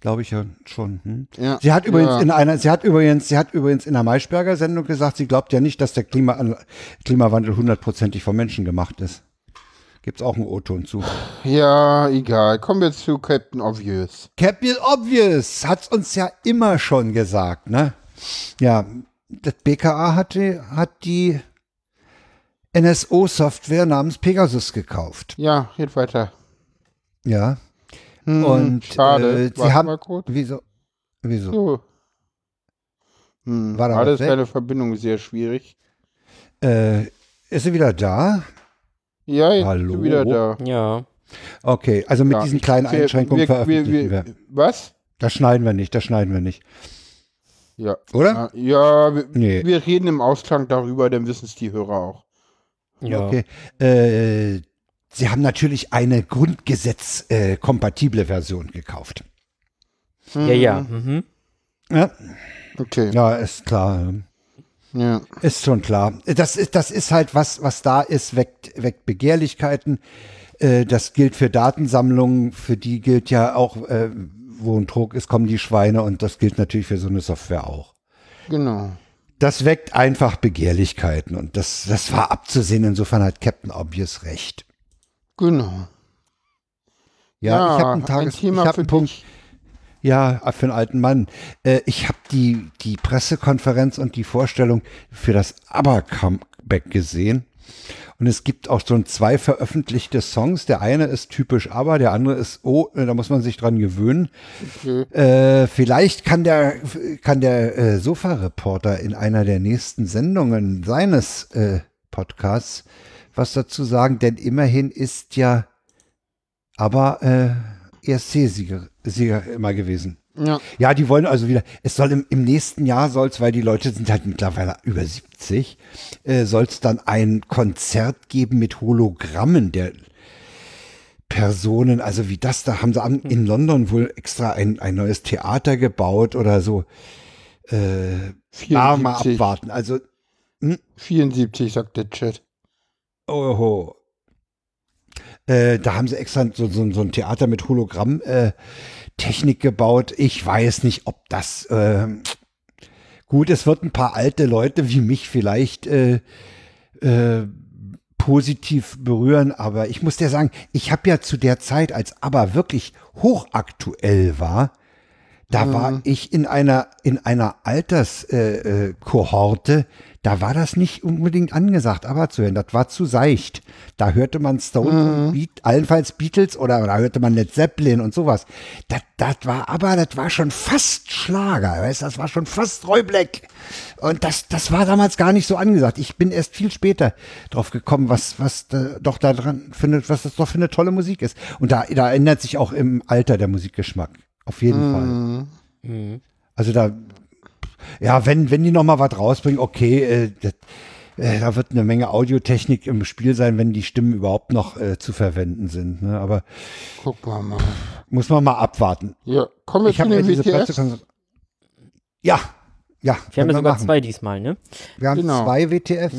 S1: Glaube ich ja schon. Hm?
S2: Ja.
S1: Sie hat übrigens
S2: Ja.
S1: in einer, sie hat übrigens, sie hat übrigens in der Maischberger Sendung gesagt, sie glaubt ja nicht, dass der Klima, Klimawandel hundertprozentig vom Menschen gemacht ist. Gibt's auch einen O-Ton zu.
S2: ja, egal. Kommen wir zu Captain Obvious.
S1: Captain Obvious hat's uns ja immer schon gesagt, ne? Ja, das BKA hatte, hat die NSO-Software namens Pegasus gekauft.
S2: Ja, geht weiter.
S1: Ja.
S2: Hm,
S1: Und
S2: schade.
S1: äh, sie
S2: Warte
S1: haben. Wieso? Wieso?
S2: So. Hm,
S1: War da weg?
S2: deine Verbindung sehr schwierig.
S1: Äh, ist sie wieder da?
S2: Ja, jetzt
S1: Hallo?
S2: bist du wieder da.
S3: Ja.
S1: Okay, also mit
S2: Ja,
S1: diesen kleinen
S2: wir-
S1: Einschränkungen
S2: wir,
S1: veröffentlichen
S2: wir,
S1: wir.
S2: wir, Was?
S1: Das schneiden wir nicht, das schneiden wir nicht.
S2: Ja.
S1: Oder?
S2: Ja, wir,
S1: Nee.
S2: wir reden im Ausklang darüber, dann wissen es die Hörer auch.
S3: Ja.
S1: Okay. Äh, Sie haben natürlich eine Grundgesetz-kompatible Version gekauft.
S3: Ja, ja. Mhm.
S1: Ja,
S2: Okay.
S1: ja ist klar.
S2: Ja.
S1: Ist schon klar. Das ist, das ist halt was, was da ist, weckt, weckt Begehrlichkeiten. Äh, das gilt für Datensammlungen, für die gilt ja auch, äh, wo ein Druck ist, kommen die Schweine und das gilt natürlich für so eine Software auch.
S2: Genau.
S1: Das weckt einfach Begehrlichkeiten und das, das war abzusehen. Insofern hat Captain Obvious recht.
S2: Genau.
S1: Ja, ich habe einen Tages, ich
S2: Thema
S1: hab
S2: für
S1: einen Punkt.
S2: dich.
S1: Ja, für einen alten Mann. Äh, ich habe die, die Pressekonferenz und die Vorstellung für das ABBA-Comeback gesehen. Und es gibt auch schon zwei veröffentlichte Songs. Der eine ist typisch ABBA, der andere ist, oh, äh, da muss man sich dran gewöhnen. Äh, vielleicht kann der, kann der äh, Sofa-Reporter in einer der nächsten Sendungen seines äh, Podcasts was dazu sagen, denn immerhin ist ja aber äh, ESC-Sieger Sieger immer gewesen.
S2: Ja.
S1: Ja, die wollen also wieder, es soll im, im nächsten Jahr soll's, weil die Leute sind halt mittlerweile über 70, äh, soll's dann ein Konzert geben mit Hologrammen der Personen, also wie das, da haben sie am, in London wohl extra ein, ein neues Theater gebaut oder so. Äh, da mal
S2: 74.
S1: abwarten. Also,
S2: 74, sagt der Chat.
S1: oho. Äh, da haben sie extra so, so, so ein Theater mit Hologramm äh, gebaut. Ich weiß nicht, ob das äh, gut. Es wird ein paar alte Leute wie mich vielleicht äh, äh, positiv berühren, aber ich muss dir sagen, ich habe ja zu der Zeit, als aber wirklich hochaktuell war, da war ich in einer in einer Alterskohorte, äh, äh, da war das nicht unbedingt angesagt, aber zu hören, das war zu seicht. Da hörte man Stone, Beat, allenfalls Beatles oder da hörte man Led Zeppelin und sowas. Das, das war aber, das war schon fast Schlager, weißt, das war schon fast Roy Black. Und das, das war damals gar nicht so angesagt. Ich bin erst viel später drauf gekommen, was, was da, doch da dran findet, was das doch für eine tolle Musik ist. Und da, da ändert sich auch im Alter der Musikgeschmack. Auf jeden Fall.
S3: Mhm.
S1: Also da, ja, wenn, wenn die noch mal was rausbringen, okay, äh, das, äh, da wird eine Menge Audiotechnik im Spiel sein, wenn die Stimmen überhaupt noch äh, zu verwenden sind. Ne? Aber
S2: Guck mal mal.
S1: muss man mal abwarten.
S2: Ja, kommen wir
S1: Ich
S2: zu den
S1: diese
S2: WTFs.
S1: Ja, ja.
S3: Wir haben ja sogar
S1: machen.
S3: zwei diesmal, ne?
S1: Wir haben
S2: Genau.
S1: zwei WTFs.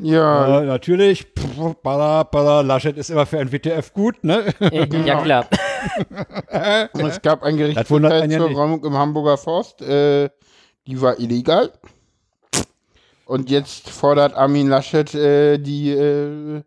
S2: Ja,
S1: Ja, natürlich. Pff, Balla, balla, Laschet ist immer für ein WTF gut, ne?
S3: Äh, ja, klar. <laughs>
S2: es gab ein
S1: ja
S2: zur
S1: nicht.
S2: Räumung im Hamburger Forst. Äh, die war illegal. Und jetzt fordert Armin Laschet äh, die, äh,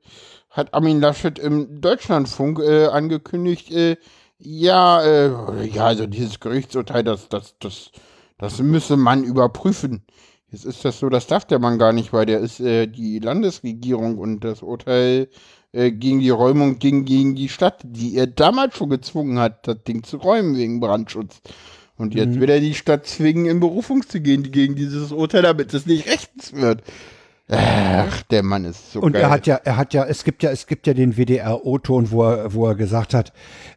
S2: hat Armin Laschet im Deutschlandfunk äh, angekündigt, äh, ja, äh, ja, also dieses Gerichtsurteil, das, das, das, das müsse man überprüfen. Jetzt ist das so, das darf der Mann gar nicht, weil der ist äh, die Landesregierung und das Urteil äh, gegen die Räumung ging gegen die Stadt, die er damals schon gezwungen hat, das Ding zu räumen wegen Brandschutz. Und jetzt
S1: Mhm.
S2: will er die Stadt zwingen, in Berufung zu gehen gegen dieses Urteil, damit es nicht rechtens wird. Ach, der Mann ist so
S1: Und
S2: geil.
S1: er hat ja, er hat ja, es gibt ja, es gibt ja den WDR-O-Ton, wo er, wo er gesagt hat,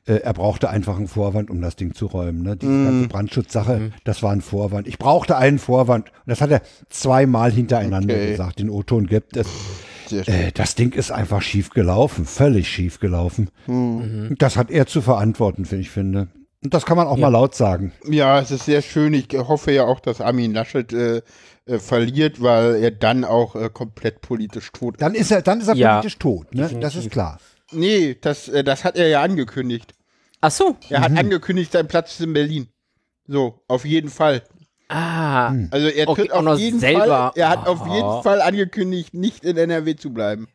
S1: äh, er brauchte einfach einen Vorwand, um das Ding zu räumen. Ne? Diese
S2: Mm.
S1: ganze Brandschutzsache, das war ein Vorwand. Ich brauchte einen Vorwand. Und das hat er zweimal hintereinander
S2: Okay.
S1: gesagt. Den O-Ton gibt es. Äh, das Ding ist einfach schief gelaufen, völlig schief gelaufen.
S2: Hm.
S1: Das hat er zu verantworten, wie ich finde. Und das kann man auch mal laut sagen.
S2: Ja, es ist sehr schön. Ich hoffe ja auch, dass Armin Laschet äh, äh, verliert, weil er dann auch äh, komplett politisch tot ist.
S1: Dann ist er, dann ist er
S3: Ja,
S1: politisch tot. Ne? Das ist klar.
S2: Nee, das, äh, das hat er ja angekündigt.
S3: Ach so.
S2: Er
S1: Mhm.
S2: hat angekündigt, sein Platz ist in Berlin. So, auf jeden Fall.
S3: Ah.
S1: Hm.
S2: Also er
S3: Okay,
S2: tritt
S3: auch noch
S2: auf jeden
S3: selber.
S2: Fall, er hat auf
S3: Oh.
S2: jeden Fall angekündigt, nicht in NRW zu bleiben.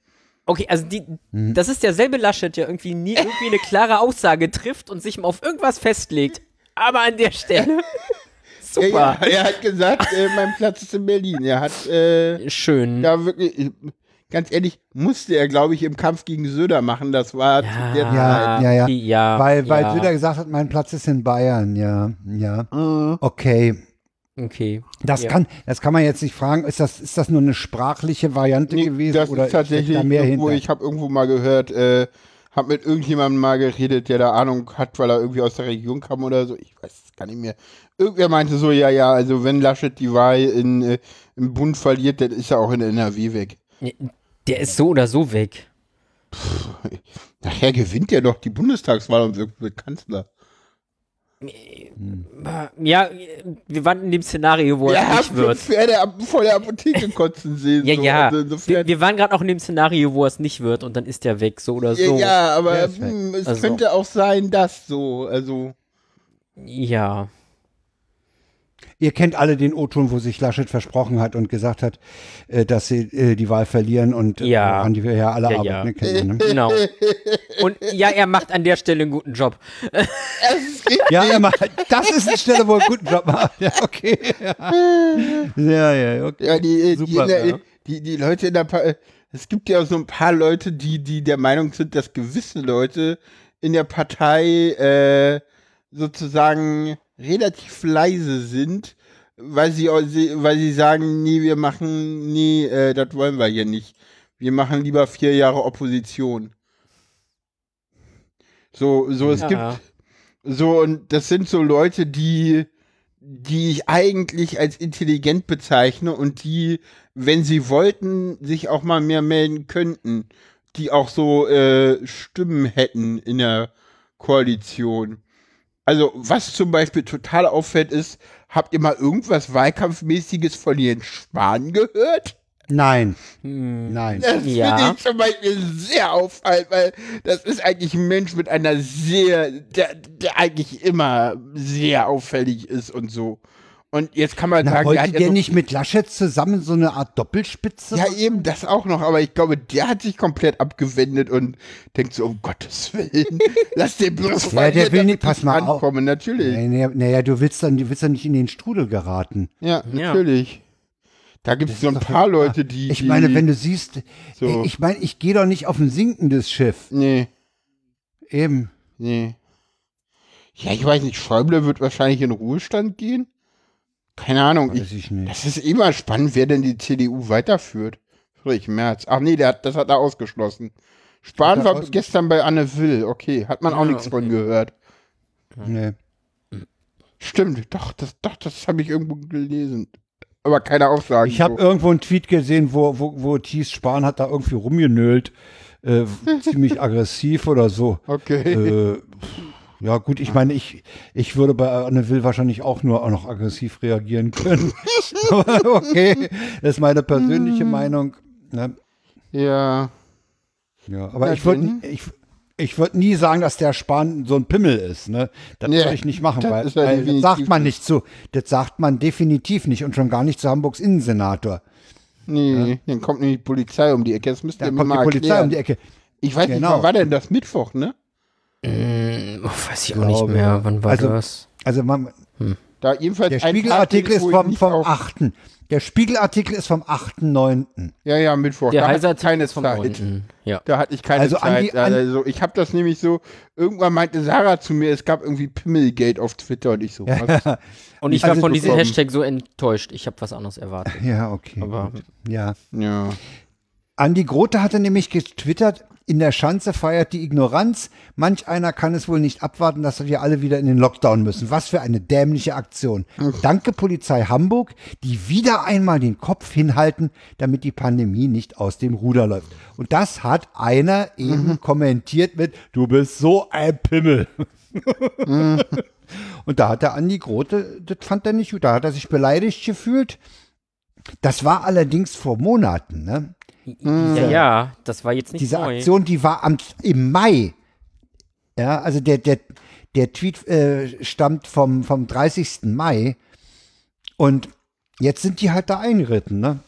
S3: Okay, also die,
S1: Mhm.
S3: das ist derselbe Laschet, der irgendwie nie irgendwie eine klare Aussage trifft und sich mal auf irgendwas festlegt. Aber an der Stelle. <laughs> Super.
S2: Ja, ja, er hat gesagt, äh, mein Platz ist in Berlin. Er hat äh,
S3: Schön.
S2: ja wirklich, ganz ehrlich, musste er, glaube ich, im Kampf gegen Söder machen. Das war zu der Zeit.
S1: Ja, ja, ja.
S3: ja
S1: weil, weil
S3: ja.
S1: Söder gesagt hat, mein Platz ist in Bayern. Ja, ja.
S2: Mhm.
S1: Okay.
S3: Okay.
S1: Das
S3: Ja.
S1: kann, das kann man jetzt nicht fragen. Ist das, ist das nur eine sprachliche Variante
S2: Nee,
S1: gewesen
S2: das
S1: oder
S2: ist tatsächlich
S1: da mehr
S2: irgendwo,
S1: hinter?
S2: ich habe irgendwo mal gehört, äh, hab mit irgendjemandem mal geredet, der da Ahnung hat, weil er irgendwie aus der Region kam oder so. Ich weiß es gar nicht mehr. Irgendwer meinte so, ja, ja, also wenn Laschet die Wahl in, äh, im Bund verliert, dann ist er auch in der NRW weg.
S3: Der ist so oder so weg. <laughs>
S2: Nachher gewinnt er doch die Bundestagswahl und wird Kanzler.
S3: Ja, wir waren in dem Szenario, wo
S2: Ja,
S3: es nicht wird.
S2: Pferde vor der Apotheke kotzen sehen.
S3: Ja,
S2: so.
S3: ja.
S2: Also
S3: Wir,
S2: insofern-
S3: wir waren gerade auch in dem Szenario, wo es nicht wird und dann ist der weg, so oder so.
S2: ja, ja, aber hm, es
S3: Also.
S2: könnte auch sein, dass so. Also,
S3: Ja.
S1: Ihr kennt alle den O-Ton, wo sich Laschet versprochen hat und gesagt hat, äh, dass sie äh, die Wahl verlieren und äh,
S3: Ja.
S1: an die wir ja alle
S3: Ja,
S1: arbeiten.
S3: ja.
S1: Ne? Kennt man, ne?
S3: Genau. Und ja, er macht an der Stelle einen guten Job.
S1: Ja, er macht, das ist eine Stelle, wo er einen guten Job macht. Ja, okay. Ja, ja, ja okay.
S2: Ja, die,
S1: Super,
S2: die,
S1: ja.
S2: die, die Leute in der pa es gibt ja so ein paar Leute, die, die der Meinung sind, dass gewisse Leute in der Partei äh, sozusagen relativ leise sind, weil sie, weil sie sagen, nee, wir machen, nee, äh, das wollen wir hier nicht. Wir machen lieber vier Jahre Opposition. So, so, es
S3: Ja.
S2: gibt so, und das sind so Leute, die, die ich eigentlich als intelligent bezeichne und die, wenn sie wollten, sich auch mal mehr melden könnten, die auch so äh, Stimmen hätten in der Koalition. Also, was zum Beispiel total auffällt, ist, habt ihr mal irgendwas Wahlkampfmäßiges von Jens Spahn gehört?
S1: Nein,
S3: Hm.
S1: nein.
S2: Das
S3: Ja.
S2: finde ich zum Beispiel sehr auffallend, weil das ist eigentlich ein Mensch mit einer sehr, der, der eigentlich immer sehr auffällig ist und so. Und jetzt kann man
S1: Na,
S2: sagen,
S1: wollte
S2: der
S1: der
S2: so,
S1: nicht mit Laschet zusammen so eine Art Doppelspitze?
S2: ja eben das auch noch, aber ich glaube, der hat sich komplett abgewendet und denkt so, um Gottes Willen, <laughs> lass den bloß
S1: Ja, der will nicht- pass mal auf.
S2: ankomme, natürlich.
S1: Naja, naja, du willst dann, du willst dann nicht in den Strudel geraten.
S2: Ja,
S3: Ja.
S2: natürlich. Da gibt es so ein paar. Leute, die.
S1: Ich meine, wenn du siehst,
S2: So.
S1: ey, ich meine, ich gehe doch nicht auf ein sinkendes Schiff.
S2: Nee,
S1: Eben.
S2: nee. Ja, ich weiß nicht, Schäuble wird wahrscheinlich in Ruhestand gehen. Keine Ahnung.
S1: Weiß ich nicht.
S2: Das ist immer spannend, wer denn die CDU weiterführt. Friedrich Merz. Ach nee, der hat, das hat er ausgeschlossen. Spahn war
S1: ausge-
S2: gestern bei Anne Will. Okay, hat man auch
S3: Ja,
S2: nichts von
S3: okay.
S2: gehört.
S1: Nee.
S2: Stimmt, doch, das, doch, das habe ich irgendwo gelesen. Aber keine Aussagen.
S1: Ich habe
S2: so.
S1: irgendwo einen Tweet gesehen, wo, wo, wo Thies Spahn hat da irgendwie rumgenölt. Äh, <laughs> ziemlich aggressiv oder so.
S2: Okay.
S1: Äh, ja, gut, ich meine, ich, ich würde bei Anne Will wahrscheinlich auch nur auch noch aggressiv reagieren können. <laughs> <laughs> Okay, das ist meine persönliche Meinung. Ne?
S2: ja.
S1: Ja, aber
S2: Ja,
S1: ich würde
S2: dann-
S1: ich, ich würd nie sagen, dass der Spahn so ein Pimmel ist. Ne? Das
S2: Nee,
S1: würde ich nicht machen,
S2: das
S1: weil,
S2: er
S1: weil das sagt man
S2: nicht.
S1: nicht zu. Das sagt man definitiv nicht und schon gar nicht zu Hamburgs Innensenator.
S2: Nee, dann kommt nämlich die Polizei um die Ecke. Das müsst ihr
S1: Da
S2: mir
S1: kommt die
S2: mal
S1: Polizei
S2: erklären.
S1: um die Ecke.
S2: Ich weiß nicht,
S1: Genau.
S2: wann war denn das Mittwoch, ne?
S3: Hm, oh, weiß ich auch nicht mehr. Wann war
S1: also-
S3: das?
S1: Also man,
S2: Da jedenfalls
S1: der Spiegelartikel ist vom, vom
S2: auf-
S1: 8. Der Spiegelartikel ist vom 8.9.
S2: Ja, ja, Mittwoch.
S3: Der
S2: da
S3: Heiser
S2: ich keine
S3: ist vom
S2: Zeit.
S3: 9. Ja.
S2: Da hatte ich keine
S1: Also an
S2: Zeit.
S1: die- an-
S2: also ich habe das nämlich so, irgendwann meinte Sarah zu mir, es gab irgendwie Pimmelgate auf Twitter und ich so, was?
S3: Und ich
S1: Also
S3: war von diesem. Hashtag so enttäuscht. Ich habe was anderes erwartet.
S1: Ja, okay.
S3: Aber-
S1: gut. ja.
S2: ja.
S1: Andi Grote hatte nämlich getwittert, in der Schanze feiert die Ignoranz. Manch einer kann es wohl nicht abwarten, dass wir alle wieder in den Lockdown müssen. Was für eine dämliche Aktion. Danke Polizei Hamburg, die wieder einmal den Kopf hinhalten, damit die Pandemie nicht aus dem Ruder läuft. Und das hat einer eben kommentiert mit, du bist so ein Pimmel. <laughs> Und da hat der Andi Grote, das fand er nicht gut, da hat er sich beleidigt gefühlt. Das war allerdings vor Monaten, ne?
S3: Ja, ja, das war jetzt nicht
S1: diese
S3: neu.
S1: Aktion, die war am, im Mai. Ja, also der, der, der Tweet äh, stammt vom, vom 30. Mai. Und jetzt sind die halt da eingeritten, ne?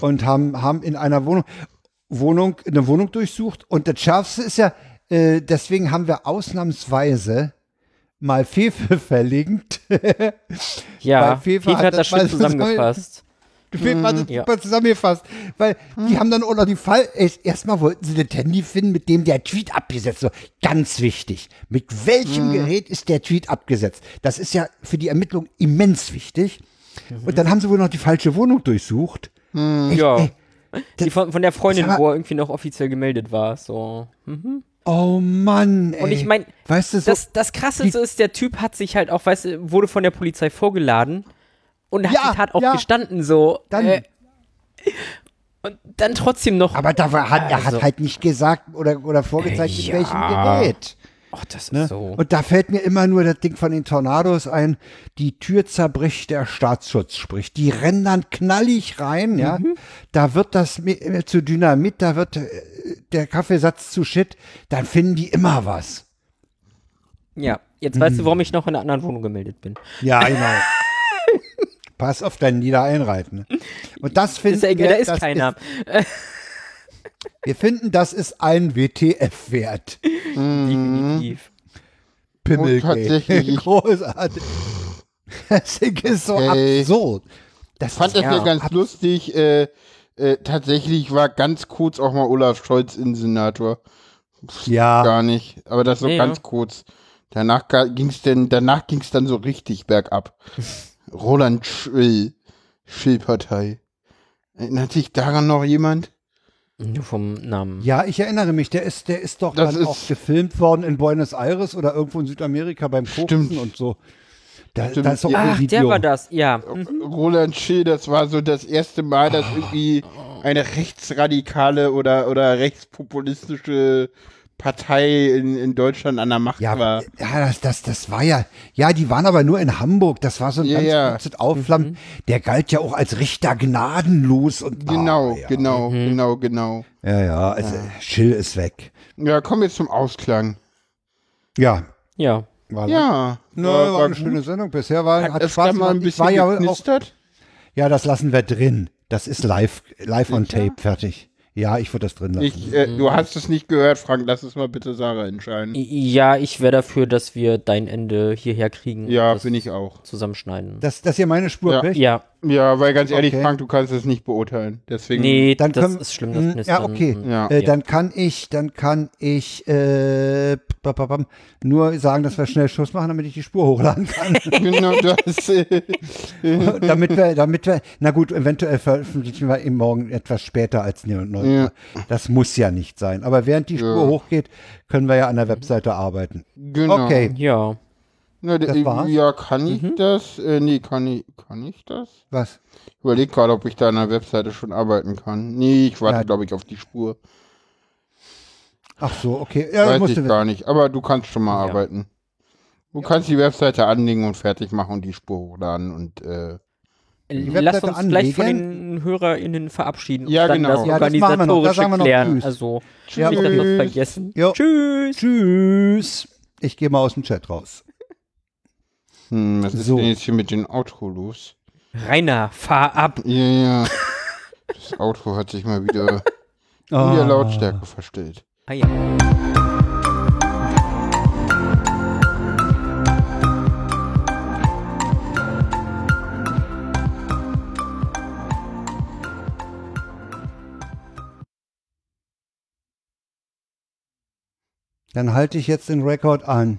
S1: Und haben, haben in einer Wohnung, Wohnung, eine Wohnung durchsucht. Und das Schärfste ist ja, äh, deswegen haben wir ausnahmsweise mal Fefe <laughs> verlinkt.
S3: ja,
S1: FIFA hat
S3: hat
S1: das
S3: schön
S1: mal so-
S3: zusammengefasst.
S1: Fefe hat das super zusammengefasst. Weil die haben dann auch noch die Fall. erst- Erstmal wollten sie das Handy finden, mit dem der Tweet abgesetzt wird. Ganz wichtig. Mit welchem Gerät ist der Tweet abgesetzt? Das ist ja für die Ermittlung immens wichtig. Und dann haben sie wohl noch die falsche Wohnung durchsucht. Echt,
S3: Ja.
S1: ey,
S3: Die von, von der Freundin,
S1: mal-
S3: wo er irgendwie noch offiziell gemeldet war. So. Mhm.
S1: Oh Mann, ey.
S3: Und ich meine,
S1: weißt du, so,
S3: das, das Krasseste ist, der Typ hat sich halt auch, weißt du, wurde von der Polizei vorgeladen und hat
S1: Ja,
S3: die Tat auch
S1: ja.
S3: gestanden, so.
S1: Dann-
S3: äh, und dann trotzdem noch.
S1: aber da war, hat, er
S3: Also-
S1: hat halt nicht gesagt oder, oder vorgezeigt, mit
S3: Ja.
S1: welchem Gerät.
S3: Ach, das ist
S1: Ne?
S3: so.
S1: Und da fällt mir immer nur das Ding von den Tornados ein, die Tür zerbricht, der Staatsschutz spricht. Die rennen dann knallig rein, ja.
S3: Mhm.
S1: Da wird das äh, zu Dynamit, da wird äh, der Kaffeesatz zu Shit, dann finden die immer was.
S3: Ja, jetzt weißt
S1: Mhm.
S3: du, warum ich noch in einer anderen Wohnung gemeldet bin.
S1: Ja, genau. <laughs> Pass auf deinen Nieder einreiten. Ne? Und das <laughs> finden
S3: Ist
S1: wir,
S3: da ist
S1: das
S3: keiner.
S1: wir finden, das ist ein WTF wert.
S3: Definitiv.
S1: Pimmelgate.
S2: tatsächlich. <laughs>
S1: Großartig. Das Ding ist so
S2: Okay.
S1: absurd. Das
S2: fand
S1: ist
S2: das ja, ganz lustig. Äh, äh, tatsächlich war ganz kurz auch mal Olaf Scholz Innensenator.
S1: Ja,
S2: Gar nicht. Aber das so
S3: Ja,
S2: ganz kurz. Danach ging es denn, danach ging es dann so richtig bergab. <laughs> Roland Schill, Schill-Partei. Erinnert sich daran noch jemand?
S3: Nur vom Namen.
S1: ja, ich erinnere mich, der ist, der ist doch
S2: Das
S1: dann
S2: ist-
S1: auch gefilmt worden in Buenos Aires oder irgendwo in Südamerika beim Koksen
S2: Stimmt.
S1: und so. Da,
S2: Stimmt.
S1: da ist doch
S3: Ach,
S1: Video.
S3: der war das, ja. Mhm.
S2: Roland Schill, das war so das erste Mal, dass irgendwie eine rechtsradikale oder, oder rechtspopulistische Partei in, in Deutschland an der Macht
S1: Ja,
S2: war.
S1: ja das, das, das war ja, ja, die waren aber nur in Hamburg. Das war so ein
S2: Ja,
S1: ganz
S2: ja.
S1: kurzes Aufflammen. Der galt ja auch als Richter gnadenlos und
S2: Genau,
S1: ah, ja.
S2: genau, genau, genau.
S1: Ja, ja, also Schill ist weg.
S2: Ja, kommen wir zum Ausklang.
S1: Ja,
S3: Ja.
S1: war
S2: Ja,
S1: Na, war, eine schöne Sendung. Bisher war, hat,
S2: Hat es
S1: Spaß
S2: ein
S1: gemacht. Ich
S2: bisschen
S1: war ja auch, ja, das lassen wir drin. Das ist live, live on tape, fertig. Ja, ich würde das drin lassen.
S2: Ich, äh, du hast es nicht gehört, Frank. Lass es mal bitte Sarah entscheiden.
S3: Ja, ich wäre dafür, dass wir dein Ende hierher kriegen.
S2: Ja, bin ich auch.
S3: Zusammenschneiden.
S1: dass, dass ihr meine Spur
S2: Ja.
S1: kriegt?
S3: ja,
S2: Ja, weil ganz ehrlich,
S1: Okay.
S2: Frank, du kannst es nicht beurteilen. Deswegen.
S3: nee,
S1: Dann
S3: das
S1: können-
S3: ist schlimm, das
S1: ja,
S3: Knistern.
S1: okay.
S3: und-
S2: Ja.
S1: Äh,
S3: Ja.
S1: Dann kann ich, dann kann ich äh, nur sagen, dass wir schnell Schluss machen, damit ich die Spur hochladen kann. <laughs>
S2: genau das. Äh, <laughs>
S1: damit wir, damit wir, na gut, eventuell veröffentlichen wir eben morgen etwas später als 9 Uhr.
S2: Ja.
S1: Das muss ja nicht sein. Aber während die Spur
S2: Ja.
S1: hochgeht, können wir ja an der Webseite arbeiten.
S2: genau.
S1: Okay,
S3: Ja.
S2: Na,
S1: Das
S2: d-
S1: war's?
S2: Ja, kann ich
S3: Mhm.
S2: das? Äh, nee, kann ich, kann ich das?
S1: was?
S2: Ich überlege gerade, ob ich da an der Webseite schon arbeiten kann. Nee, ich warte,
S1: Ja.
S2: glaube ich, auf die Spur.
S1: Ach so, okay. Ja,
S2: Weiß ich gar nicht. Aber du kannst schon mal
S3: Ja.
S2: arbeiten. Du kannst die Webseite anlegen und fertig machen und die Spur hochladen und äh,
S3: Lass
S1: Webseite
S3: uns gleich von
S1: anlegen.
S3: den HörerInnen verabschieden
S2: Ja,
S3: und dann
S2: genau.
S3: das
S1: Ja, das machen wir noch. Da
S3: Organisatorische
S1: sagen wir noch
S3: klären.
S1: Tschüss.
S3: Also,
S1: Ja,
S3: nicht, dass wir
S2: Tschüss.
S3: das vergessen.
S1: Jo.
S3: Tschüss.
S1: Tschüss. Ich gehe mal aus dem Chat raus.
S2: Hm, was ist
S1: So.
S2: denn jetzt hier mit dem Auto los?
S3: Rainer, fahr ab.
S2: Ja, ja. Das Auto hat sich mal wieder <laughs> in
S1: Ah.
S2: der Lautstärke verstellt.
S3: Ah, ja.
S1: Dann halte ich jetzt den Rekord an.